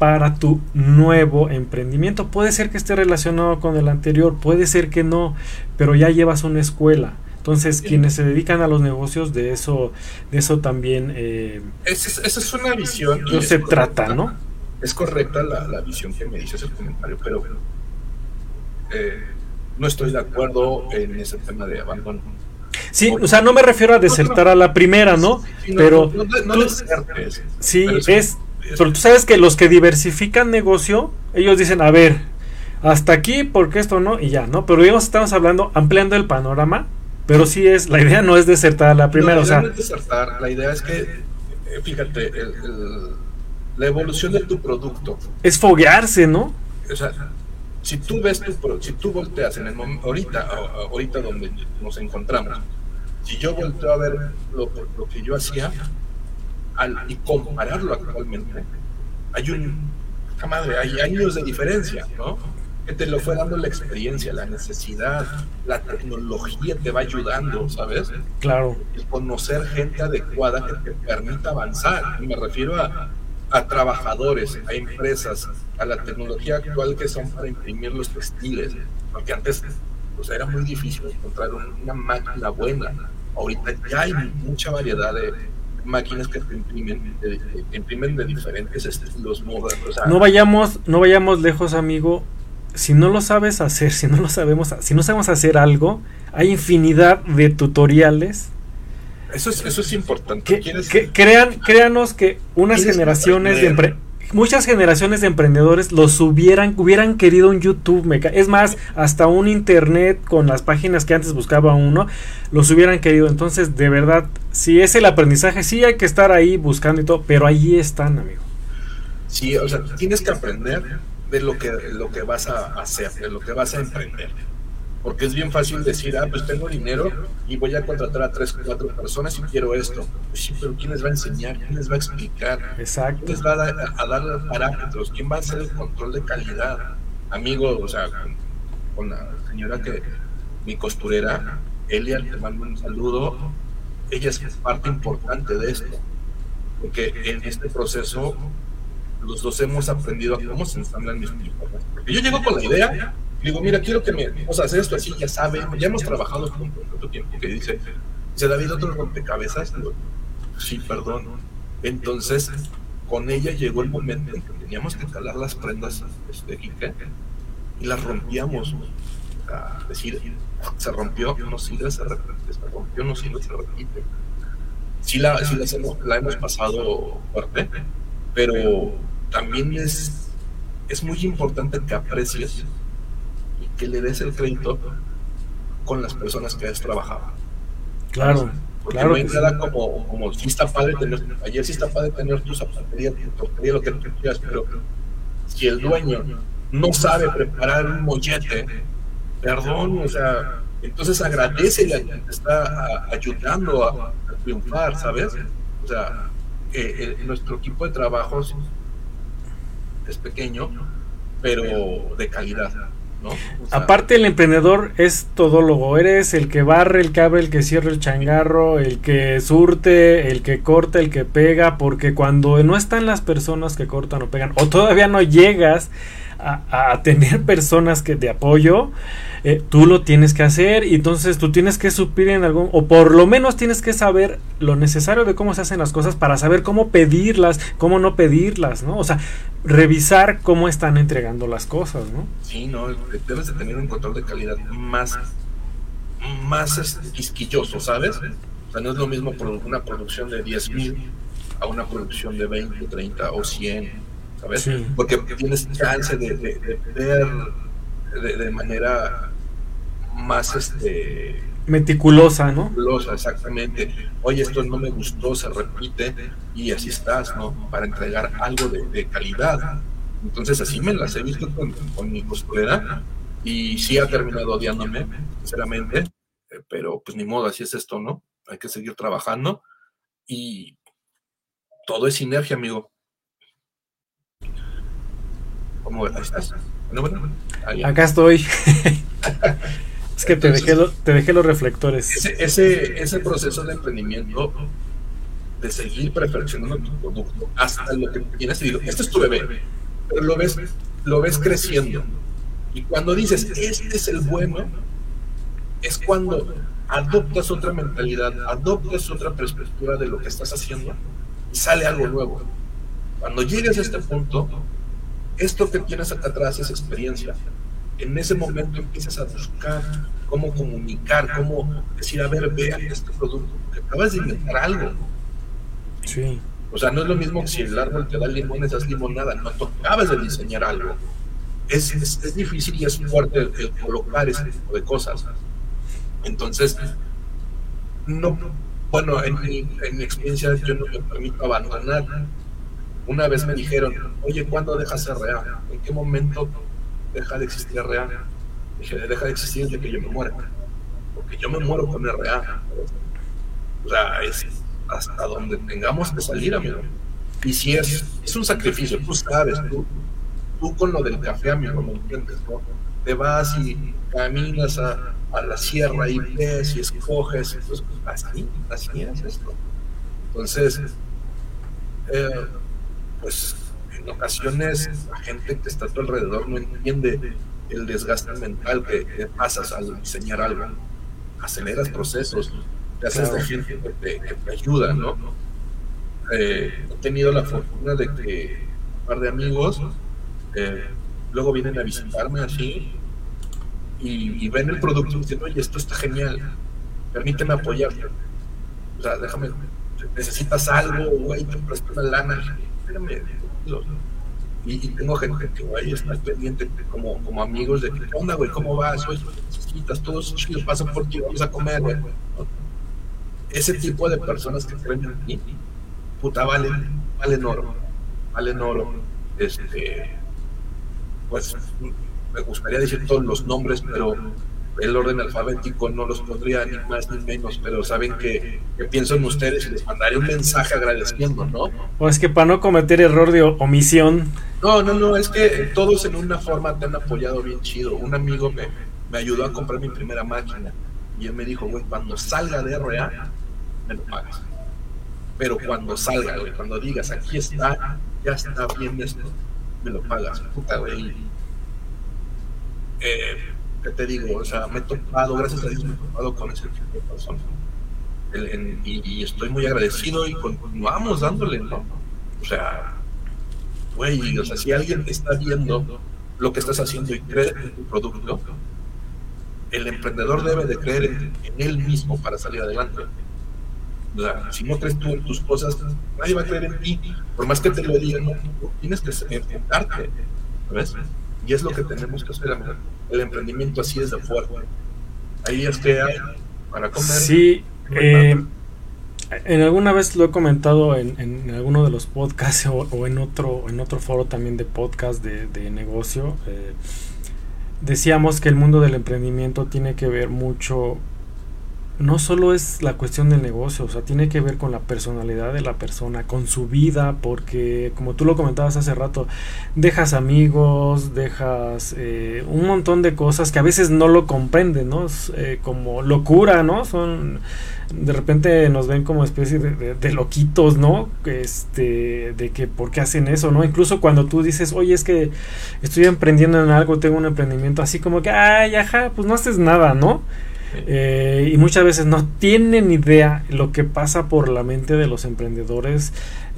para tu nuevo emprendimiento. Puede ser que esté relacionado con el anterior, puede ser que no, pero ya llevas una escuela. Entonces, quienes se dedican a los negocios, de eso, de eso también. Eh, esa, es, una visión. No se trata, ¿no? Es correcta la, la, visión que me dices el comentario, pero eh, no estoy de acuerdo en ese tema de abandono. Sí, o sea, no me refiero a desertar a la primera, ¿no? pero no, desertes, sí, es, pero tú sabes que los que diversifican negocio, ellos dicen, a ver, hasta aquí, porque esto no, y ya, ¿no? Pero digamos, estamos hablando, ampliando el panorama, pero sí es, la idea no es desertar a la primera, o sea. No es desertar, la idea es que, eh, fíjate, la evolución de tu producto. Es foguearse, ¿no? O sea, si tú ves tu, si tú volteas en el momento, ahorita, ahorita donde nos encontramos, si yo volteo a ver lo, que yo hacía al, y compararlo actualmente, hay un, madre, hay años de diferencia, ¿no? Que te lo fue dando la experiencia, la necesidad, la tecnología te va ayudando, ¿sabes? Claro. El conocer gente adecuada que te permita avanzar. Y me refiero a a trabajadores, a empresas, a la tecnología actual que son para imprimir los textiles, porque antes pues, era muy difícil encontrar una máquina buena. Ahorita ya hay mucha variedad de máquinas que imprimen, de, imprimen de diferentes estilos, modas. no vayamos, no vayamos lejos, amigo. Si no lo sabes hacer, si no lo sabemos, si no sabemos hacer algo, hay infinidad de tutoriales eso es, eso es importante. Que, crean, créanos que unas generaciones de muchas generaciones de emprendedores los hubieran, hubieran querido un YouTube, es más, hasta un internet con las páginas que antes buscaba uno, los hubieran querido. Entonces, de verdad, si es el aprendizaje, sí hay que estar ahí buscando y todo, pero ahí están, amigo. Sí, o sea, tienes que aprender de lo que, lo que vas a hacer, de lo que vas a emprender porque es bien fácil decir, ah, pues tengo dinero y voy a contratar a tres, cuatro personas y quiero esto. Pues sí, pero ¿quién les va a enseñar? ¿Quién les va a explicar? Exacto. ¿Quién les va a, dar, los parámetros? ¿Quién va a hacer el control de calidad? Amigo, o sea, con, la señora que, mi costurera, Elia, te mando un saludo. Ella es parte importante de esto, porque en este proceso los dos hemos aprendido a cómo se ensamblan mis. Porque yo llego con la idea digo, mira, quiero que me, o sea, hacer esto así, ya sabe, ya hemos trabajado juntos tanto tiempo que dice, dice David, otro rompecabezas. sí, perdón. Entonces, con ella llegó el momento en que teníamos que calar las prendas este, y las rompíamos. A decir, se rompió, no sirve, se repite, se rompió, no sirve, se repite. Sí, la, sí la, hemos, la hemos pasado fuerte, pero también es, es muy importante que aprecies que le des el crédito con las personas que has trabajado. Claro. Porque claro no hay nada como, como si está padre tener, ayer sí está padre tener tu zapatería, tu lo que tú quieras, pero si el dueño no sabe preparar un mollete, perdón, o sea, entonces agradece y te está ayudando a, triunfar, ¿sabes? O sea, eh, nuestro equipo de trabajos es pequeño, pero de calidad. Aparte el emprendedor es todólogo, eres el que barre, el que abre, el que cierra el changarro, el que surte, el que corta, el que pega, porque cuando no están las personas que cortan o pegan, o todavía no llegas a, tener personas que de apoyo, eh, tú lo tienes que hacer y entonces tú tienes que suplir en algún, o por lo menos tienes que saber lo necesario de cómo se hacen las cosas para saber cómo pedirlas, cómo no pedirlas, ¿no? O sea, revisar cómo están entregando las cosas, ¿no? Sí, no, debes de tener un control de calidad más, más quisquilloso, ¿sabes? O sea, no es lo mismo una producción de 10 mil a una producción de 20, 30 o 100 ¿sabes? Porque tienes chance de, ver de, manera más este meticulosa, ¿no? Meticulosa, exactamente. Oye, esto no me gustó, se repite y así estás, ¿no? Para entregar algo de, calidad. Entonces así me las he visto con, con, mi costurera y sí ha terminado odiándome, sinceramente, eh, pero pues ni modo, así es esto, ¿no? Hay que seguir trabajando y todo es sinergia, amigo. ¿Cómo estás? Acá estoy. es que te, dejé te dejé los reflectores. Ese, ese, ese proceso de emprendimiento de seguir perfeccionando tu producto hasta lo que tienes y este es tu bebé, pero lo ves, lo ves creciendo. Y cuando dices, este es el bueno, es cuando adoptas otra mentalidad, adoptas otra perspectiva de lo que estás haciendo y sale algo nuevo. Cuando llegues a este punto, esto que tienes acá atrás es experiencia. En ese momento empiezas a buscar cómo comunicar, cómo decir, a ver, vea este producto, que acabas de inventar algo. Sí. O sea, no es lo mismo que si el árbol te da limones, haz limonada, no tú acabas de diseñar algo. Es, es, difícil y es fuerte el, colocar ese tipo de cosas. Entonces, no, bueno, en mi, en mi experiencia yo no me permito abandonar una vez me dijeron, oye, ¿cuándo dejas RA? ¿En qué momento deja de existir RA? Dije, deja de existir desde que yo me muera. Porque yo me muero con RA. O sea, es hasta donde tengamos que salir, amigo. Y si es, es un sacrificio, tú sabes, tú, tú con lo del café, amigo, ¿me entiendes? ¿no? Te vas y caminas a, a la sierra y ves y escoges. Entonces, así, así es esto. Entonces, eh, pues en ocasiones la gente que está a tu alrededor no entiende el desgaste mental que, pasas al diseñar algo. Aceleras procesos, te haces de gente que te, ayuda, ¿no? Eh, he tenido la fortuna de que un par de amigos eh, luego vienen a visitarme así y, ven el producto y dicen, oye, esto está genial, permíteme apoyarte. O sea, déjame, necesitas algo, güey, te presto una lana y, tengo gente que, güey, está pendiente como, como amigos de que, ¿qué onda, güey? ¿Cómo vas? Oye, necesitas, todos pasan por ti, vamos a comer, güey. Ese tipo de personas que creen en ti, puta, valen, valen oro, valen oro. Este, pues, me gustaría decir todos los nombres, pero el orden alfabético no los pondría ni más ni menos, pero saben que, pienso en ustedes y les mandaré un mensaje agradeciendo, ¿no? O es que para no cometer error de omisión. No, no, no, es que todos en una forma te han apoyado bien chido. Un amigo me, me ayudó a comprar mi primera máquina y él me dijo, güey, cuando salga de RA, me lo pagas. Pero cuando salga, güey, cuando digas, aquí está, ya está bien esto, me lo pagas. Puta, güey. Eh, te digo? O sea, me he topado, gracias a Dios me he topado con ese tipo de personas. y, estoy muy agradecido y continuamos dándole, ¿no? O sea, güey, o sea, si alguien está viendo lo que estás haciendo y cree en tu producto, el emprendedor debe de creer en, él mismo para salir adelante. O sea, si no crees tú en tus cosas, nadie va a creer en ti. Por más que te lo digan, tienes que enfrentarte, ¿sabes? Y es lo que tenemos que hacer, El emprendimiento así es de fuerte. Ahí es que hay para comer. Sí, eh, en alguna vez lo he comentado en, en alguno de los podcasts o, en otro en otro foro también de podcast de, de negocio. Eh, decíamos que el mundo del emprendimiento tiene que ver mucho no solo es la cuestión del negocio, o sea, tiene que ver con la personalidad de la persona, con su vida, porque como tú lo comentabas hace rato, dejas amigos, dejas eh, un montón de cosas que a veces no lo comprenden, ¿no? Eh, como locura, ¿no? Son, de repente nos ven como especie de, loquitos, ¿no? Este, de que por qué hacen eso, ¿no? Incluso cuando tú dices, oye, es que estoy emprendiendo en algo, tengo un emprendimiento, así como que, ay, ajá, pues no haces nada, ¿no? Eh, y muchas veces no tienen idea lo que pasa por la mente de los emprendedores,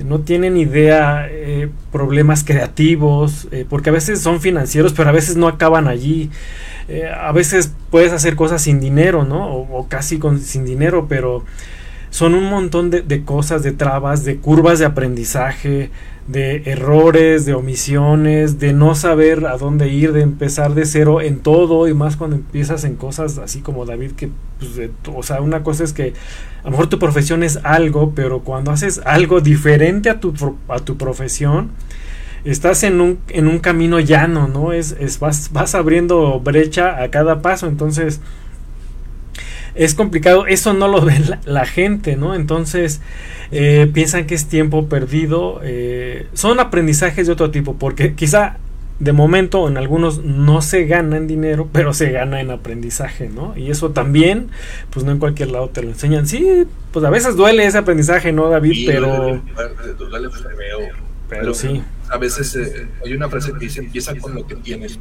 no tienen idea eh, problemas creativos, eh, porque a veces son financieros, pero a veces no acaban allí. a veces puedes hacer cosas sin dinero, ¿no? O, casi con, sin dinero, pero son un montón de, de cosas, de trabas, de curvas de aprendizaje, de errores, de omisiones, de no saber a dónde ir, de empezar de cero en todo y más cuando empiezas en cosas así como David, que, pues, o sea, una cosa es que a lo mejor tu profesión es algo, pero cuando haces algo diferente a tu, a tu profesión, estás en un, en un camino llano, ¿no? Es, es vas, vas abriendo brecha a cada paso, entonces es complicado, eso no lo ve la, gente, ¿no? Entonces eh, piensan que es tiempo perdido, eh, son aprendizajes de otro tipo, porque quizá de momento en algunos no se gana en dinero, pero se gana en aprendizaje, ¿no? Y eso también, pues no en cualquier lado te lo enseñan. Sí, pues a veces duele ese aprendizaje, ¿no, David? pero... Duele, pero, sí. A veces eh, hay una frase que dice, empieza con lo que tienes.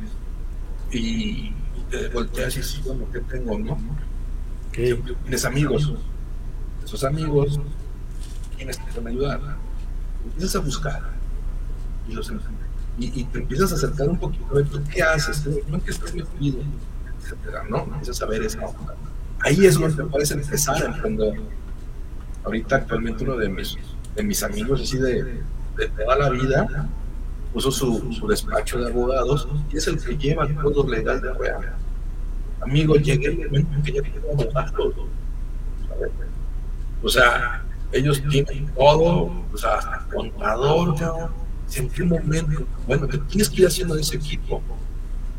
Y te volteas y dices, bueno, ¿qué tengo, no? Tienes amigos. Esos amigos, ¿quiénes te van? Empiezas a buscar. Y te empiezas a acercar un poquito a ver tú qué haces, en qué estás metido, etcétera, ¿no? Empiezas a ver esa onda. Ahí es donde me parece empezar a emprender. Ahorita actualmente uno de mis, de amigos así de, toda la vida puso su, su, despacho de abogados y es el que lleva todo legal de real. Amigo, llegué el momento en que ya tengo abogados. O sea, ellos tienen todo, o sea, hasta contador, en qué momento, bueno, ¿qué tienes que ir haciendo en ese equipo?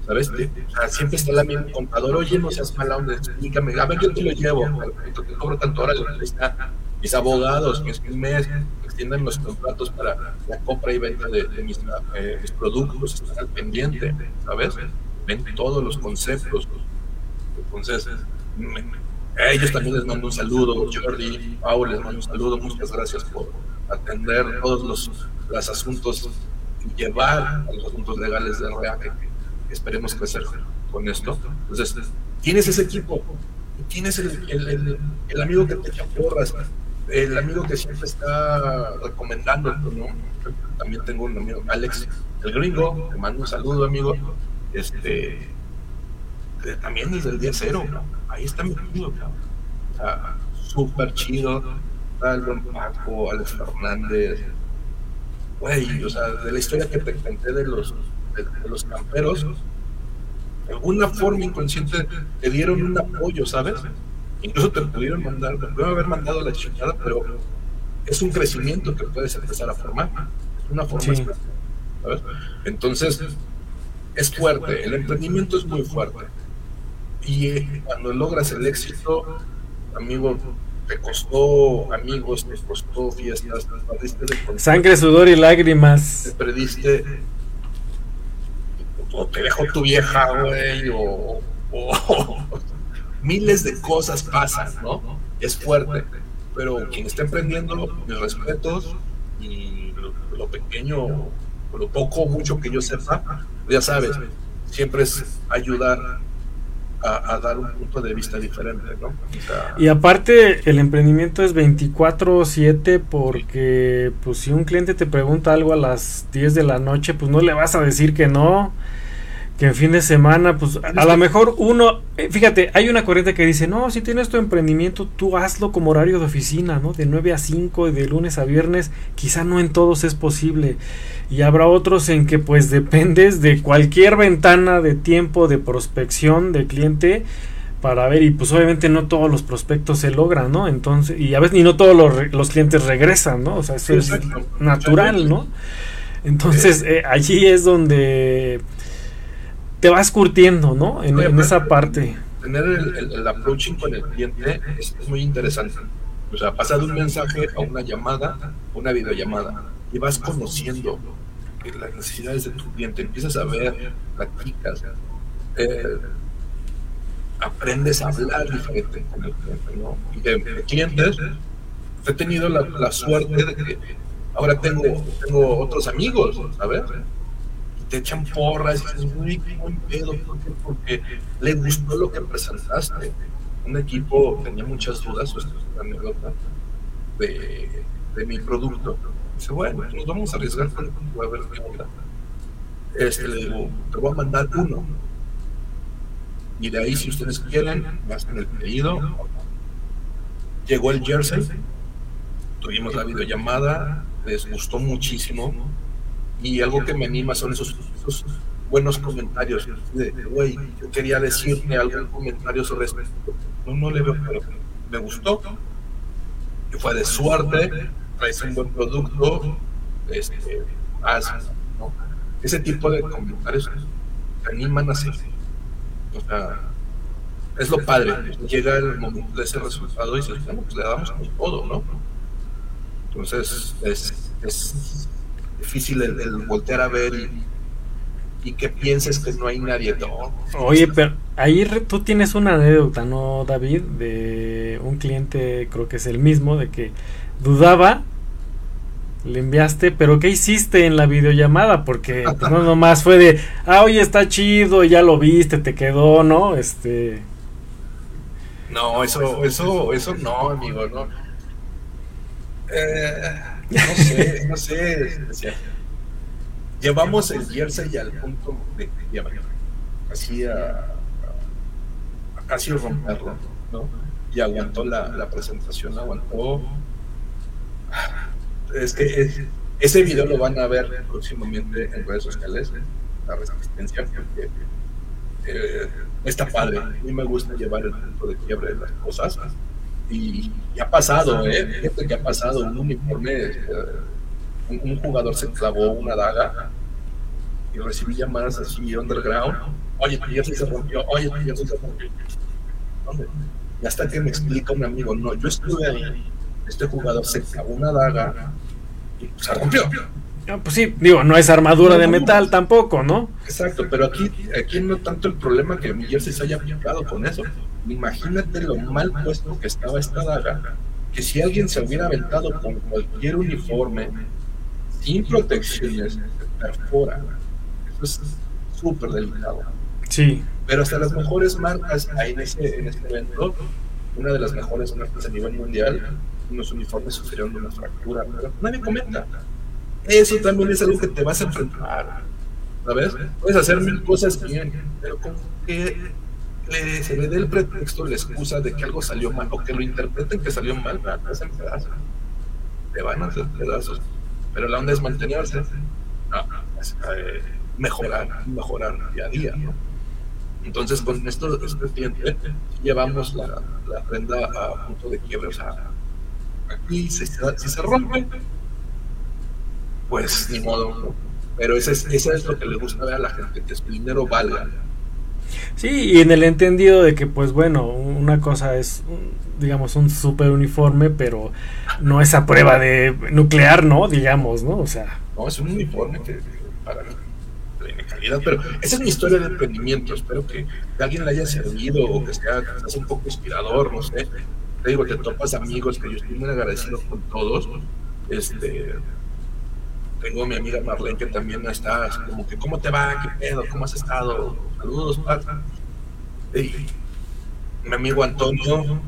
¿Sabes? o sea, siempre está la misma contador, oye, no seas mala onda, explícame, a ver, yo te lo llevo, te cobro tanto hora, está mis abogados, un mes, extienden los contratos para la compra y venta de, mis, eh, mis, productos, están al pendiente, ¿sabes? Ven todos los conceptos. Entonces, a ellos también les mando un saludo, Jordi, Paul, les mando un saludo, muchas gracias por atender todos los, los asuntos y llevar a los asuntos legales de REA, que, esperemos crecer con esto. Entonces, tienes ese equipo, tienes el, el, amigo que te echa porras, el amigo que siempre está recomendando, ¿no? También tengo un amigo, Alex, el gringo, te mando un saludo, amigo. Este, también desde el día cero, ahí está mi amigo, o sea, súper chido, el buen Paco, Alex Fernández, güey, o sea, de la historia que te conté de los, de, los camperos, de alguna forma inconsciente te dieron un apoyo, ¿sabes? Incluso te pudieron mandar, te pudieron haber mandado la chingada, pero es un crecimiento que puedes empezar a formar. Es una forma ¿sabes? Entonces, es fuerte, el emprendimiento es muy fuerte. Y eh, cuando logras el éxito, amigo, te costó amigos, te costó fiestas, te perdiste de Sangre, sudor y lágrimas. Te perdiste. O te dejó tu vieja, güey, o, miles de cosas pasan, ¿no? Es fuerte. Pero quien está emprendiendo, mis respetos y lo, pequeño, lo poco o mucho que yo sepa, ya sabes, siempre es ayudar a, dar un punto de vista diferente, ¿no? y aparte el emprendimiento es 24/7 porque pues si un cliente te pregunta algo a las 10 de la noche, pues no le vas a decir que no que en fin de semana, pues a, lo mejor uno, eh, fíjate, hay una corriente que dice, no, si tienes tu emprendimiento, tú hazlo como horario de oficina, ¿no? De 9 a 5, de lunes a viernes, quizá no en todos es posible. Y habrá otros en que pues dependes de cualquier ventana de tiempo de prospección de cliente para ver, y pues obviamente no todos los prospectos se logran, ¿no? Entonces, y a veces ni no todos los, los clientes regresan, ¿no? O sea, eso es natural, ¿no? Entonces, eh, allí es donde te vas curtiendo, ¿no? En, esa parte. Tener el, approaching con el cliente es, muy interesante. O sea, pasar de un mensaje a una llamada, una videollamada, y vas conociendo las necesidades de tu cliente, empiezas a ver, practicas, eh, aprendes a hablar diferente con el cliente, ¿no? Y de, clientes, he tenido la, la, suerte de que ahora tengo, tengo otros amigos, ¿sabes? Te echan porras y dices, muy buen pedo, Porque le gustó lo que presentaste. Un equipo tenía muchas dudas, esto es una anécdota, de, mi producto. Dice, bueno, nos vamos a arriesgar con a ver qué onda. Este, le te voy a mandar uno. Y de ahí, si ustedes quieren, hacen el pedido. Llegó el jersey, tuvimos la videollamada, les gustó muchísimo y algo que me anima son esos, buenos comentarios de, güey, yo quería decirme algún comentario sobre esto. No, no le veo, pero me gustó. Y fue de suerte, traes un buen producto, este, haz, ¿no? Ese tipo de comentarios animan a seguir. O sea, es lo padre. Llega el momento de ese resultado y dices, bueno, pues le damos todo, ¿no? Entonces, es, es difícil el, voltear a ver y, y que pienses que no hay nadie. No. Oye, pero ahí tú tienes una anécdota, ¿no, David? De un cliente, creo que es el mismo, de que dudaba, le enviaste, pero ¿qué hiciste en la videollamada? Porque pues, no nomás fue de, ah, oye, está chido, ya lo viste, te quedó, ¿no? Este... No, eso, eso, eso no, amigo, no. Eh, no sé, no sé. llevamos el jersey al punto de así a, casi romperlo, ¿no? Y aguantó la, la presentación, aguantó. Es que ese video lo van a ver próximamente en redes sociales, la resistencia, porque eh, está padre. A mí me gusta llevar el punto de quiebre de las cosas. Y, ha pasado, ¿eh? Fíjate que ha pasado un uniforme. Eh, un, jugador se clavó una daga y recibí llamadas así underground. Oye, tu jersey se rompió. Oye, tu jersey se rompió. Y hasta que me explica un amigo, no, yo estuve ahí. Este jugador se clavó una daga y se rompió pues sí, digo, no es armadura de metal tampoco, ¿no? Exacto, pero aquí, aquí no tanto el problema que mi jersey se haya picado con eso. Imagínate lo mal puesto que estaba esta daga, que si alguien se hubiera aventado con cualquier uniforme, sin protecciones, perfora. Eso es súper delicado. Sí. Pero hasta las mejores marcas en, ese, en este evento, una de las mejores marcas a nivel mundial, unos uniformes sufrieron una fractura, pero nadie comenta eso también es algo que te vas a enfrentar. ¿Sabes? Puedes hacer mil cosas bien, pero con que se le dé el pretexto, la excusa de que algo salió mal o que lo interpreten que salió mal, te hacen pedazos. Te van a hacer pedazos. Pero la onda es mantenerse, eh, mejorar, mejorar día a día. Entonces, con esto, este cliente, llevamos la, la prenda a punto de quiebre. O sea, aquí si se rompe, pues ni modo. Pero eso es, eso es lo que le gusta ver a la gente, que su dinero valga. Sí, y en el entendido de que, pues bueno, una cosa es, digamos, un super uniforme, pero no esa prueba de nuclear, ¿no? Digamos, ¿no? O sea. No, es un uniforme que, para tiene calidad, pero esa es mi historia de emprendimiento. Espero que, alguien le haya servido o que sea, un poco inspirador, no sé. Te digo, te topas amigos que yo estoy muy agradecido con todos. Este, tengo mi amiga Marlene que también está como que, ¿cómo te va? ¿Qué pedo? ¿Cómo has estado? Saludos, pata. Y mi amigo Antonio,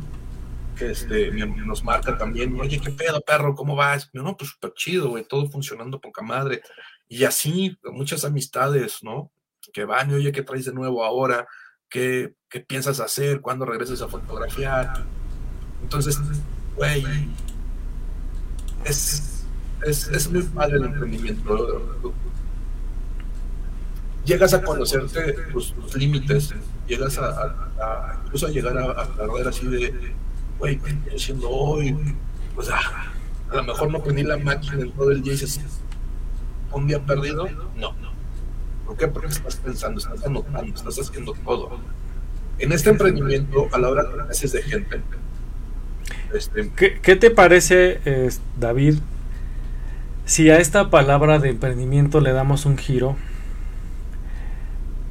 que este, nos marca también, oye, ¿qué pedo, perro? ¿Cómo vas? no, pues súper chido, güey, todo funcionando poca madre. Y así, muchas amistades, ¿no? Que van, oye, ¿qué traes de nuevo ahora? ¿Qué, qué piensas hacer? ¿Cuándo regreses a fotografiar? Entonces, güey, es, es, es muy padre el emprendimiento. Llegas a conocerte tus, límites, llegas a, incluso a llegar a, a así de, güey, ¿qué estoy haciendo hoy? Pues ah, a lo mejor no prendí la máquina en todo el día y dices, ¿un día perdido? No. ¿Por qué? Porque estás pensando, estás anotando, estás haciendo todo. En este emprendimiento, a la hora que haces de gente, este, ¿Qué, ¿Qué, te parece, David, si a esta palabra de emprendimiento le damos un giro,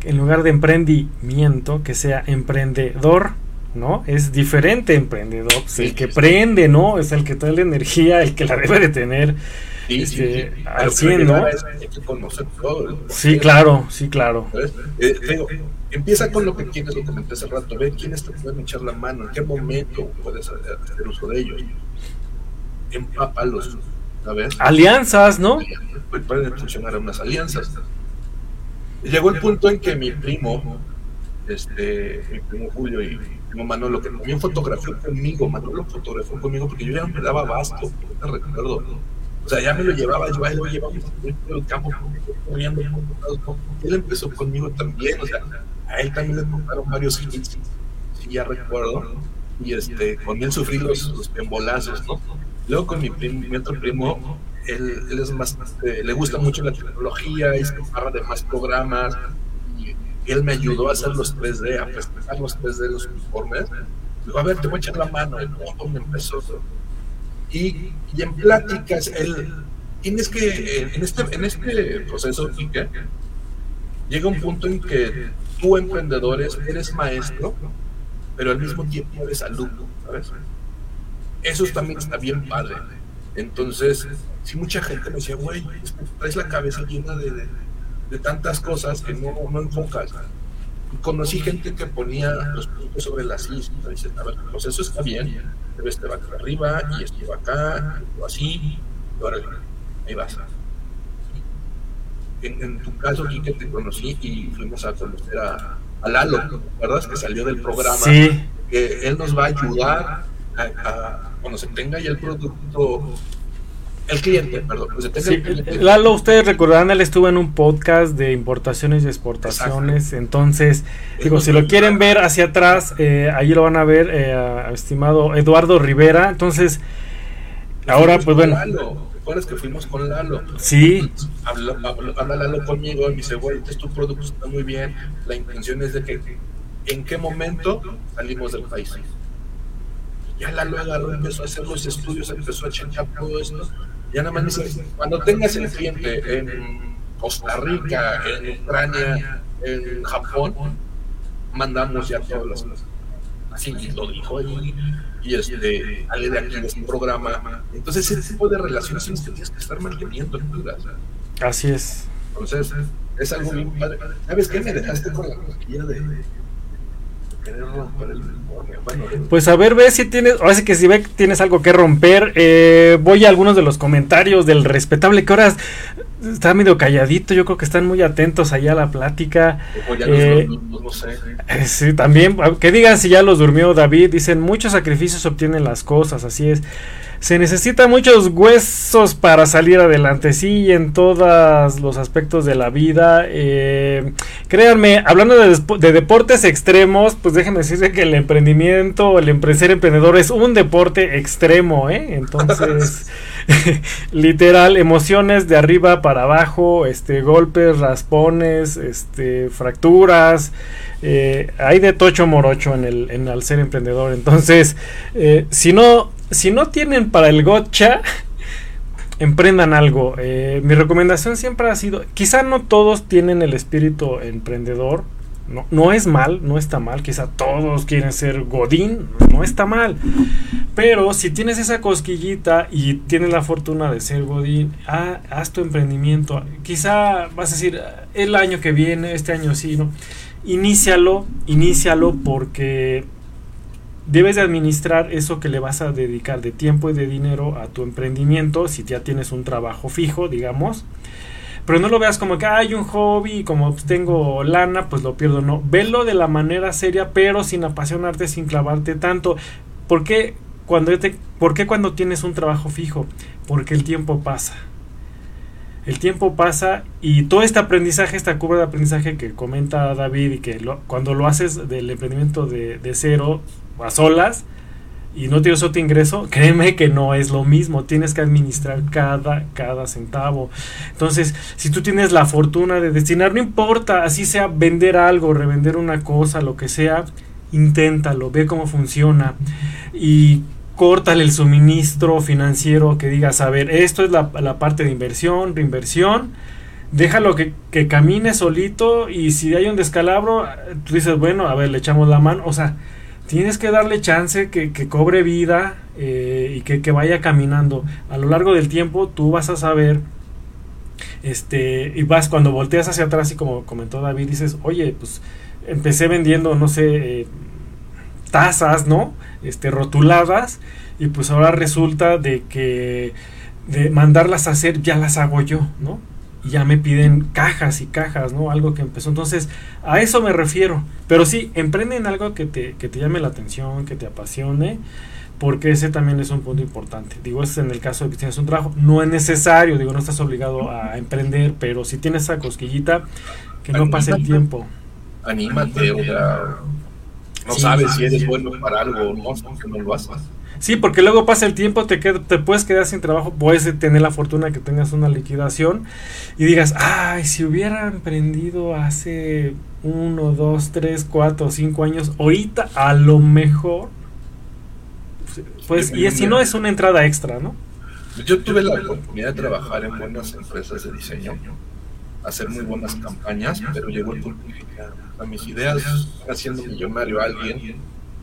en lugar de emprendimiento, que sea emprendedor, ¿no? Es diferente emprendedor, pues, el que prende, ¿no? Es el que trae la energía, el que la debe de tener. Sí, este, al 100, ¿no? Sí, claro, sí, claro. Eh, empieza con lo que quieres, lo comenté hace rato, ve quiénes te pueden echar la mano, en qué momento puedes hacer uso de ellos. Empápalos, Alianzas, ¿no? Pueden funcionar unas alianzas. Llegó el punto en que mi primo, este, mi primo Julio y mi primo Manolo, que también fotografió conmigo, Manolo fotografió conmigo porque yo ya me daba basto, te recuerdo. O sea, ya me lo llevaba, yo ahí lo llevaba por el campo, corriendo, él empezó conmigo también, o sea, a él también le tocaron varios hits, si ya recuerdo, y este, con él sufrí los, los pembolazos, ¿no? Luego con mi, mi otro primo, él, él es más, eh, le gusta mucho la tecnología y se barra de más programas. Y él me ayudó a hacer los 3D, a presentar los 3D de los uniformes. Digo, a ver, te voy a echar la mano. Y me empezó. Y, y en pláticas, él, tienes que, en este, en este proceso, llega un punto en que tú, emprendedor, eres maestro, pero al mismo tiempo eres alumno, ¿sabes? Eso también está bien padre. Entonces, si mucha gente me decía, güey, traes la cabeza llena de, de, tantas cosas que no, no enfocas. Y conocí gente que ponía los puntos sobre las islas. Y dice, a ver, pues eso está bien, pero este va acá arriba y este va acá, o así, y ahora ahí vas. En, en, tu caso, aquí que te conocí y fuimos a conocer a, a Lalo, ¿verdad? Que salió del programa. Sí. Que él nos va a ayudar a cuando se tenga ya el producto, el cliente, perdón, se tenga el cliente. Lalo, ustedes recordarán, él estuvo en un podcast de importaciones y exportaciones, entonces, digo, si lo quieren ver hacia atrás, eh, ahí lo van a ver, eh, estimado Eduardo Rivera, entonces, ahora pues bueno. Lalo. ¿Recuerdas que fuimos con Lalo? Sí. Habla, habla, Lalo conmigo y me dice, güey, este tu producto está muy bien, la intención es de que, ¿en qué momento salimos del país? Ya la lo agarró, empezó a hacer los estudios, empezó a checar todo esto. Ya nada más dice, cuando tengas el cliente en Costa Rica, en Ucrania, en Japón, mandamos ya todas las cosas. Así lo dijo ahí, y este, sale de aquí de este programa. Entonces, ese tipo de relaciones tienes que estar manteniendo. Así es. Entonces, es algo bien padre. ¿Sabes qué? Me dejaste con la cosquilla de pues a ver, ve si tienes, ahora sí que si ve que tienes algo que romper, eh, voy a algunos de los comentarios del respetable que ahora está medio calladito, yo creo que están muy atentos allá a la plática. Eh, eh, sí, también, que digan si ya los durmió David, dicen muchos sacrificios obtienen las cosas, así es. Se necesitan muchos huesos para salir adelante, sí, en todos los aspectos de la vida. Eh, créanme, hablando de, deportes extremos, pues déjenme decirles que el emprendimiento, el ser emprendedor es un deporte extremo, ¿eh? Entonces, literal, emociones de arriba para abajo, este, golpes, raspones, este, fracturas. Eh, hay de tocho morocho en el, en al ser emprendedor. Entonces, eh, si no si no tienen para el gotcha, emprendan algo. Eh, mi recomendación siempre ha sido, quizá no todos tienen el espíritu emprendedor. No, no es mal, no está mal. Quizá todos quieren ser Godín, no está mal. Pero si tienes esa cosquillita y tienes la fortuna de ser Godín, ah, haz tu emprendimiento. Quizá vas a decir, el año que viene, este año sí, ¿no? Inícialo, inícialo porque debes de administrar eso que le vas a dedicar de tiempo y de dinero a tu emprendimiento si ya tienes un trabajo fijo, digamos. Pero no lo veas como que hay un hobby como tengo lana, pues lo pierdo. No, velo de la manera seria, pero sin apasionarte, sin clavarte tanto. ¿Por qué cuando, te, ¿por qué cuando tienes un trabajo fijo? Porque el tiempo pasa. El tiempo pasa y todo este aprendizaje, esta curva de aprendizaje que comenta David y que cuando lo haces del emprendimiento de cero, a solas y no tienes otro ingreso, créeme que no es lo mismo, tienes que administrar cada, cada centavo. Entonces, si tú tienes la fortuna de destinar, no importa, así sea vender algo, revender una cosa, lo que sea, inténtalo, ve cómo funciona y córtale el suministro financiero que digas, a ver, esto es la, la parte de inversión, reinversión, déjalo que, que camine solito y si hay un descalabro, tú dices, bueno, a ver, le echamos la mano, o sea, tienes que darle chance que, cobre vida eh, y que, vaya caminando. A lo largo del tiempo tú vas a saber, este, y vas cuando volteas hacia atrás y como comentó David, dices, oye, pues empecé vendiendo, no sé, eh, tazas, ¿no? Este, rotuladas, y pues ahora resulta de que de mandarlas a hacer ya las hago yo, ¿no? Y ya me piden cajas y cajas, ¿no? Algo que empezó. Entonces, a eso me refiero. Pero sí, emprenden algo que te, que te llame la atención, que te apasione, porque ese también es un punto importante. Digo, es en el caso de que tienes un trabajo. No es necesario, digo, no estás obligado a emprender, pero si tienes esa cosquillita, que no pase el tiempo. Anímate, o sea, no sabes si eres bueno para algo o no, que no lo haces. Sí, porque luego pasa el tiempo, te, te puedes quedar sin trabajo, puedes tener la fortuna que tengas una liquidación y digas, ay, si hubiera emprendido hace uno, dos, tres, cuatro, cinco años, ahorita a lo mejor, pues, y si no es una entrada extra, ¿no? Yo tuve la oportunidad de trabajar en buenas empresas de diseño hacer muy buenas campañas, pero llegó el punto a mis ideas, haciendo millonario a alguien,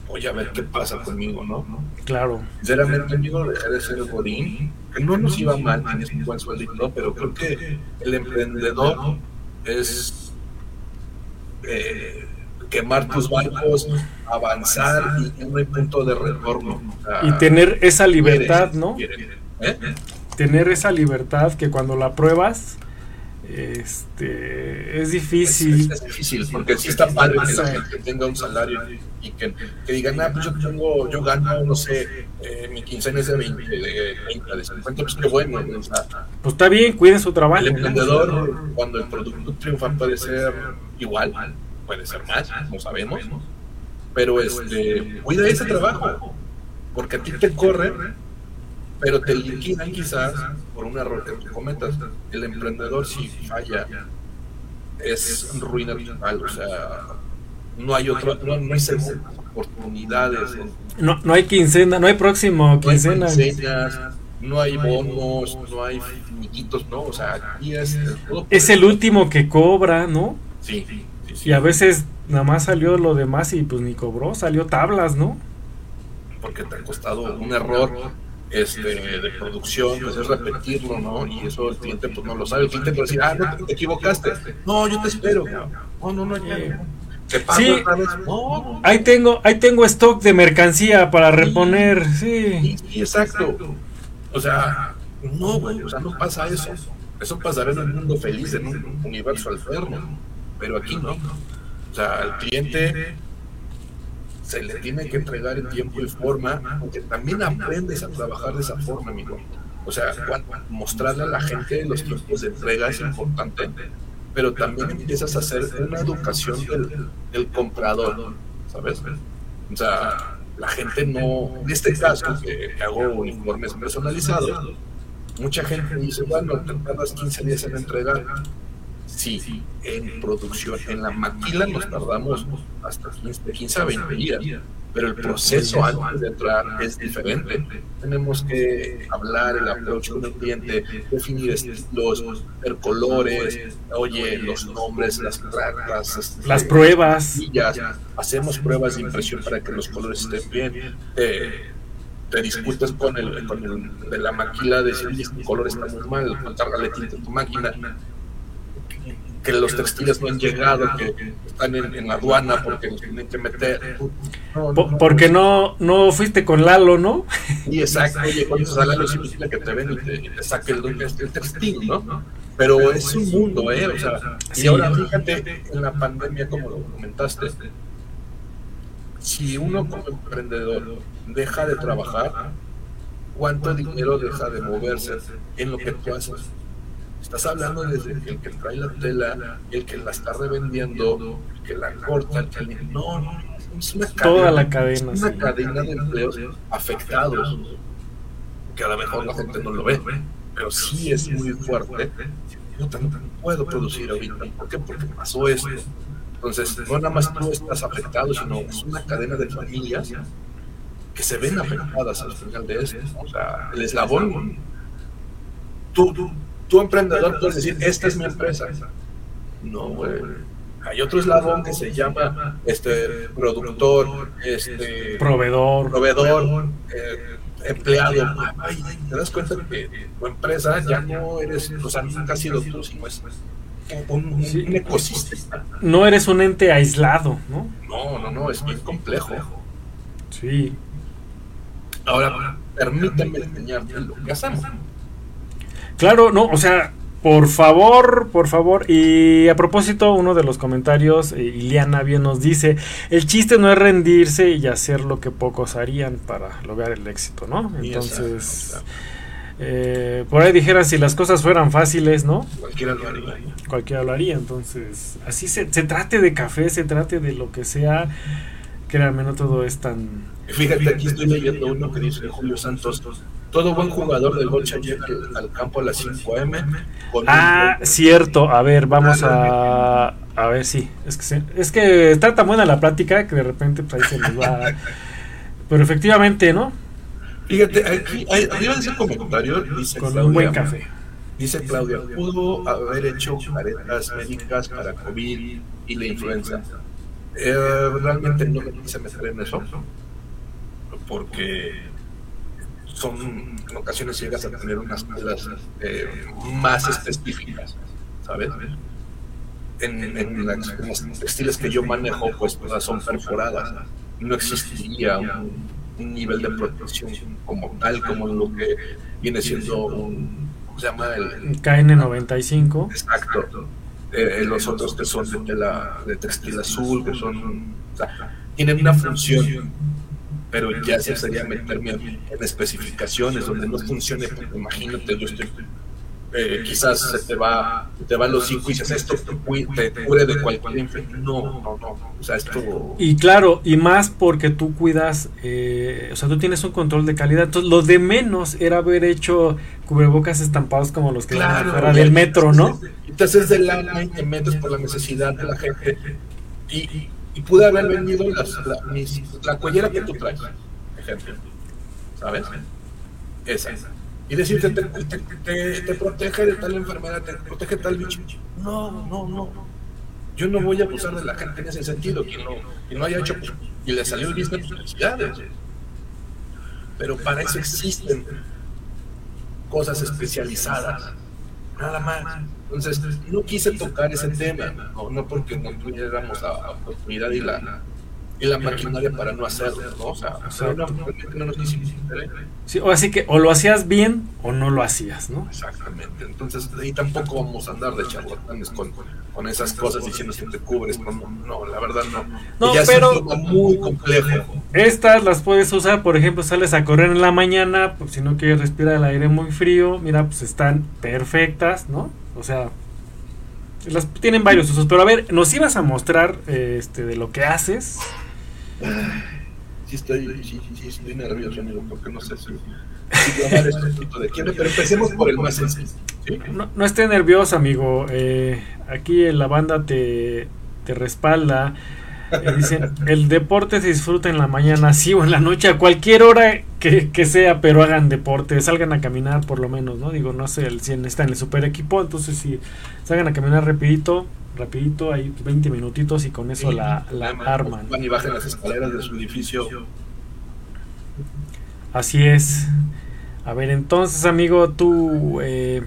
voy a ver qué pasa conmigo, ¿no? Claro. Sinceramente, amigo, dejé de ser el godín, que no nos iba mal, tienes un buen sueldito, pero creo que el emprendedor es eh, quemar tus barcos, avanzar y no hay punto de retorno. y tener esa libertad, ¿no? ¿Eh? Tener esa libertad que cuando la pruebas este es difícil. Es, difícil, porque si está padre que la gente tenga un salario y que, que digan, ah, pues yo tengo, yo gano, no sé, eh, mi quincena es de 20, de 30, de 50, pues qué bueno. pues está bien, cuide su trabajo. El emprendedor, cuando el producto triunfa, puede ser igual, puede ser más, no sabemos, pero este, cuida ese trabajo, porque a ti te corre pero te liquidan quizás por un error que tú cometas. El emprendedor si falla es ruina total, o sea, no hay otro, no, hay oportunidades. No, no hay quincena, no hay próximo quincena. No hay quincenas, no hay bonos, no hay finiquitos, ¿no? O sea, aquí es... Es el último que cobra, ¿no? Sí, Y a veces nada más salió lo demás y pues ni cobró, salió tablas, ¿no? Porque te ha costado un error este, de producción, pues es repetirlo, ¿no? Y eso el cliente pues no lo sabe. El cliente puede decir, ah, no, te equivocaste. No, yo te espero. No, no, no, ya. Sí, ahí tengo, ahí tengo stock de mercancía para reponer, sí. Sí, exacto. O sea, no, güey, o sea, no pasa eso. Eso pasará en un mundo feliz, en un universo alterno. Pero aquí no. O sea, el cliente se le tiene que entregar en tiempo y forma, porque también aprendes a trabajar de esa forma, amigo. O sea, mostrarle a la gente los tiempos de entrega es importante, pero también empiezas a hacer una educación del, comprador, ¿sabes? O sea, la gente no, en este caso, que, hago uniformes personalizados, mucha gente dice, bueno, te tardas 15 días en entregar Sí, en producción. En la maquila nos tardamos hasta 15, a 20 días, pero el proceso antes de entrar es diferente. Tenemos que hablar, el approach con el cliente, definir estilos, ver colores, oye, los nombres, las las, este, las pruebas. Hacemos pruebas de impresión para que los colores estén bien. te discutes con el, con el de la maquila, decir, este color está muy mal, cárgale tinta en tu máquina que los textiles no han llegado, que están en, la aduana porque los tienen que meter. porque no, no fuiste con Lalo, ¿no? Y exacto, oye, cuando a Lalo es imposible que te ven y te, saque el, el, textil, ¿no? Pero es un mundo, ¿eh? O sea, y ahora fíjate en la pandemia, como lo comentaste, si uno como emprendedor deja de trabajar, ¿cuánto dinero deja de moverse en lo que tú haces? Estás hablando desde el que trae la tela, el que la está revendiendo, el que la corta, el que no, no, es una cadena, toda la cadena, una cadena de empleos afectados, que a lo mejor la gente no lo ve, pero sí es muy fuerte. Yo también puedo producir ahorita, ¿por qué? Porque pasó esto. Entonces, no nada más tú estás afectado, sino es una cadena de familias que se ven afectadas al final de esto. O sea, el eslabón, tú, tú tú emprendedor puedes decir, esta es mi empresa. No, güey. Hay otro eslabón que se llama este productor, este proveedor, proveedor, eh, empleado. te das cuenta que tu empresa ya no eres, o sea, nunca has sido tú, sino es un, ecosistema. No eres un ente aislado, ¿no? No, no, no, es muy complejo. Sí. Ahora, permíteme enseñarte lo que hacemos. Claro, no, o sea, por favor, por favor. Y a propósito, uno de los comentarios, eh, Iliana bien nos dice, el chiste no es rendirse y hacer lo que pocos harían para lograr el éxito, ¿no? Entonces, eh, por ahí dijeran, si las cosas fueran fáciles, ¿no? Cualquiera lo haría. Cualquiera lo haría, entonces, así se, se trate de café, se trate de lo que sea, créanme, no todo es tan... Fíjate, aquí estoy leyendo uno que dice Julio Santos, todo buen jugador del Golcha llega al, campo a las 5 am. Ah, cierto. A ver, vamos a. A ver, sí. Es que, es que está tan buena la plática que de repente pues, ahí se nos va. Pero efectivamente, ¿no? Fíjate, aquí arriba de ese comentario dice Con un buen café. Dice Claudia, pudo haber hecho caretas médicas para COVID y la influenza. Eh, realmente no me quise meter en eso, porque son, en ocasiones llegas a tener unas cosas eh, más específicas, ¿sabes? En, en, las, textiles que yo manejo, pues todas son perforadas. No existiría un, nivel de protección como tal, como lo que viene siendo un, ¿cómo se llama? El, KN95. Exacto. Eh, los otros que son de tela de textil azul, que son, o sea, tienen una función pero ya se sería meterme en, especificaciones donde no funcione, porque imagínate, yo estoy, eh, quizás se te va, te van los cinco y dices esto te, cure de cualquier infección. No, no, no, o sea, esto... Y claro, y más porque tú cuidas, eh, o sea, tú tienes un control de calidad, entonces lo de menos era haber hecho cubrebocas estampados como los que claro, fuera del metro, ¿no? Entonces de lana y te metes por la necesidad de la gente. Y, y pude haber vendido las, la, mis, la cuellera que tú traes, ejemplo, ¿sabes? Esa. Y decirte, te, te, te, te, protege de tal enfermedad, te protege de tal bicho. No, no, no. Yo no voy a abusar de la gente en ese sentido. Quien no, quien no haya hecho pues, y le salió el business, felicidades. Pero para eso existen cosas especializadas. Nada más. Entonces, no quise tocar ese tema, no, no porque no tuviéramos la oportunidad y la, y la maquinaria para no hacerlo, ¿no? O sea, no, no nos Sí, o así que o lo hacías bien o no lo hacías, ¿no? Exactamente. Entonces, ahí tampoco vamos a andar de charlatanes con, con esas cosas diciendo que te cubres. No, no la verdad no. No, ya pero. Es muy complejo. Estas las puedes usar, por ejemplo, sales a correr en la mañana, pues si no quieres respirar el aire muy frío, mira, pues están perfectas, ¿no? O sea, las tienen varios usos. Pero a ver, nos ibas a mostrar este de lo que haces. Sí estoy, sí, sí, estoy nervioso, amigo, porque no sé si, si de quién, pero empecemos por el más sencillo. No, no esté nervioso, amigo. Eh, aquí en la banda te, te respalda. Dicen, el deporte se disfruta en la mañana, sí o en la noche, a cualquier hora que, que, sea, pero hagan deporte, salgan a caminar por lo menos, ¿no? Digo, no sé, el 100 está en el super equipo, entonces si salgan a caminar rapidito, rapidito, hay 20 minutitos y con eso sí, la, la arman. Van y bajan las escaleras de su edificio. Así es. A ver, entonces, amigo, tú... Eh,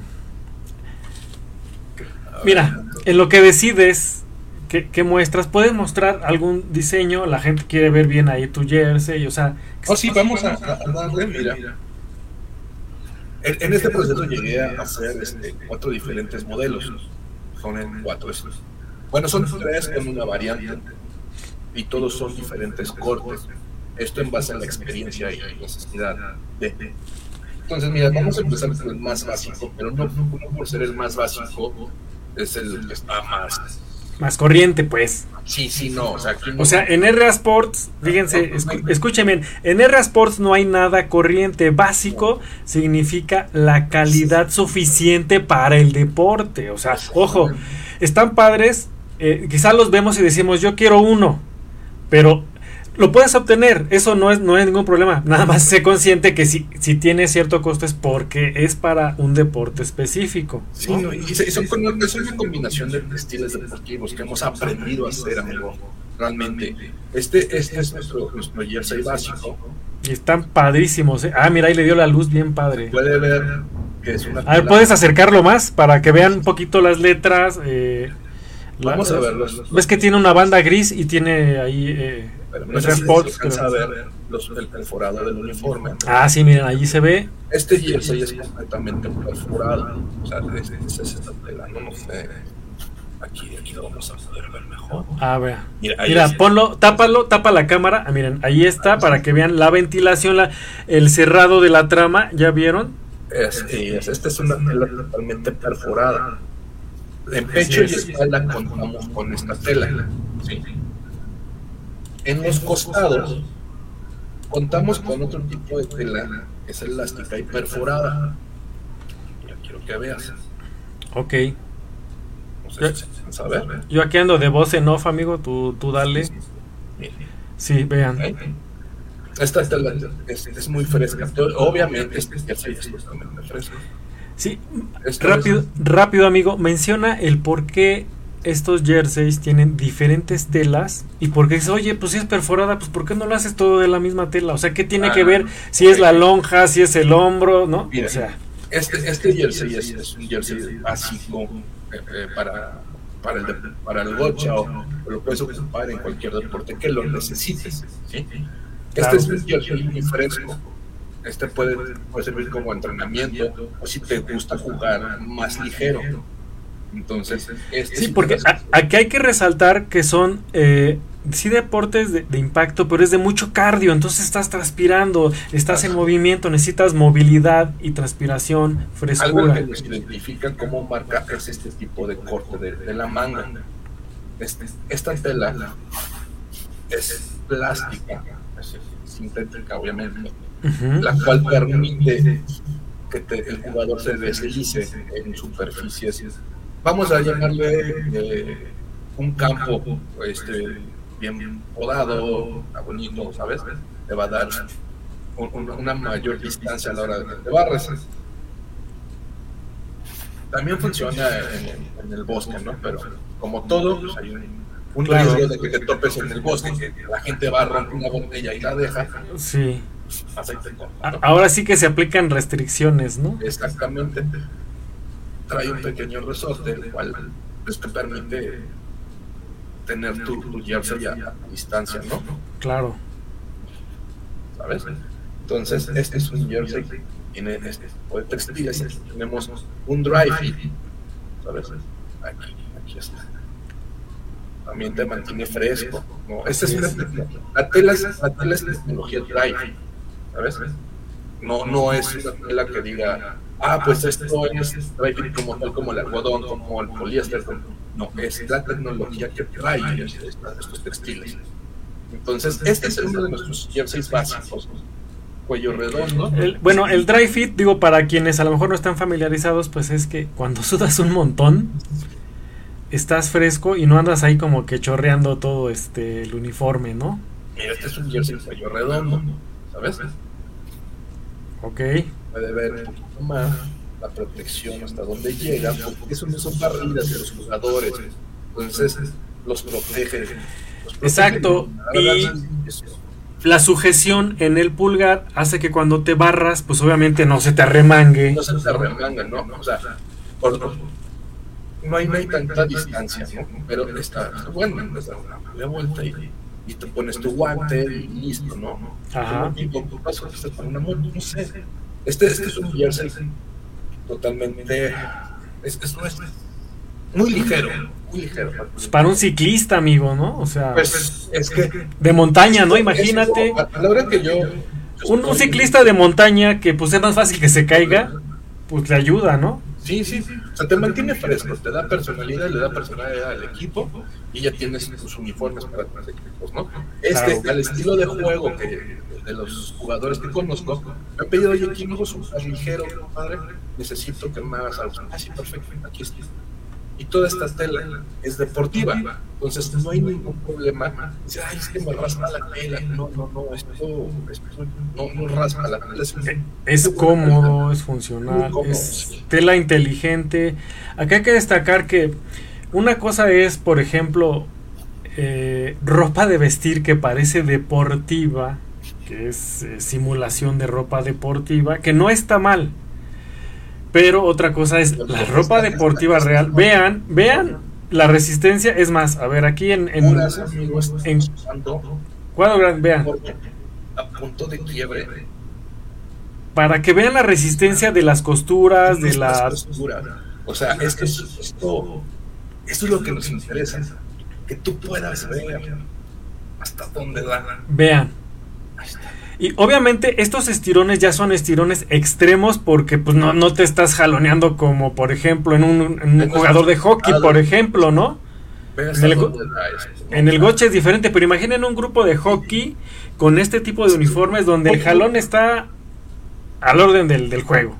mira, en lo que decides ¿Qué, muestras? ¿Puedes mostrar algún diseño? La gente quiere ver bien ahí tu jersey, o sea... Oh, sí, vamos a, a darle, mira. En, en, este proceso llegué a hacer este, cuatro diferentes modelos. Son en cuatro estos. Bueno, son tres con una variante. Y todos son diferentes cortes. Esto en base a la experiencia y necesidad de... Entonces, mira, vamos a empezar con el más básico, pero no, no por ser el más básico, es el que está más más corriente, pues. Sí, sí, no. O sea, no... o sea en RA Sports, fíjense, escúchenme, en RA Sports no hay nada corriente. Básico significa la calidad suficiente para el deporte. O sea, ojo, están padres, eh, quizás los vemos y decimos, yo quiero uno, pero lo puedes obtener, eso no es, no es ningún problema. Nada más sé consciente que si, si tiene cierto costo es porque es para un deporte específico. Sí, ¿no? y, son, es una combinación de estilos deportivos que hemos aprendido a hacer, amigo. Realmente. Este, este es nuestro, nuestro jersey básico. Y están padrísimos. ¿eh? Ah, mira, ahí le dio la luz bien padre. Puede ver que es una. A ver, ¿puedes acercarlo más para que vean un poquito las letras? Eh, Vamos a verlos. Ves que tiene una banda gris y tiene ahí. Eh, pero no sé si se alcanza a ver los, el perforado del uniforme. Ah, sí, miren, allí se ve. Este jersey es completamente perforado. O sea, es, es, es esta tela, no, sé. Aquí, aquí lo vamos a poder ver mejor. A ver. Mira, Mira ponlo, tápalo, tapa la cámara. Ah, miren, ahí está, ah, para sí. que vean la ventilación, la, el cerrado de la trama. ¿Ya vieron? Es, es, esta es una tela totalmente perforada. En pecho y espalda contamos con esta tela. ¿sí? En los costados contamos con otro tipo de tela es elástica y perforada. Ya quiero que veas. Ok. No sé si ver. Yo aquí ando de voz en off, amigo. Tú, tú dale. Sí, sí. sí vean. Okay. Esta tela es, es, muy fresca. Obviamente, este jersey es totalmente fresco. Sí, rápido, rápido amigo, menciona el por qué estos jerseys tienen diferentes telas y porque dices, oye, pues si es perforada, pues ¿por qué no lo haces todo de la misma tela? O sea, ¿qué tiene que ah, ver si es la lonja, si es el hombro, no? o sea, este, este jersey es, un jersey básico eh, eh, para, para, el, para el gocha o, lo puedes ocupar en cualquier deporte que lo necesites. Este es un jersey muy fresco. Este puede, puede servir como entrenamiento o si te gusta jugar más ligero entonces, este sí, porque aquí hay que resaltar que son eh, sí deportes de, impacto, pero es de mucho cardio, entonces estás transpirando, estás en movimiento, necesitas movilidad y transpiración, frescura. Algo que nos identifica como marca es este tipo de corte de, la manga. Este, esta tela es plástica, sintética obviamente, la cual permite que el jugador se deslice en superficies vamos a llamarle eh, un campo este, bien podado, bonito, ¿sabes? Te va a dar una mayor distancia a la hora de que barres. También funciona en, el bosque, ¿no? Pero como todo, pues, hay un, riesgo de que te topes en el bosque, que la gente va a romper una botella y la deja. Sí. Ahora sí que se aplican restricciones, ¿no? Exactamente trae un pequeño resorte, el cual pues, te permite tener tu, tu jersey a, distancia, ¿no? Claro. ¿Sabes? Entonces, este es un jersey tiene este tipo de textiles. Tenemos un dry fit, ¿sabes? Aquí, aquí está. También te mantiene fresco. ¿no? Esta es una, la, tela es, la tela es tecnología dry, ¿sabes? No, no es una tela que diga ah, pues esto es como tal como el algodón, como el poliéster. No, es la tecnología que trae estos textiles. Entonces, este es uno de nuestros jerseys básicos. Cuello redondo. bueno, el dry fit, digo, para quienes a lo mejor no están familiarizados, pues es que cuando sudas un montón, estás fresco y no andas ahí como que chorreando todo este el uniforme, ¿no? Mira, este es un jersey cuello redondo, ¿sabes? Ok puede ver un poquito más la protección hasta donde llega, porque eso no son barridas de los jugadores, entonces los protege. Exacto, y la sujeción en el pulgar hace que cuando te barras, pues obviamente no se te arremangue. No se te arremangue, ¿no? O sea, no, hay, no hay tanta distancia, ¿no? Pero está, bueno, está una vuelta y, y te pones tu guante y listo, ¿no? Ajá. Y paso que para una moto, no sé este, este es un jersey totalmente. Es, es, muy ligero, muy ligero. Pues para un ciclista, amigo, ¿no? O sea, pues es que. De montaña, ¿no? Imagínate. a la hora que yo. Un, un, ciclista de montaña que pues es más fácil que se caiga, pues le ayuda, ¿no? Sí, sí, o sea, te mantiene fresco, te da personalidad, le da personalidad al equipo y ya tienes tus uniformes para tus equipos, ¿no? Este, al estilo de juego que de los jugadores que conozco, me han pedido, oye, aquí me súper ligero, padre, necesito que me hagas algo. Ah, sí, perfecto, aquí está. Y toda esta tela es deportiva, entonces no hay ningún problema. Dice, ay, es que me raspa la tela. No, no, no, esto, esto no, no raspa la tela. Es, cómodo, es funcional, es tela inteligente. Acá hay que destacar que una cosa es, por ejemplo, eh, ropa de vestir que parece deportiva que es eh, simulación de ropa deportiva, que no está mal. Pero otra cosa es la ropa deportiva real. Vean, vean la resistencia. Es más, a ver, aquí en, en, en cuadro grande, vean. A punto de quiebre. Para que vean la resistencia de las costuras, de las... O sea, es que esto, esto es lo que nos interesa. Que tú puedas ver hasta dónde da. Vean. Y obviamente estos estirones ya son estirones extremos porque pues no, no te estás jaloneando como por ejemplo en un, jugador de hockey, por ejemplo, ¿no? En el, goche es diferente, pero imaginen un grupo de hockey con este tipo de uniformes donde el jalón está al orden del, del juego.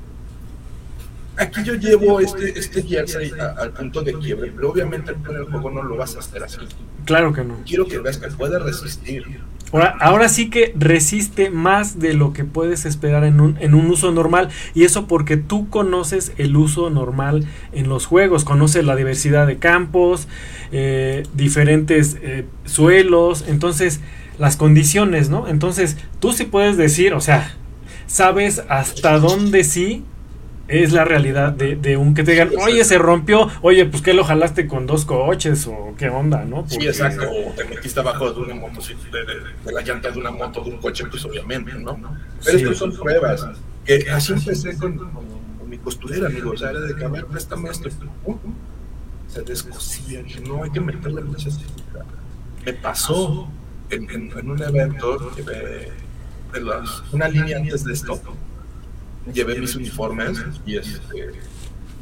Aquí yo llevo este, este jersey al punto de quiebre, pero obviamente en el juego no lo vas a hacer así. Claro que no. Quiero que veas que puede resistir Ahora, sí que resiste más de lo que puedes esperar en un, en un uso normal. Y eso porque tú conoces el uso normal en los juegos. Conoces la diversidad de campos, eh, diferentes eh, suelos. Entonces, las condiciones, ¿no? Entonces, tú sí puedes decir, o sea, sabes hasta dónde sí es la realidad de, un que te digan, oye, se rompió, oye, pues que lo jalaste con dos coches o qué onda, ¿no? Sí, exacto, o te metiste abajo de una moto, de, la llanta de una moto, de un coche, pues obviamente, ¿no? Pero estas son pruebas, que así empecé con, mi costurera, amigo, o sea, era de que, a ver, préstame esto, se descosía, dije, no, hay que meterle mucha Me pasó en, en, un evento de, de las, una línea antes de esto, llevé mis uniformes y este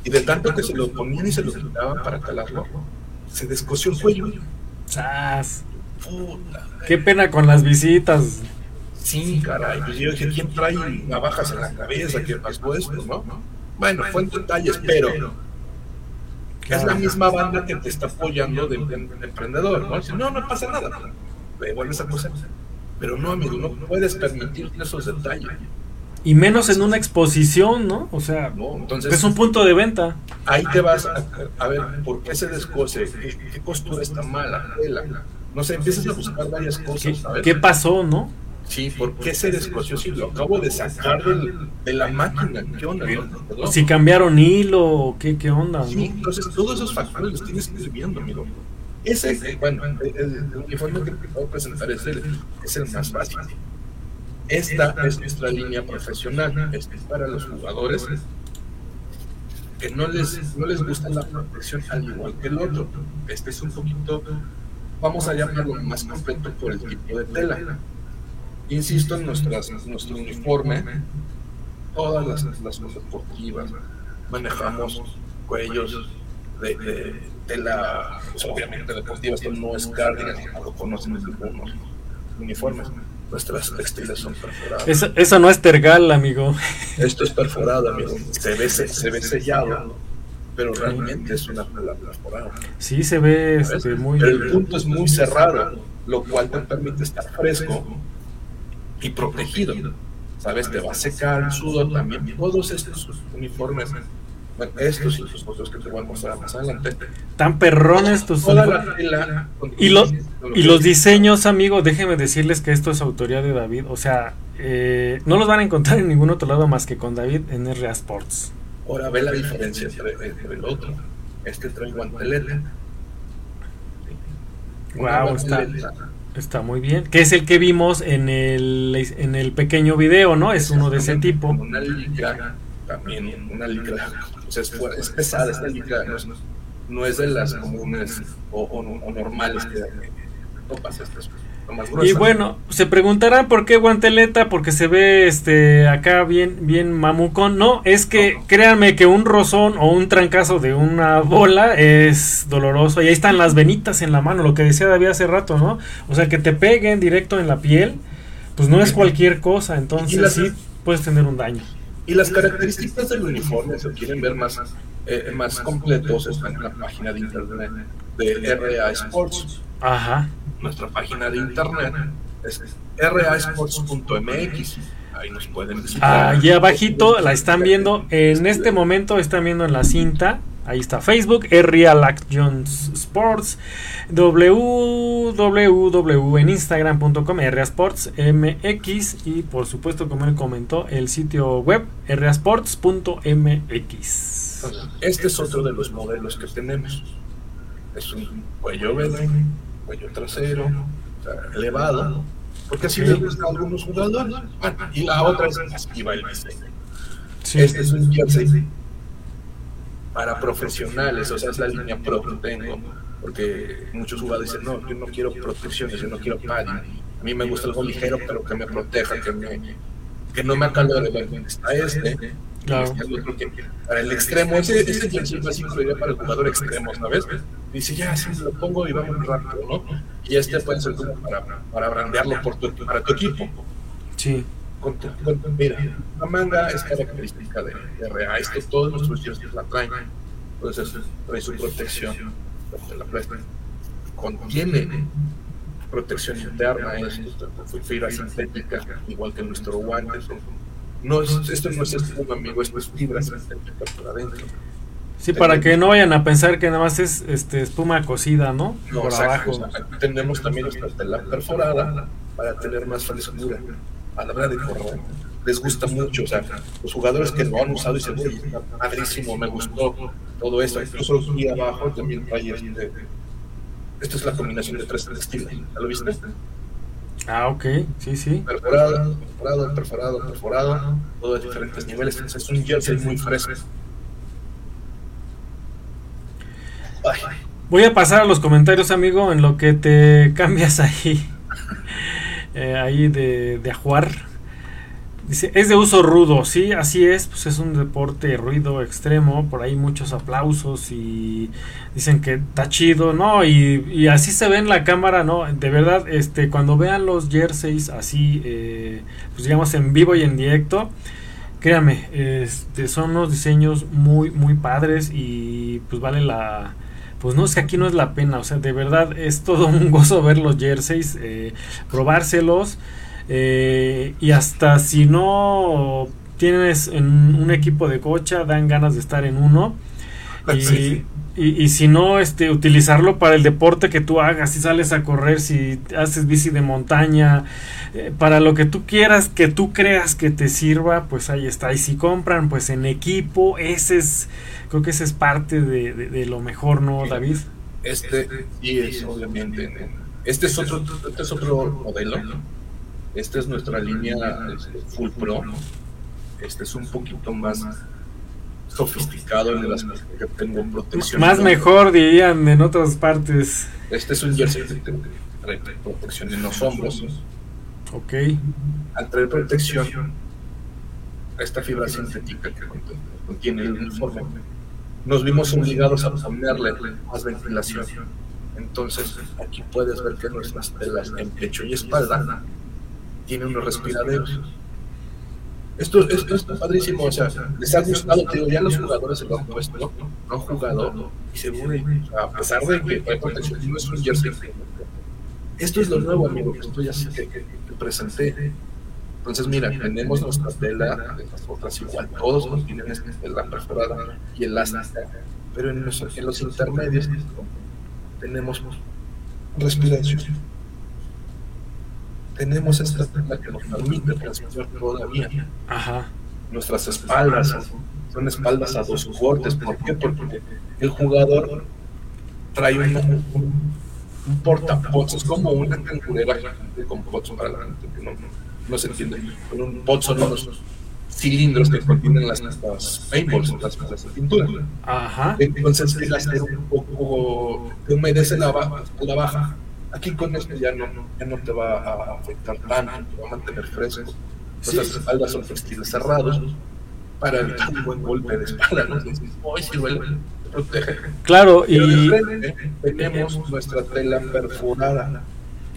y de tanto que se lo ponían y se lo quitaban para calarlo, se descosió el cuello. Qué pena con las visitas. Sí, caray. Pues yo dije, ¿quién trae navajas en la cabeza? ¿Qué pasó esto, no? Bueno, fue en detalles, pero es la misma banda que te está apoyando de, emprendedor, ¿no? no, no pasa nada. Me vuelves a cosa. Pero no, amigo, no puedes permitir esos detalles. Y menos en una exposición, ¿no? O sea, es un punto de venta. Ahí te vas a, ver por qué se descose, qué, costura está mala, No sé, empiezas a buscar varias cosas. ¿Qué, pasó, no? Sí, ¿por qué se descosió? Si lo acabo de sacar de la máquina, ¿qué onda? Si cambiaron hilo, ¿qué, qué onda? Sí, entonces todos esos factores los tienes que ir viendo, amigo. Ese, bueno, el, uniforme que te puedo presentar es el, es el más fácil. Esta es nuestra línea profesional, es para los jugadores que no les, no les gusta la protección al igual que el otro. Este es un poquito, vamos a llamarlo más completo por el tipo de tela. Insisto en nuestras, nuestro uniforme, todas las, las deportivas, manejamos cuellos de, tela, pues, obviamente deportiva, esto no es cardigan, lo conocen algunos uniformes Nuestras textiles son perforadas. Eso, no es tergal, amigo. Esto es perforado, amigo. Se ve, se, ve sellado, pero realmente es una perforada. Sí, se ve este, muy... Pero el punto es muy cerrado, lo cual te permite estar fresco y protegido. ¿Sabes? Te va a secar el sudor también. Todos estos uniformes estos y los otros que te voy a mostrar más adelante. Tan perrones tus y, los, y los diseños, amigo, déjenme decirles que esto es autoría de David. O sea, eh, no los van a encontrar en ningún otro lado más que con David en RA Sports. Ahora ve la diferencia entre, el otro. Este trae guanteleta. Wow, está, está, muy bien. Que es el que vimos en el, en el pequeño video, ¿no? Es uno de ese tipo. Una también una sea, es, pesada esta licra, no es, de las comunes o, normales que, topas estas y bueno, se preguntarán por qué guanteleta, porque se ve este acá bien, bien mamucón. No, es que créanme que un rozón o un trancazo de una bola es doloroso. Y ahí están las venitas en la mano, lo que decía David hace rato, ¿no? O sea, que te peguen directo en la piel, pues no es cualquier cosa, entonces sí puedes tener un daño. Y las características del uniforme, si quieren ver más, eh, más completos, están en la página de internet de RA Sports. Ajá. Nuestra página de internet es rasports.mx. Ahí nos pueden visitar. Allí abajito la están viendo. En este momento están viendo en la cinta Ahí está Facebook, Jones Sports, www en instagram.com, mx y por supuesto, como él comentó, el sitio web rsports.mx. Este es otro de los modelos que tenemos. Es un cuello verde, cuello trasero, elevado, porque así le gusta a algunos jugadores. y la otra es esquiva el diseño. Este es un jersey para profesionales, o sea, es la línea pro que tengo, porque muchos jugadores dicen, no, yo no quiero protecciones, yo no quiero padding, a mí me gusta algo ligero, pero que me proteja, que, me, que no me acalore, está este, claro. Este para el extremo, ese, ese jersey más incluiría para el jugador extremo, ¿sabes? Dice, ya, sí, lo pongo y vamos rápido, ¿no? Y este puede ser como para, para brandearlo por tu, para tu equipo. Sí mira, la manga es característica de, RA, es que todos nuestros jerseys la traen, entonces trae su protección, la Contiene protección interna, es fibra sintética, igual que nuestro guante. No esto no es espuma, amigo, esto es fibra sintética por adentro. Sí, para que no vayan a pensar que nada más es este, espuma cocida, ¿no? por abajo. tenemos también nuestra tela perforada para tener más frescura a la hora de correr. Les gusta mucho, o sea, los jugadores que lo han usado dicen, uy, está padrísimo, me gustó todo eso. Incluso aquí abajo también trae este. Esta es la combinación de tres textiles. ¿Ya lo viste? Ah, ok, sí, sí. Perforado, perforado, perforado, perforado, todo de diferentes niveles. es un jersey muy fresco. Voy a pasar a los comentarios, amigo, en lo que te cambias ahí. Eh, ahí de, de ajuar. Dice, es de uso rudo, sí, así es, pues es un deporte ruido extremo, por ahí muchos aplausos y dicen que está chido, ¿no? Y, así se ve en la cámara, ¿no? De verdad, este, cuando vean los jerseys así, eh, pues digamos en vivo y en directo, créanme, este, son unos diseños muy, muy padres y pues vale la, pues no, es que aquí no es la pena, o sea, de verdad es todo un gozo ver los jerseys, eh, probárselos, eh, y hasta si no tienes en un equipo de cocha, dan ganas de estar en uno. Y, y, si no, este, utilizarlo para el deporte que tú hagas, si sales a correr, si haces bici de montaña, eh, para lo que tú quieras, que tú creas que te sirva, pues ahí está. Y si compran, pues en equipo, ese es, creo que ese es parte de, lo mejor, ¿no, David? Este sí es, obviamente. Este es otro, este es otro modelo. Esta es nuestra línea este, Full Pro. Este es un poquito más sofisticado en el aspecto que tengo protección. Más mejor, dirían en otras partes. Este es un jersey de protección en los hombros. Ok. Al traer protección, esta fibra sintética que contiene el uniforme, nos vimos obligados a ponerle más ventilación. Entonces, aquí puedes ver que nuestras telas en pecho y espalda tienen unos respiraderos esto, esto está padrísimo, o sea, les ha gustado, digo, ya los jugadores se lo han puesto, ¿no? han jugado, y seguro, a pesar de que no es un jersey. Esto es lo nuevo, amigo, que estoy así que, que, presenté. Entonces, mira, tenemos nuestra tela, las otras igual, todos tienen esta tela perforada y elástica, pero en los, en los intermedios tenemos respiración tenemos esta tela que nos permite transportar todavía. Ajá. Nuestras espaldas son espaldas a dos cortes. ¿Por qué? Porque el jugador trae un, un, un es como una cangurera con pots para la gente que no, no, se entiende. Con un pot son unos cilindros que contienen las, las paintballs, las las de pintura. Ajá. Entonces, el hacer un poco humedece la, la baja Aquí con esto ya no, ya no te va a afectar tanto, te va a mantener fresco. Sí. Las espaldas son textiles cerrados para evitar un buen golpe de espalda, ¿no? Hoy sí duele, te protege. Claro, y tenemos nuestra tela perforada.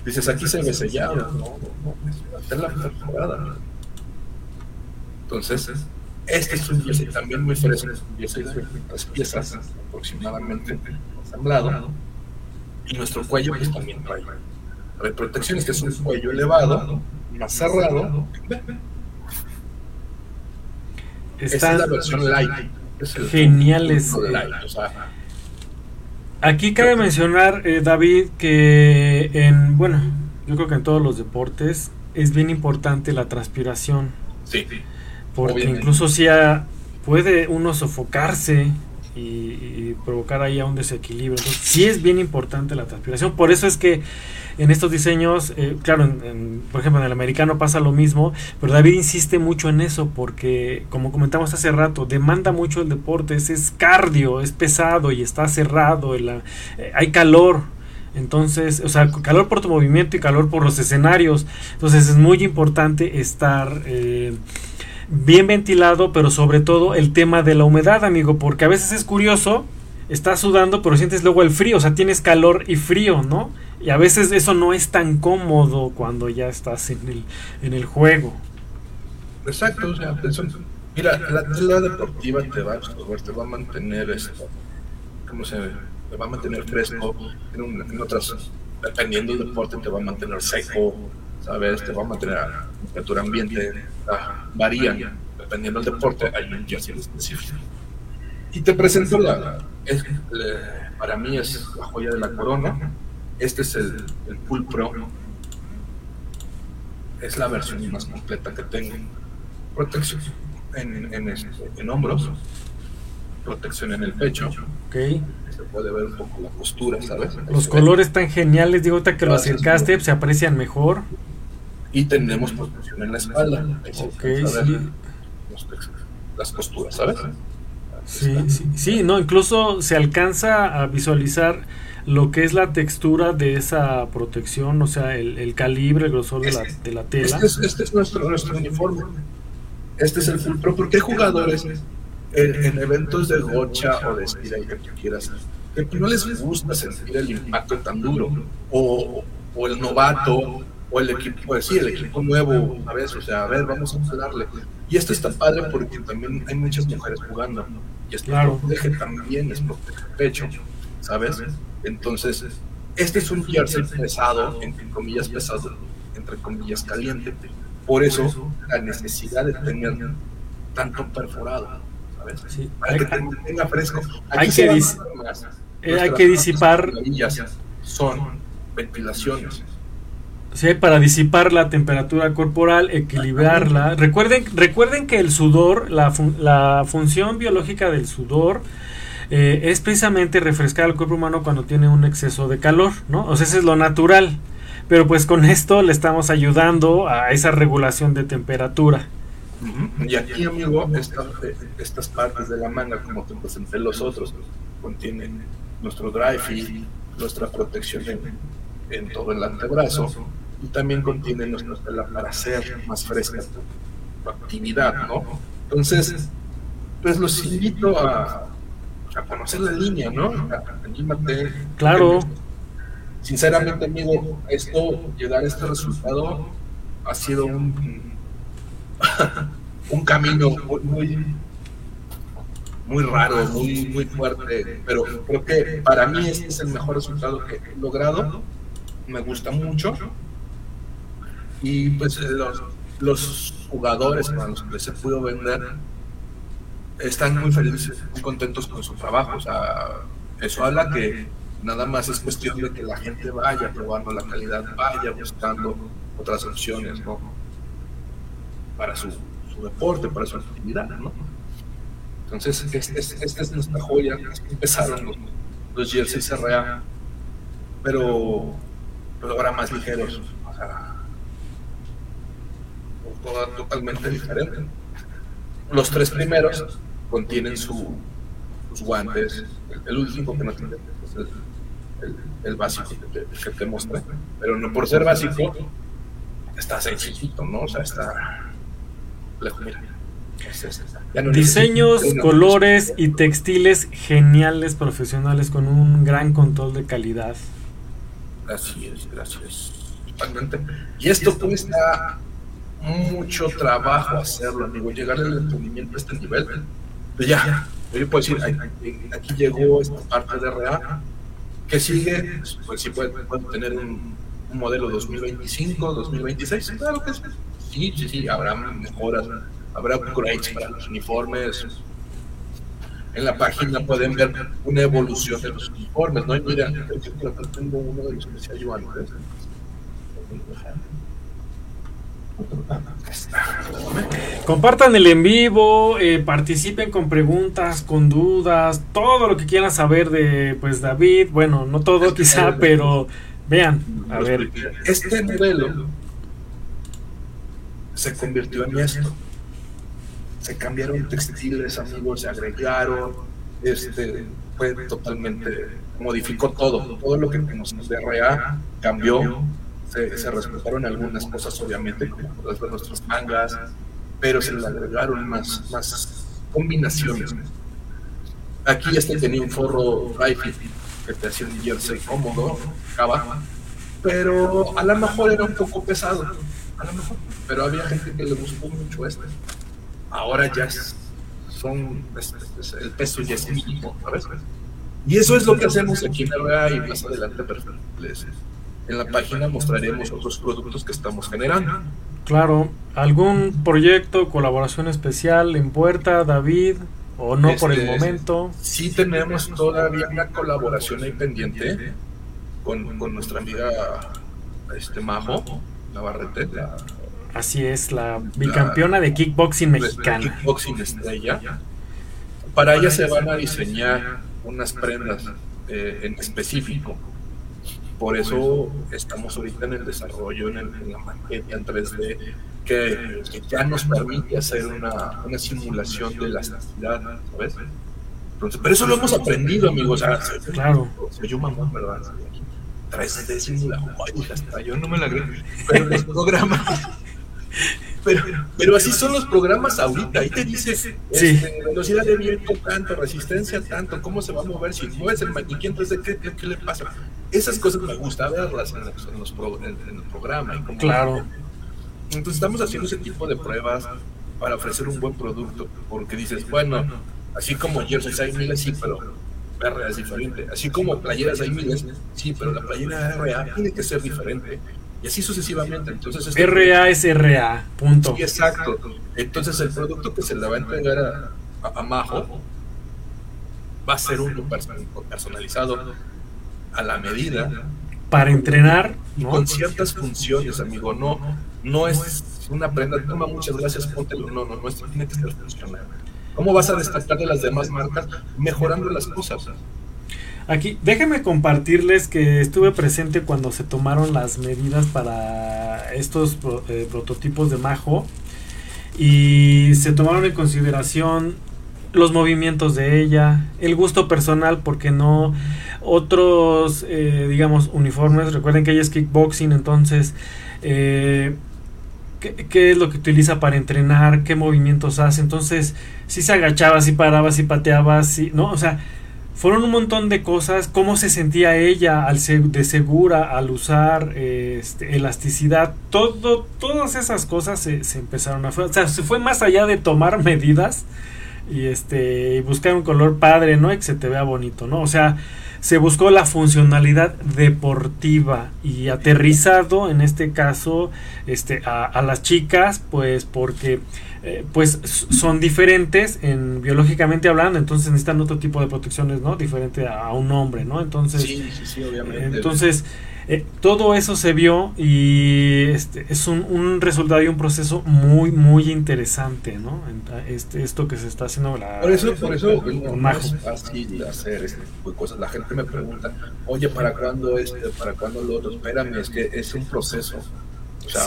Dices, aquí se ve sellado, no, no, no, es una tela perforada. Entonces, este es un jersey también muy fresco, es un jersey de tres piezas aproximadamente ensamblado y nuestro cuello pues también trae, trae protecciones, que es un cuello elevado, más cerrado. Esta es la versión light. geniales. Aquí cabe mencionar, eh, David, que en, bueno, yo creo que en todos los deportes es bien importante la transpiración. Sí. Porque incluso si puede uno sofocarse y, provocar ahí a un desequilibrio. Entonces, sí es bien importante la transpiración. Por eso es que en estos diseños, eh, claro, en, por ejemplo, en el americano pasa lo mismo, pero David insiste mucho en eso porque, como comentamos hace rato, demanda mucho el deporte, es, cardio, es pesado y está cerrado, eh, hay calor. Entonces, o sea, calor por tu movimiento y calor por los escenarios. Entonces es muy importante estar eh, bien ventilado, pero sobre todo el tema de la humedad, amigo, porque a veces es curioso, estás sudando, pero sientes luego el frío, o sea, tienes calor y frío, ¿no? Y a veces eso no es tan cómodo cuando ya estás en el, en el juego. Exacto, o sea, mira, la tela deportiva te va, te va a mantener esto, ¿cómo se Te va a mantener fresco en, en otras dependiendo del deporte, te va a mantener seco, ¿sabes? Te va a mantener a temperatura ambiente, ah, varían. Dependiendo del deporte, hay un jersey específico. Y te presento la, es, para mí es la joya de la corona. Este es el, el Full Pro. Es la versión más completa que tengo. Protección en, en, este, en hombros, protección en el pecho. Okay. Se puede ver un poco la postura, ¿sabes? Los colores están geniales, digo, ahorita que lo acercaste, se aprecian mejor. Y tenemos protección en la espalda. Okay, sí. Las posturas, ¿sabes? Sí, sí, sí, no, incluso se alcanza a visualizar lo que es la textura de esa protección, o sea, el, el calibre, el grosor de la, de la tela. Este es, este es nuestro, nuestro uniforme. Este es el full pro, porque hay jugadores en, en eventos de gocha o de estira que tú quieras, que no les gusta sentir el impacto tan duro, o, o el novato, o el equipo, pues sí, el equipo nuevo, a veces, o sea, a ver, vamos a darle. Y esto está padre porque también hay muchas mujeres jugando, y esto claro. protege también, es protege el pecho, ¿sabes? Entonces, este es un jersey pesado, entre comillas pesado, entre comillas caliente. Por eso, la necesidad de tener tanto perforado, ¿sabes? Sí. Para que te tenga fresco. Aquí hay, que, dis más, eh, hay que disipar. Son ventilaciones. Sí, para disipar la temperatura corporal, equilibrarla. Recuerden, recuerden que el sudor, la, fun la función biológica del sudor, eh, es precisamente refrescar al cuerpo humano cuando tiene un exceso de calor, ¿no? O sea, ese es lo natural. Pero pues con esto le estamos ayudando a esa regulación de temperatura. Y aquí, amigo, esta, estas partes de la manga, como te presenté los otros, contienen nuestro dry fit, nuestra protección en, en todo el antebrazo y también contiene nuestra tela para hacer más fresca tu, actividad, ¿no? Entonces, pues los invito a, a conocer la línea, ¿no? Anímate. Claro. Sinceramente, amigo, esto, llegar a este resultado ha sido un, un camino muy, muy, muy raro, muy, muy fuerte, pero creo que para mí este es el mejor resultado que he logrado. Me gusta mucho. Y pues los, los jugadores para los que se pudo vender están muy felices, muy contentos con su trabajo. O sea, eso habla que nada más es cuestión de que la gente vaya probando la calidad, vaya buscando otras opciones, ¿no? Para su, su deporte, para su actividad, ¿no? Entonces, esta es, este es nuestra joya. Empezaron los, los jerseys pero, pero ahora más ligeros. O sea, totalmente diferente. Los tres primeros contienen su, sus guantes. El, el, último que no tiene es el, el, el básico que te, que te, mostré. Pero no por ser básico, está sencillito, ¿no? O sea, está. Mira. Es, es, no Diseños, colores y textiles geniales, profesionales, con un gran control de calidad. Así gracias. Totalmente. Y esto cuesta mucho trabajo hacerlo, amigo. Llegar al entendimiento a este nivel pues ya, yo puedo decir, aquí llegó esta parte de RA, que sigue, pues sí puede, puede tener un, un, modelo 2025, 2026, claro que sí, sí, sí, sí, habrá mejoras, habrá upgrades para los uniformes. En la página pueden ver una evolución de los uniformes, ¿no? Y mira, tengo uno de los que decía yo antes. Compartan el en vivo, eh, participen con preguntas, con dudas, todo lo que quieran saber de pues David. Bueno, no todo este quizá, pero vean, a ver. Este modelo se convirtió en esto. Se cambiaron textiles, amigos, se agregaron, este fue totalmente modificó todo, todo lo que conocemos de RA cambió se, respetaron algunas cosas, obviamente, como podrás ver nuestras mangas, pero se le agregaron más, más combinaciones. Aquí este tenía un forro rifle que te hacía un jersey cómodo, pero a lo mejor era un poco pesado, a lo mejor, pero había gente que le gustó mucho este. Ahora ya son, es, es, el peso ya es mínimo, ¿sabes? Y eso es lo que hacemos aquí en RA y más adelante perfecto en la página mostraremos otros productos que estamos generando. Claro, ¿algún proyecto, colaboración especial en puerta, David? ¿O no por el este, momento? Sí tenemos todavía una colaboración ahí pendiente con, con nuestra amiga este Majo Navarrete. Así es, la bicampeona de kickboxing mexicana. Kickboxing estrella. Para ella se van a diseñar unas prendas eh, en específico. Por eso estamos ahorita en el desarrollo, en, la maqueta en 3D, que, ya nos permite hacer una, una simulación de la elasticidad, ¿sabes? Entonces, pero eso lo hemos aprendido, amigos. claro. yo mamón, ¿verdad? 3D simulador. Ay, yo no me la creo. Pero los programas pero, pero así son los programas ahorita. Ahí te dice este, velocidad de viento tanto, resistencia tanto, cómo se va a mover, si mueves el maniquí, entonces ¿qué, qué, le pasa? Esas cosas me gusta verlas en, los, en, los en, el programa. claro. Entonces estamos haciendo ese tipo de pruebas para ofrecer un buen producto, porque dices, bueno, así como jerseys hay miles, sí, pero RA es diferente. Así como playeras hay miles, sí, pero la playera RA tiene que ser diferente y así sucesivamente. Entonces, este RA es RA, punto. Sí, exacto. Entonces el producto que se le va a entregar a, Majo va a ser uno personalizado a la medida. Para entrenar. Con ciertas funciones, amigo. No, no es una prenda, toma muchas gracias, póntelo. No, no, no, esto tiene que ser funcional. ¿Cómo vas a destacar de las demás marcas? Mejorando las cosas. Aquí, déjenme compartirles que estuve presente cuando se tomaron las medidas para estos eh, prototipos de Majo y se tomaron en consideración los movimientos de ella, el gusto personal, porque no otros, eh, digamos, uniformes. Recuerden que ella es kickboxing, entonces, eh, ¿qué, es lo que utiliza para entrenar? ¿Qué movimientos hace? Entonces, si se agachaba, si paraba, si pateaba, si, ¿no? O sea, fueron un montón de cosas, cómo se sentía ella al de segura al usar este, elasticidad, todo, todas esas cosas se, empezaron a... O sea, se fue más allá de tomar medidas y, este, buscar un color padre, ¿no? Y que se te vea bonito, ¿no? O sea, se buscó la funcionalidad deportiva y aterrizado en este caso este, a, a las chicas, pues porque eh, pues son diferentes en biológicamente hablando, entonces necesitan otro tipo de protecciones, ¿no? Diferente a, un hombre, ¿no? Entonces, entonces eh, todo eso se vio y este, es un, resultado y un proceso muy, muy interesante, ¿no? Este, esto que se está haciendo la, Por eso, por eso no, es fácil hacer este tipo de cosas. La gente me pregunta, oye, ¿para cuándo este? ¿Para cuándo lo otro? Espérame, es que es un proceso. O sea,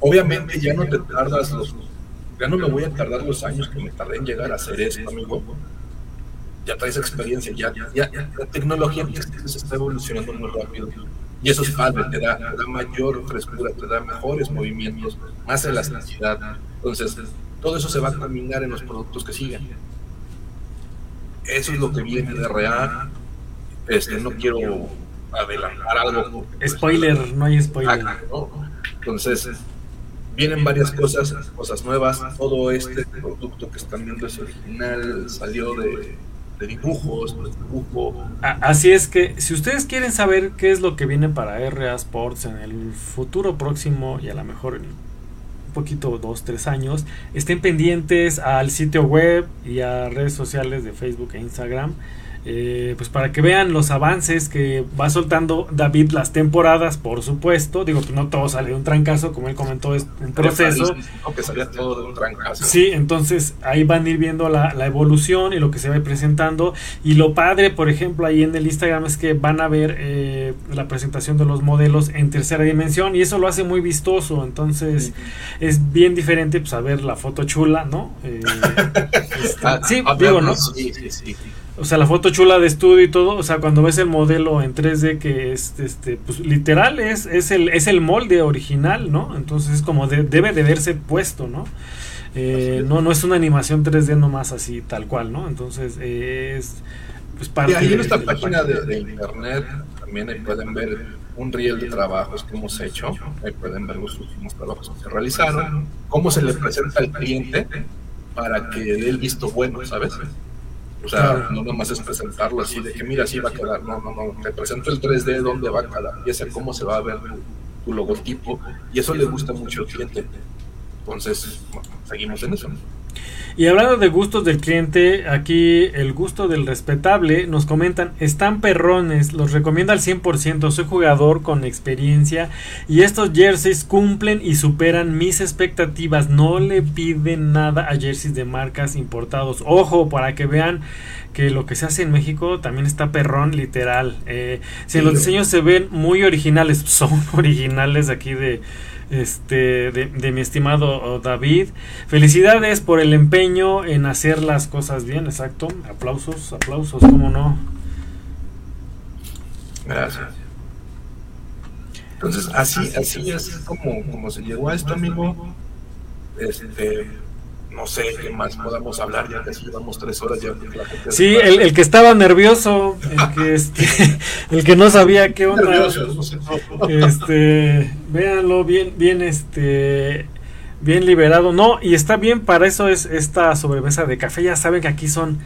obviamente ya no te tardas los ya no me voy a tardar los años que me tardé en llegar a hacer esto, amigo. Ya traes experiencia, ya, ya, la tecnología se está evolucionando muy rápido. Y eso es padre, te da, te da mayor frescura, te da mejores movimientos, más elasticidad. Entonces, todo eso se va a caminar en los productos que siguen. Eso es lo que viene de real. Este, no quiero adelantar algo. Spoiler, no hay spoiler. Entonces, vienen varias cosas, cosas nuevas. Todo este producto que están viendo es original, salió de, dibujos, de dibujo. Así es que si ustedes quieren saber qué es lo que viene para RA Sports en el futuro próximo y a lo mejor en un poquito, dos, tres años, estén pendientes al sitio web y a redes sociales de Facebook e Instagram. Eh, pues para que vean los avances que va soltando David las temporadas, por supuesto. Digo, que no todo sale de un trancazo, como él comentó, es un proceso. Que salía todo de un trancazo. Sí, entonces ahí van a ir viendo la, evolución y lo que se va presentando. Y lo padre, por ejemplo, ahí en el Instagram es que van a ver eh, la presentación de los modelos en tercera dimensión y eso lo hace muy vistoso. Entonces es bien diferente pues a ver la foto chula, ¿no? Eh, este, sí, digo, ¿no? Sí, sí, sí. O sea, la foto chula de estudio y todo, o sea, cuando ves el modelo en 3D que es, este, pues literal es, es, el, es el molde original, ¿no? Entonces es como debe de verse puesto, ¿no? Eh, no, no es una animación 3D nomás así, tal cual, ¿no? Entonces es pues parte y ahí en esta página de, internet también ahí pueden ver un riel de trabajos que hemos hecho, ahí pueden ver los últimos trabajos que se realizaron, cómo se le presenta al cliente para que dé el visto bueno, ¿sabes? O sea, no nomás es presentarlo así de que mira, así va a quedar. No, no, no. Te presento el 3D, dónde va cada pieza, cómo se va a ver tu, logotipo. Y eso le gusta mucho al cliente. Entonces, seguimos en eso. Y hablando de gustos del cliente, aquí el gusto del respetable, nos comentan, están perrones, los recomiendo al 100%, soy jugador con experiencia y estos jerseys cumplen y superan mis expectativas, no le piden nada a jerseys de marcas importados. Ojo, para que vean que lo que se hace en México también está perrón, literal. Eh, si los diseños se ven muy originales, son originales aquí de este, de, mi estimado David. Felicidades por el empeño en hacer las cosas bien, exacto. Aplausos, aplausos, cómo no. Gracias. Entonces, así, así es como, como se llegó a esto, amigo. Este, no sé qué más podamos hablar, ya casi llevamos tres horas ya. sí, el, el, que estaba nervioso, el que, este, el que no sabía qué onda. Este, véanlo bien, bien, este, bien liberado. No, y está bien, para eso es esta sobremesa de café. Ya saben que aquí son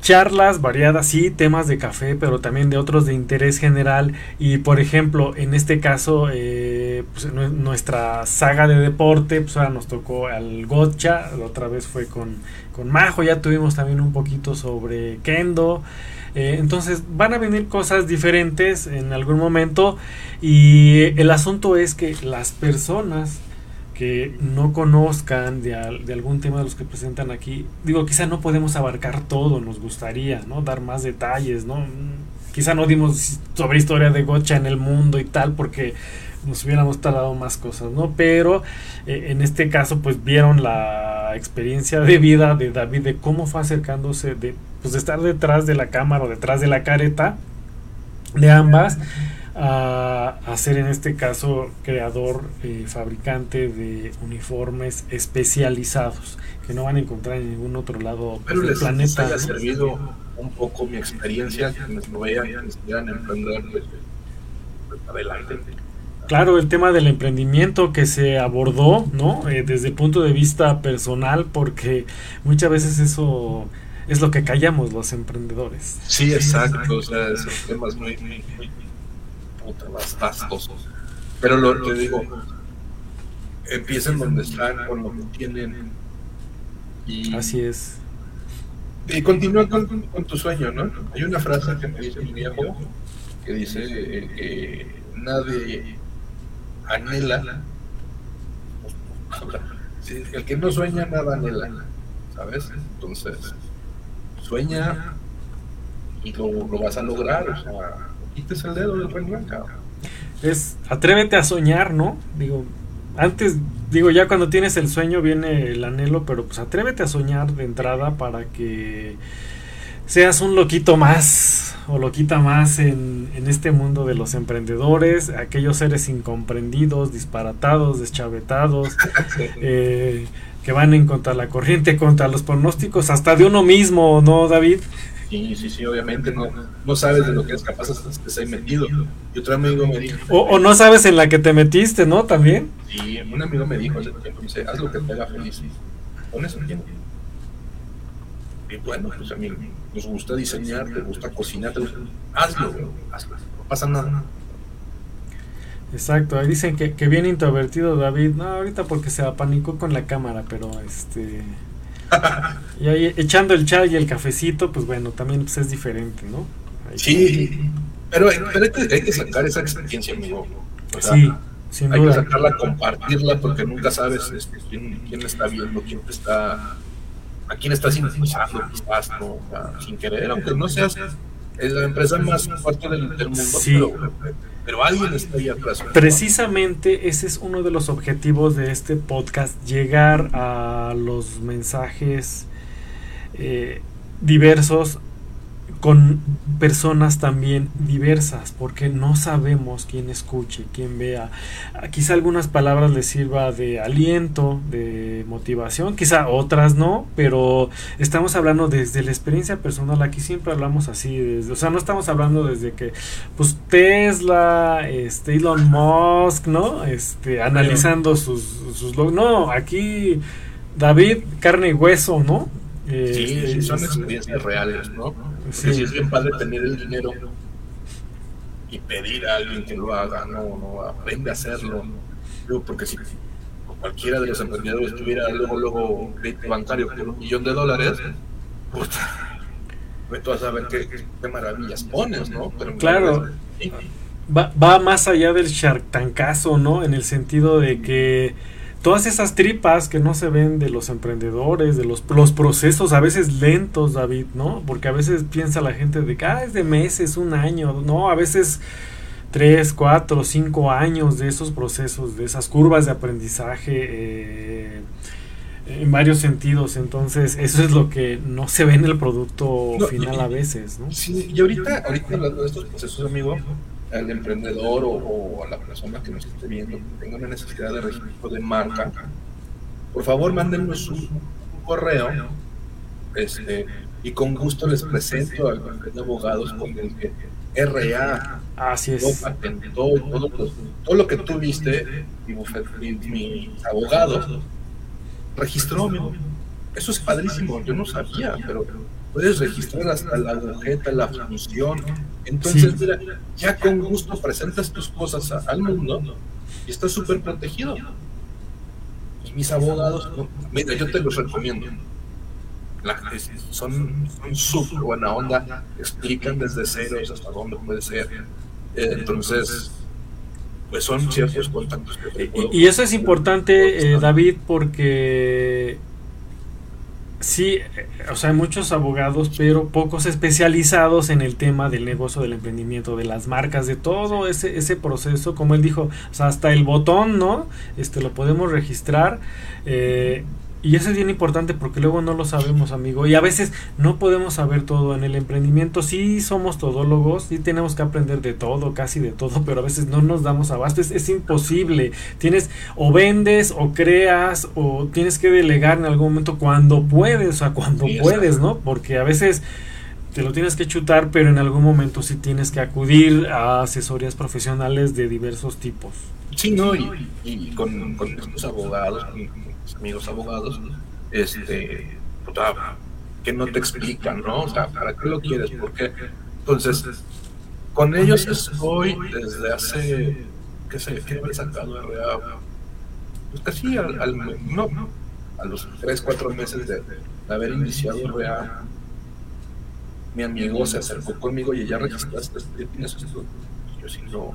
charlas variadas, sí, temas de café, pero también de otros de interés general. Y por ejemplo, en este caso, eh, pues, nuestra saga de deporte, pues ahora nos tocó al Gotcha, la otra vez fue con, con Majo, ya tuvimos también un poquito sobre Kendo. Eh, entonces van a venir cosas diferentes en algún momento y el asunto es que las personas que no conozcan de, de, algún tema de los que presentan aquí, digo, quizá no podemos abarcar todo, nos gustaría, ¿no? Dar más detalles, ¿no? Quizá no dimos sobre historia de Gocha en el mundo y tal, porque nos hubiéramos tardado más cosas, ¿no? Pero eh, en este caso, pues vieron la experiencia de vida de David, de cómo fue acercándose, de, pues, de estar detrás de la cámara o detrás de la careta de ambas a, ser en este caso creador, eh, fabricante de uniformes especializados que no van a encontrar en ningún otro lado Pero del les, planeta. haya servido un poco mi experiencia, que me lo vean, quieran emprender, pues, pues, adelante. Claro, el tema del emprendimiento que se abordó, ¿no? Eh, desde el punto de vista personal, porque muchas veces eso es lo que callamos los emprendedores. Sí, exacto, o sea, esos temas muy, muy, muy más vastos. Pero lo que digo, empiecen donde están, con lo que tienen. Y, Así es. Y continúa con, tu sueño, ¿no? Hay una frase que me dice mi viejo que dice que nadie anhela. El que no sueña, nada anhela, ¿sabes? Entonces, sueña y lo, lo vas a lograr, o sea quites el dedo del renglón, Es, atrévete a soñar, ¿no? Digo, antes, digo, ya cuando tienes el sueño viene el anhelo, pero pues atrévete a soñar de entrada para que seas un loquito más o loquita más en, en este mundo de los emprendedores, aquellos seres incomprendidos, disparatados, deschavetados, eh, que van en contra la corriente, contra los pronósticos, hasta de uno mismo, ¿no, David? Sí, sí, sí, obviamente no, no sabes de lo que es capaz hasta que estés ahí metido. Y otro amigo me dijo... O, no sabes en la que te metiste, ¿no? También. Sí, un amigo me dijo hace tiempo, dice, haz lo que te haga feliz. Con eso tiempo. Y bueno, pues a mí nos gusta diseñar, te gusta cocinar, te gusta... hazlo, hazlo, no pasa nada. Exacto, ahí dicen que, que bien introvertido David, no, ahorita porque se apanicó con la cámara, pero este y ahí echando el chai y el cafecito, pues bueno, también pues, es diferente, ¿no? sí, pero, pero hay, que, sacar esa experiencia, amigo. sí, sin hay que sacarla, compartirla, porque nunca sabes este, quién, quién está viendo, quién te está, a quién estás impulsando, quizás, ¿no? sin querer, aunque no seas es la empresa más fuerte del, mundo, sí. pero, alguien está ahí atrás. Precisamente ese es uno de los objetivos de este podcast, llegar a los mensajes eh, diversos con personas también diversas, porque no sabemos quién escuche, quién vea. Quizá algunas palabras les sirva de aliento, de motivación, quizá otras no, pero estamos hablando desde la experiencia personal. Aquí siempre hablamos así, desde, o sea, no estamos hablando desde que, pues Tesla, este, Elon Musk, ¿no? Este, analizando sus, sus no, aquí David, carne y hueso, ¿no? Sí, sí, son experiencias reales, ¿no? Sí. sí es bien padre tener el dinero y pedir a alguien que lo haga, no, no, aprende a hacerlo. porque si cualquiera de los emprendedores tuviera luego, luego crédito bancario por un millón de dólares, puta, pues tú vas a ver qué, qué maravillas pones, ¿no? Pero claro. Va, va más allá del Shark Tankazo, ¿no? En el sentido de que todas esas tripas que no se ven de los emprendedores, de los, los procesos a veces lentos, David, ¿no? Porque a veces piensa la gente de que ah, es de meses, un año, no, a veces tres, cuatro, cinco años de esos procesos, de esas curvas de aprendizaje. Eh, en varios sentidos, entonces eso es lo que no se ve en el producto final a veces, ¿no? Sí, y ahorita, ahorita hablando de estos procesos, amigo, al emprendedor o, a la persona que nos esté viendo que tenga una necesidad de registro de marca, por favor mándenos un, correo este, y con gusto les presento al de abogados con el que RA Así es. patentó todo, todo, lo que tú viste y, mis abogados registró, Eso es padrísimo, yo no sabía, pero puedes registrar hasta la agujeta, la función. Entonces, mira, ya con gusto presentas tus cosas al mundo y estás súper protegido. Y mis abogados, mira, yo te los recomiendo. son súper buena onda, explican desde cero hasta dónde puede ser. Eh, entonces, pues son ciertos contactos que y, eso es importante, eh, David, porque Sí, o sea, hay muchos abogados, pero pocos especializados en el tema del negocio, del emprendimiento, de las marcas, de todo ese, ese proceso, como él dijo, o sea, hasta el botón, ¿no? Este lo podemos registrar. Eh, y eso es bien importante porque luego no lo sabemos, amigo. Y a veces no podemos saber todo en el emprendimiento. Sí somos todólogos, sí tenemos que aprender de todo, casi de todo, pero a veces no nos damos abasto. Es, imposible. Tienes o vendes o creas o tienes que delegar en algún momento cuando puedes, o sea, cuando puedes, ¿no? Porque a veces te lo tienes que chutar, pero en algún momento sí tienes que acudir a asesorías profesionales de diversos tipos. Sí, no, y, con, con estos abogados, amigos abogados, este, que no te explican, ¿no? O sea, ¿para qué lo quieres? Porque, entonces, con ellos estoy desde hace, qué sé, qué he sacado RA, pues casi al, no, a los 3, 4 meses de, haber iniciado RA, mi amigo se acercó conmigo y ya registraste, tienes esto. Yo si no,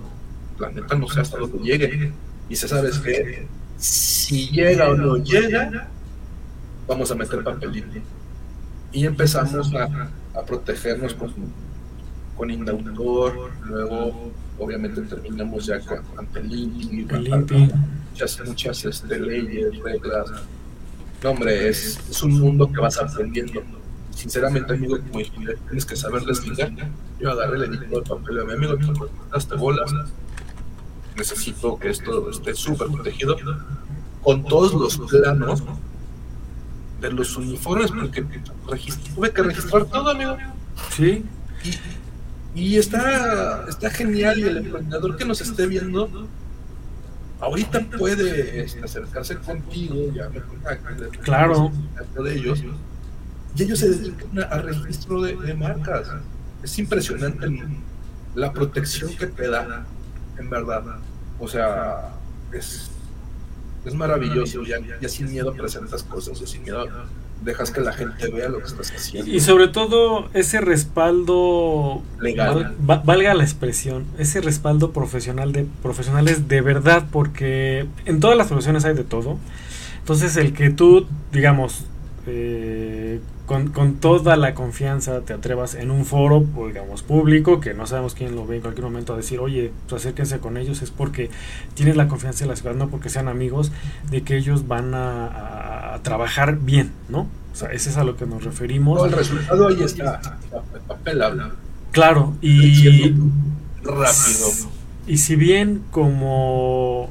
la neta no sé hasta dónde llegue. Y se sabes que si llega o no llega, vamos a meter papelito. Y empezamos a, a protegernos con, con Indautor, luego obviamente terminamos ya con Antelinti, muchas, muchas este, leyes, reglas. No, hombre, es, es un mundo que vas aprendiendo. Sinceramente, amigo, como tienes que saber desligar. Yo agarré, le todo el papel a mi amigo, me bolas, necesito que esto esté súper protegido con todos los planos de los uniformes, porque tuve que registrar todo, amigo. Sí. Y, está, está genial y el emprendedor que nos esté viendo, ahorita puede este, acercarse contigo, ya me claro. de ellos, y ellos se dedican al registro de, de marcas. Es impresionante la protección que te da en verdad. O sea, es, es maravilloso, ya, ya sin miedo presentas cosas, o sin miedo dejas que la gente vea lo que estás haciendo. Y sobre todo ese respaldo legal, valga la expresión, ese respaldo profesional de profesionales de verdad, porque en todas las profesiones hay de todo. Entonces el que tú, digamos, eh, con, con, toda la confianza te atrevas en un foro, digamos, público, que no sabemos quién lo ve en cualquier momento a decir, oye, pues acérquense con ellos, es porque tienes la confianza en la ciudad, no porque sean amigos, de que ellos van a, trabajar bien, ¿no? O sea, ese es a lo que nos referimos. el resultado ahí está, el papel habla. Claro, y... Rápido. Y si bien como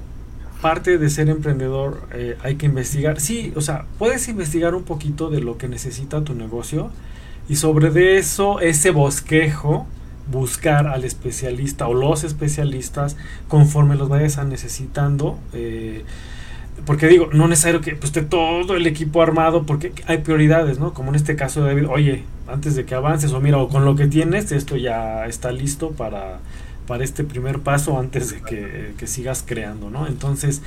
parte de ser emprendedor eh, hay que investigar. Sí, o sea, puedes investigar un poquito de lo que necesita tu negocio y sobre de eso, ese bosquejo, buscar al especialista o los especialistas conforme los vayas a necesitando. Eh, porque digo, no necesario que pues, esté todo el equipo armado, porque hay prioridades, ¿no? Como en este caso de David, oye, antes de que avances, o mira, o con lo que tienes, esto ya está listo para, para este primer paso antes de que, que sigas creando, ¿no? Entonces,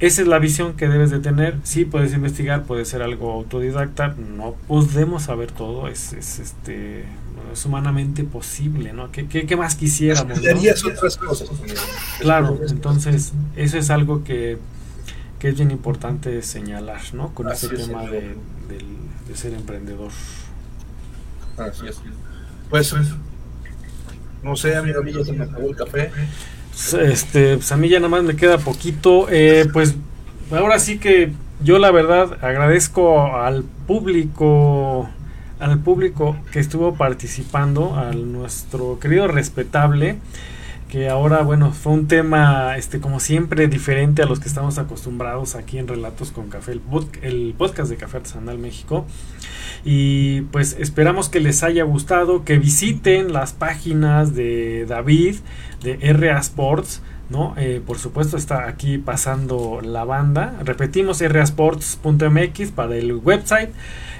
esa es la visión que debes de tener. Sí, puedes investigar, puede ser algo autodidacta, no podemos saber todo, es, es este es humanamente posible, ¿no? ¿Qué, qué, qué más quisiéramos? ¿no? otras cosas. Claro, entonces eso es algo que, que es bien importante señalar, ¿no? Con este tema de, de, de, ser emprendedor. Así es. Pues, no sé, amigo, a mí se me acabó el café. Este, pues a mí ya nada más me queda poquito. Eh, pues ahora sí que yo la verdad agradezco al público, al público que estuvo participando, a nuestro querido respetable, que ahora bueno fue un tema, este como siempre diferente a los que estamos acostumbrados aquí en Relatos con Café, el, el podcast de Café Artesanal México. Y pues esperamos que les haya gustado, que visiten las páginas de David, de RA Sports, ¿no? Eh, por supuesto está aquí pasando la banda. Repetimos rasports.mx para el website.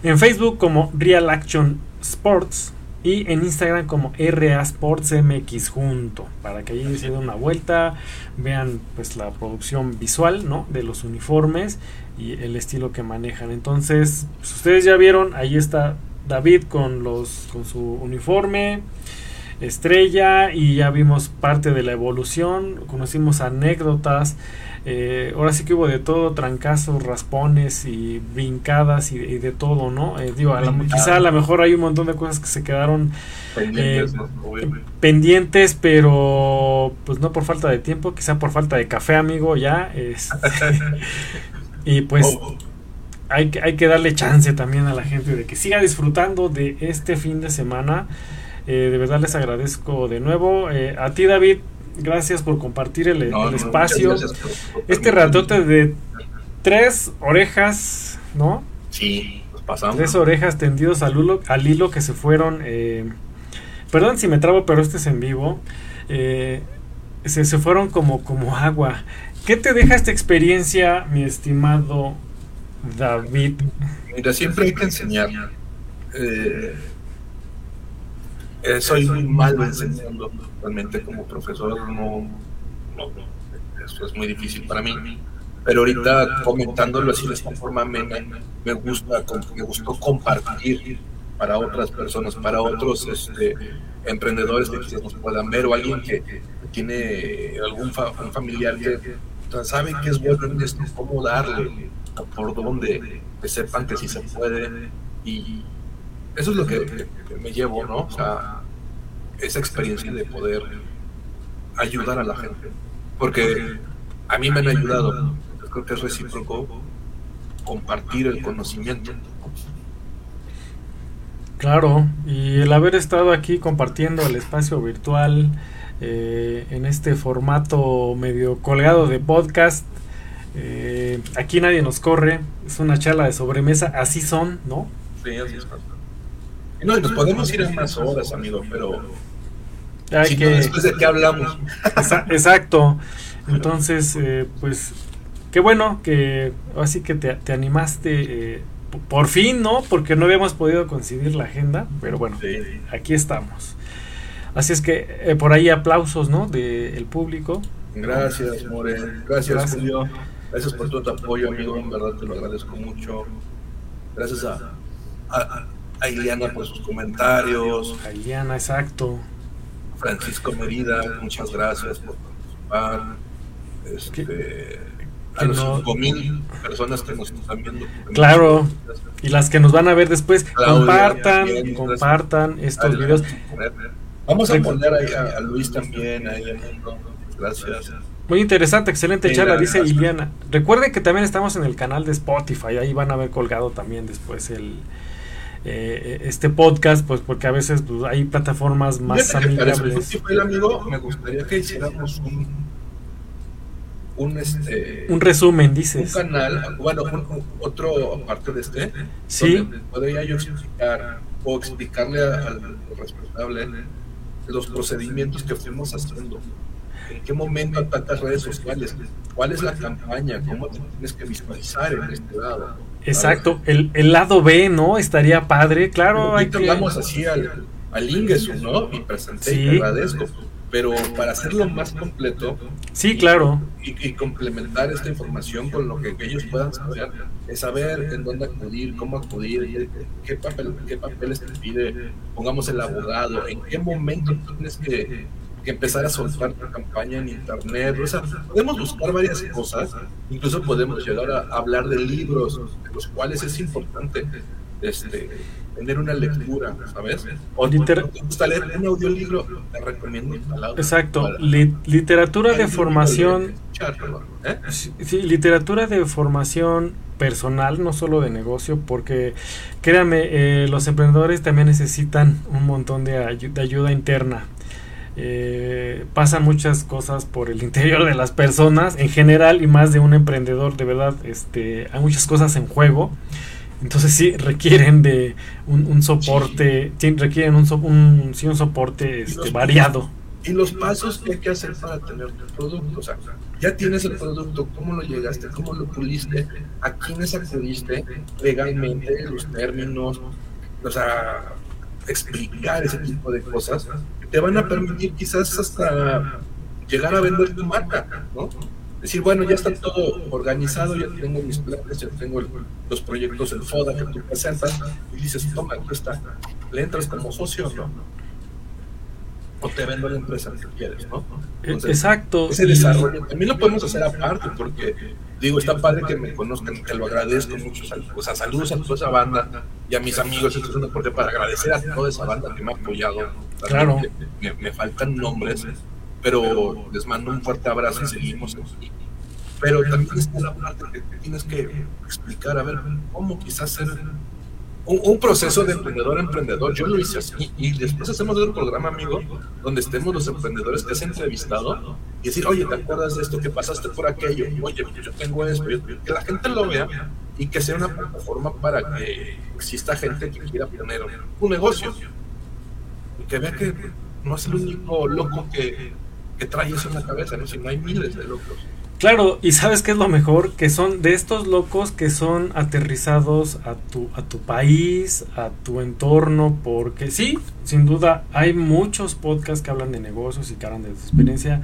En Facebook como Real Action Sports y en Instagram como RA Sports MX junto para que ahí se den una vuelta vean pues la producción visual ¿no? de los uniformes y el estilo que manejan entonces pues, ustedes ya vieron ahí está David con los con su uniforme estrella y ya vimos parte de la evolución conocimos anécdotas eh, ahora sí que hubo de todo, trancazos, raspones y brincadas y, y de todo, ¿no? Eh, digo, a la, quizá a lo mejor hay un montón de cosas que se quedaron pendientes, eh, pendientes, pero pues no por falta de tiempo, quizá por falta de café, amigo, ya. Este, y pues oh. hay, hay que darle chance también a la gente de que siga disfrutando de este fin de semana. De verdad les agradezco de nuevo. a ti, David, Gracias por compartir el, no, el espacio. Por, este ratote de tres orejas, ¿no? Sí, nos pasamos. Tres orejas tendidos al hilo, al hilo que se fueron. Eh, perdón si me trabo, pero este es en vivo. Eh, se, se fueron como, como agua. ¿Qué te deja esta experiencia, mi estimado David? Mira, siempre hay que enseñar. Eh, eh, soy muy malo enseñando realmente como profesor no, no, eso es muy difícil para mí. Pero ahorita comentándolo así de esta forma amena me gusta me gustó compartir para otras personas para otros este, emprendedores que quizás nos puedan ver o alguien que, tiene algún un familiar que sabe que es bueno en esto cómo darle por dónde que sepan que sí se puede y eso es lo que, me llevo no o sea esa experiencia de poder ayudar a la gente. Porque a mí me han ayudado, creo que es recíproco compartir el conocimiento. Claro, y el haber estado aquí compartiendo el espacio virtual eh, en este formato medio colgado de podcast, eh, aquí nadie nos corre, es una charla de sobremesa, así son, ¿no? Sí, así es. No, nos podemos ir a más horas, amigo, pero que... después de qué hablamos. Exacto. Entonces, eh, pues, qué bueno que así que te, te animaste eh, por fin, ¿no? Porque no habíamos podido coincidir la agenda, pero bueno, sí. aquí estamos. Así es que eh, por ahí aplausos, ¿no? Del de público. Gracias, More. Gracias, Gracias, Julio. Gracias por todo tu apoyo, amigo. En verdad te lo agradezco mucho. Gracias a, a, a Iliana por sus comentarios. A Iliana, exacto. Francisco Merida, muchas gracias por participar. Este, a los no... 5000 personas que nos están viendo. Claro, y las que nos van a ver después, Claudia, compartan, bien, compartan gracias. estos videos. Vamos a poner ahí a, a Luis también, ahí Gracias. Muy interesante, excelente charla, dice gracias. Iliana. Recuerden que también estamos en el canal de Spotify, ahí van a ver colgado también después el, eh, este podcast, pues porque a veces pues, hay plataformas más amigables. El amigo, me gustaría que hiciéramos un, un, este, un resumen, dices. Un canal, bueno, un, otro aparte de este, sí. donde podría yo explicar o explicarle al responsable los procedimientos que fuimos haciendo. en qué momento atacas redes sociales, cuál es la campaña, cómo te tienes que visualizar en este lado. Exacto, el, el, lado B, ¿no? Estaría padre, claro. Hay que... hablamos así al, al Ingesu, ¿no? Y presenté y te agradezco pero para hacerlo más completo sí claro y, complementar esta información con lo que, ellos puedan saber es saber en dónde acudir cómo acudir qué papel qué papeles te pide pongamos el abogado en qué momento tienes que, que empezar a soltar tu campaña en internet o sea podemos buscar varias cosas incluso podemos llegar a hablar de libros de los cuales es importante este tener una lectura, ¿sabes? O Liter te gusta leer un audiolibro, te recomiendo Exacto, literatura de formación. ¿eh? Sí, literatura de formación personal, no solo de negocio, porque créanme, eh, los emprendedores también necesitan un montón de, de ayuda interna. Eh, pasan muchas cosas por el interior de las personas en general y más de un emprendedor, de verdad, este, hay muchas cosas en juego. Entonces sí requieren de un, soporte, requieren un, un, sí, un soporte este, variado. Y los pasos que hay que hacer para tener tu producto. O sea, ya tienes el producto, cómo lo llegaste, cómo lo puliste, a quiénes acudiste legalmente, los términos, o sea, explicar ese tipo de cosas, te van a permitir quizás hasta llegar a vender tu marca, ¿no? decir, bueno, ya está todo organizado, ya tengo mis planes, ya tengo los proyectos, el FODA que tú presentas, y dices, toma, aquí está, le entras como socio, ¿no? O te vendo la empresa que quieres, ¿no? Exacto. Ese desarrollo también lo podemos hacer aparte, porque digo, está padre que me conozcan, que lo agradezco mucho. O sea, saludos a toda esa banda y a mis amigos. Esto es deporte para agradecer a toda esa banda que me ha apoyado. Claro. Me, me faltan nombres, pero les mando un fuerte abrazo y seguimos. Pero también está la parte que tienes que explicar, a ver, cómo quizás ser un, proceso de emprendedor a emprendedor. Yo lo hice así y después hacemos otro programa, amigo, donde estemos los emprendedores que has entrevistado y decir, oye, ¿te acuerdas de esto? que pasaste por aquello? Oye, yo tengo esto. que la gente lo vea y que sea una plataforma para que exista gente que quiera poner un negocio y que vea que no es el único loco que que trae eso en la cabeza, ¿no? Si no hay miles de locos. Claro, y sabes qué es lo mejor, que son de estos locos que son aterrizados a tu, a tu país, a tu entorno, porque sí, sin duda, hay muchos podcasts que hablan de negocios y que hablan de su experiencia.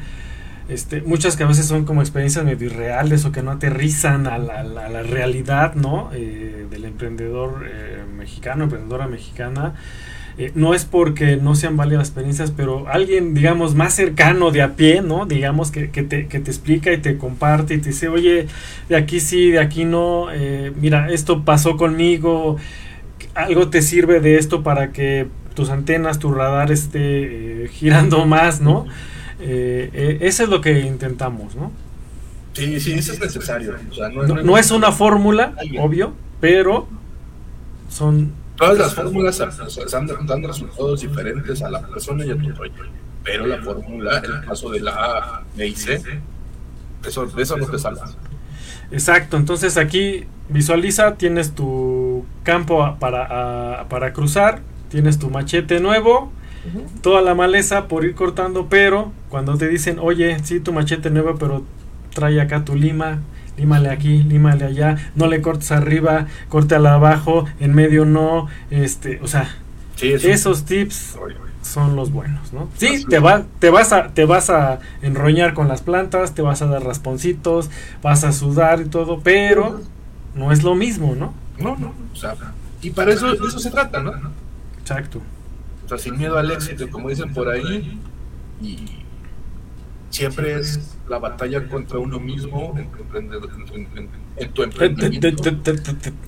Este, muchas que a veces son como experiencias medio irreales o que no aterrizan a la, la, realidad, ¿no? Eh, del emprendedor eh, mexicano, emprendedora mexicana. Eh, no es porque no sean válidas experiencias, pero alguien, digamos, más cercano de a pie, ¿no? Digamos, que, que, te, que te explica y te comparte y te dice, oye, de aquí sí, de aquí no, eh, mira, esto pasó conmigo, algo te sirve de esto para que tus antenas, tu radar esté eh, girando más, ¿no? eso es lo que intentamos, ¿no? Sí, sí, eso es necesario. no es una fórmula, obvio, pero son Todas las fórmulas dan resultados diferentes a la persona y a tu proyecto. Pero la fórmula, en el caso de la A, B y C, eso, de eso no te salvas. Exacto, entonces aquí visualiza, tienes tu campo para, para cruzar, tienes tu machete nuevo, toda la maleza por ir cortando, pero cuando te dicen, oye, sí, tu machete nuevo, pero trae acá tu lima, límale aquí, límale allá, no le cortes arriba, al abajo, en medio no, este, o sea, esos tips son los buenos, ¿no? Sí, te va, te vas a, te vas a enroñar con las plantas, te vas a dar rasponcitos, vas a sudar y todo, pero no es lo mismo, ¿no? No, no, o sea, y para eso, eso se trata, ¿no? Exacto. O sea, sin miedo al éxito, como dicen por ahí, y siempre es la batalla contra uno mismo en tu, emprendimiento.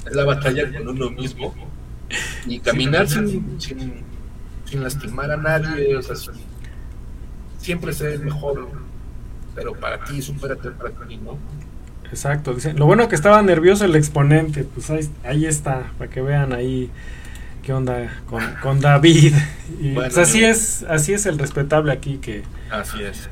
Es la batalla con uno mismo. Y caminar sin, sin, lastimar a nadie, o sea, siempre ser mejor, pero para ti, supérate para ti, ¿no? Exacto, dicen, lo bueno que estaba nervioso el exponente, pues ahí, ahí está, para que vean ahí qué onda con, con David. Y pues así es, así es el respetable aquí que así es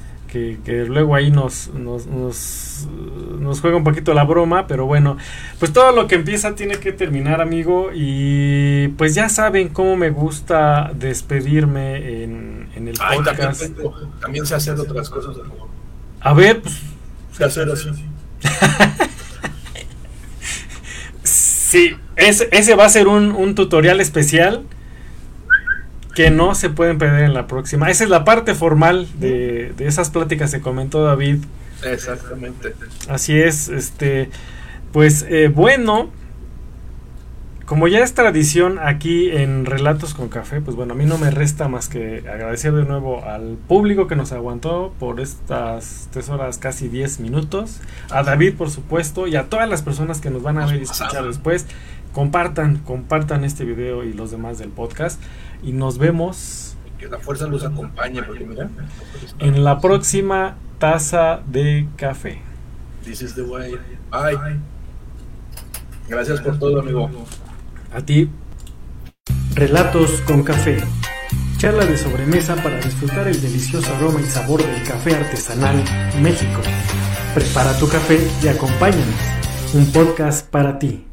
que, luego ahí nos, nos, nos, juega un poquito la broma, pero bueno, pues todo lo que empieza tiene que terminar, amigo, y pues ya saben cómo me gusta despedirme en, el podcast. También, también, sé hacer otras cosas. A ver, pues. hacer así. sí, ese, ese va a ser un, un tutorial especial que no se pueden perder en la próxima. Esa es la parte formal de, de esas pláticas que comentó David. Exactamente. Así es, este, pues eh, bueno, como ya es tradición aquí en Relatos con Café, pues bueno, a mí no me resta más que agradecer de nuevo al público que nos aguantó por estas tres horas, casi 10 minutos, a David por supuesto y a todas las personas que nos van a ver y escuchar después. Compartan, compartan este video y los demás del podcast y nos vemos. Que la fuerza los acompañe, porque mira. En la próxima taza de café. This is the way. Bye. Gracias por todo, amigo. A ti. Relatos con café. Charla de sobremesa para disfrutar el delicioso aroma y sabor del café artesanal México. Prepara tu café y acompáñanos. Un podcast para ti.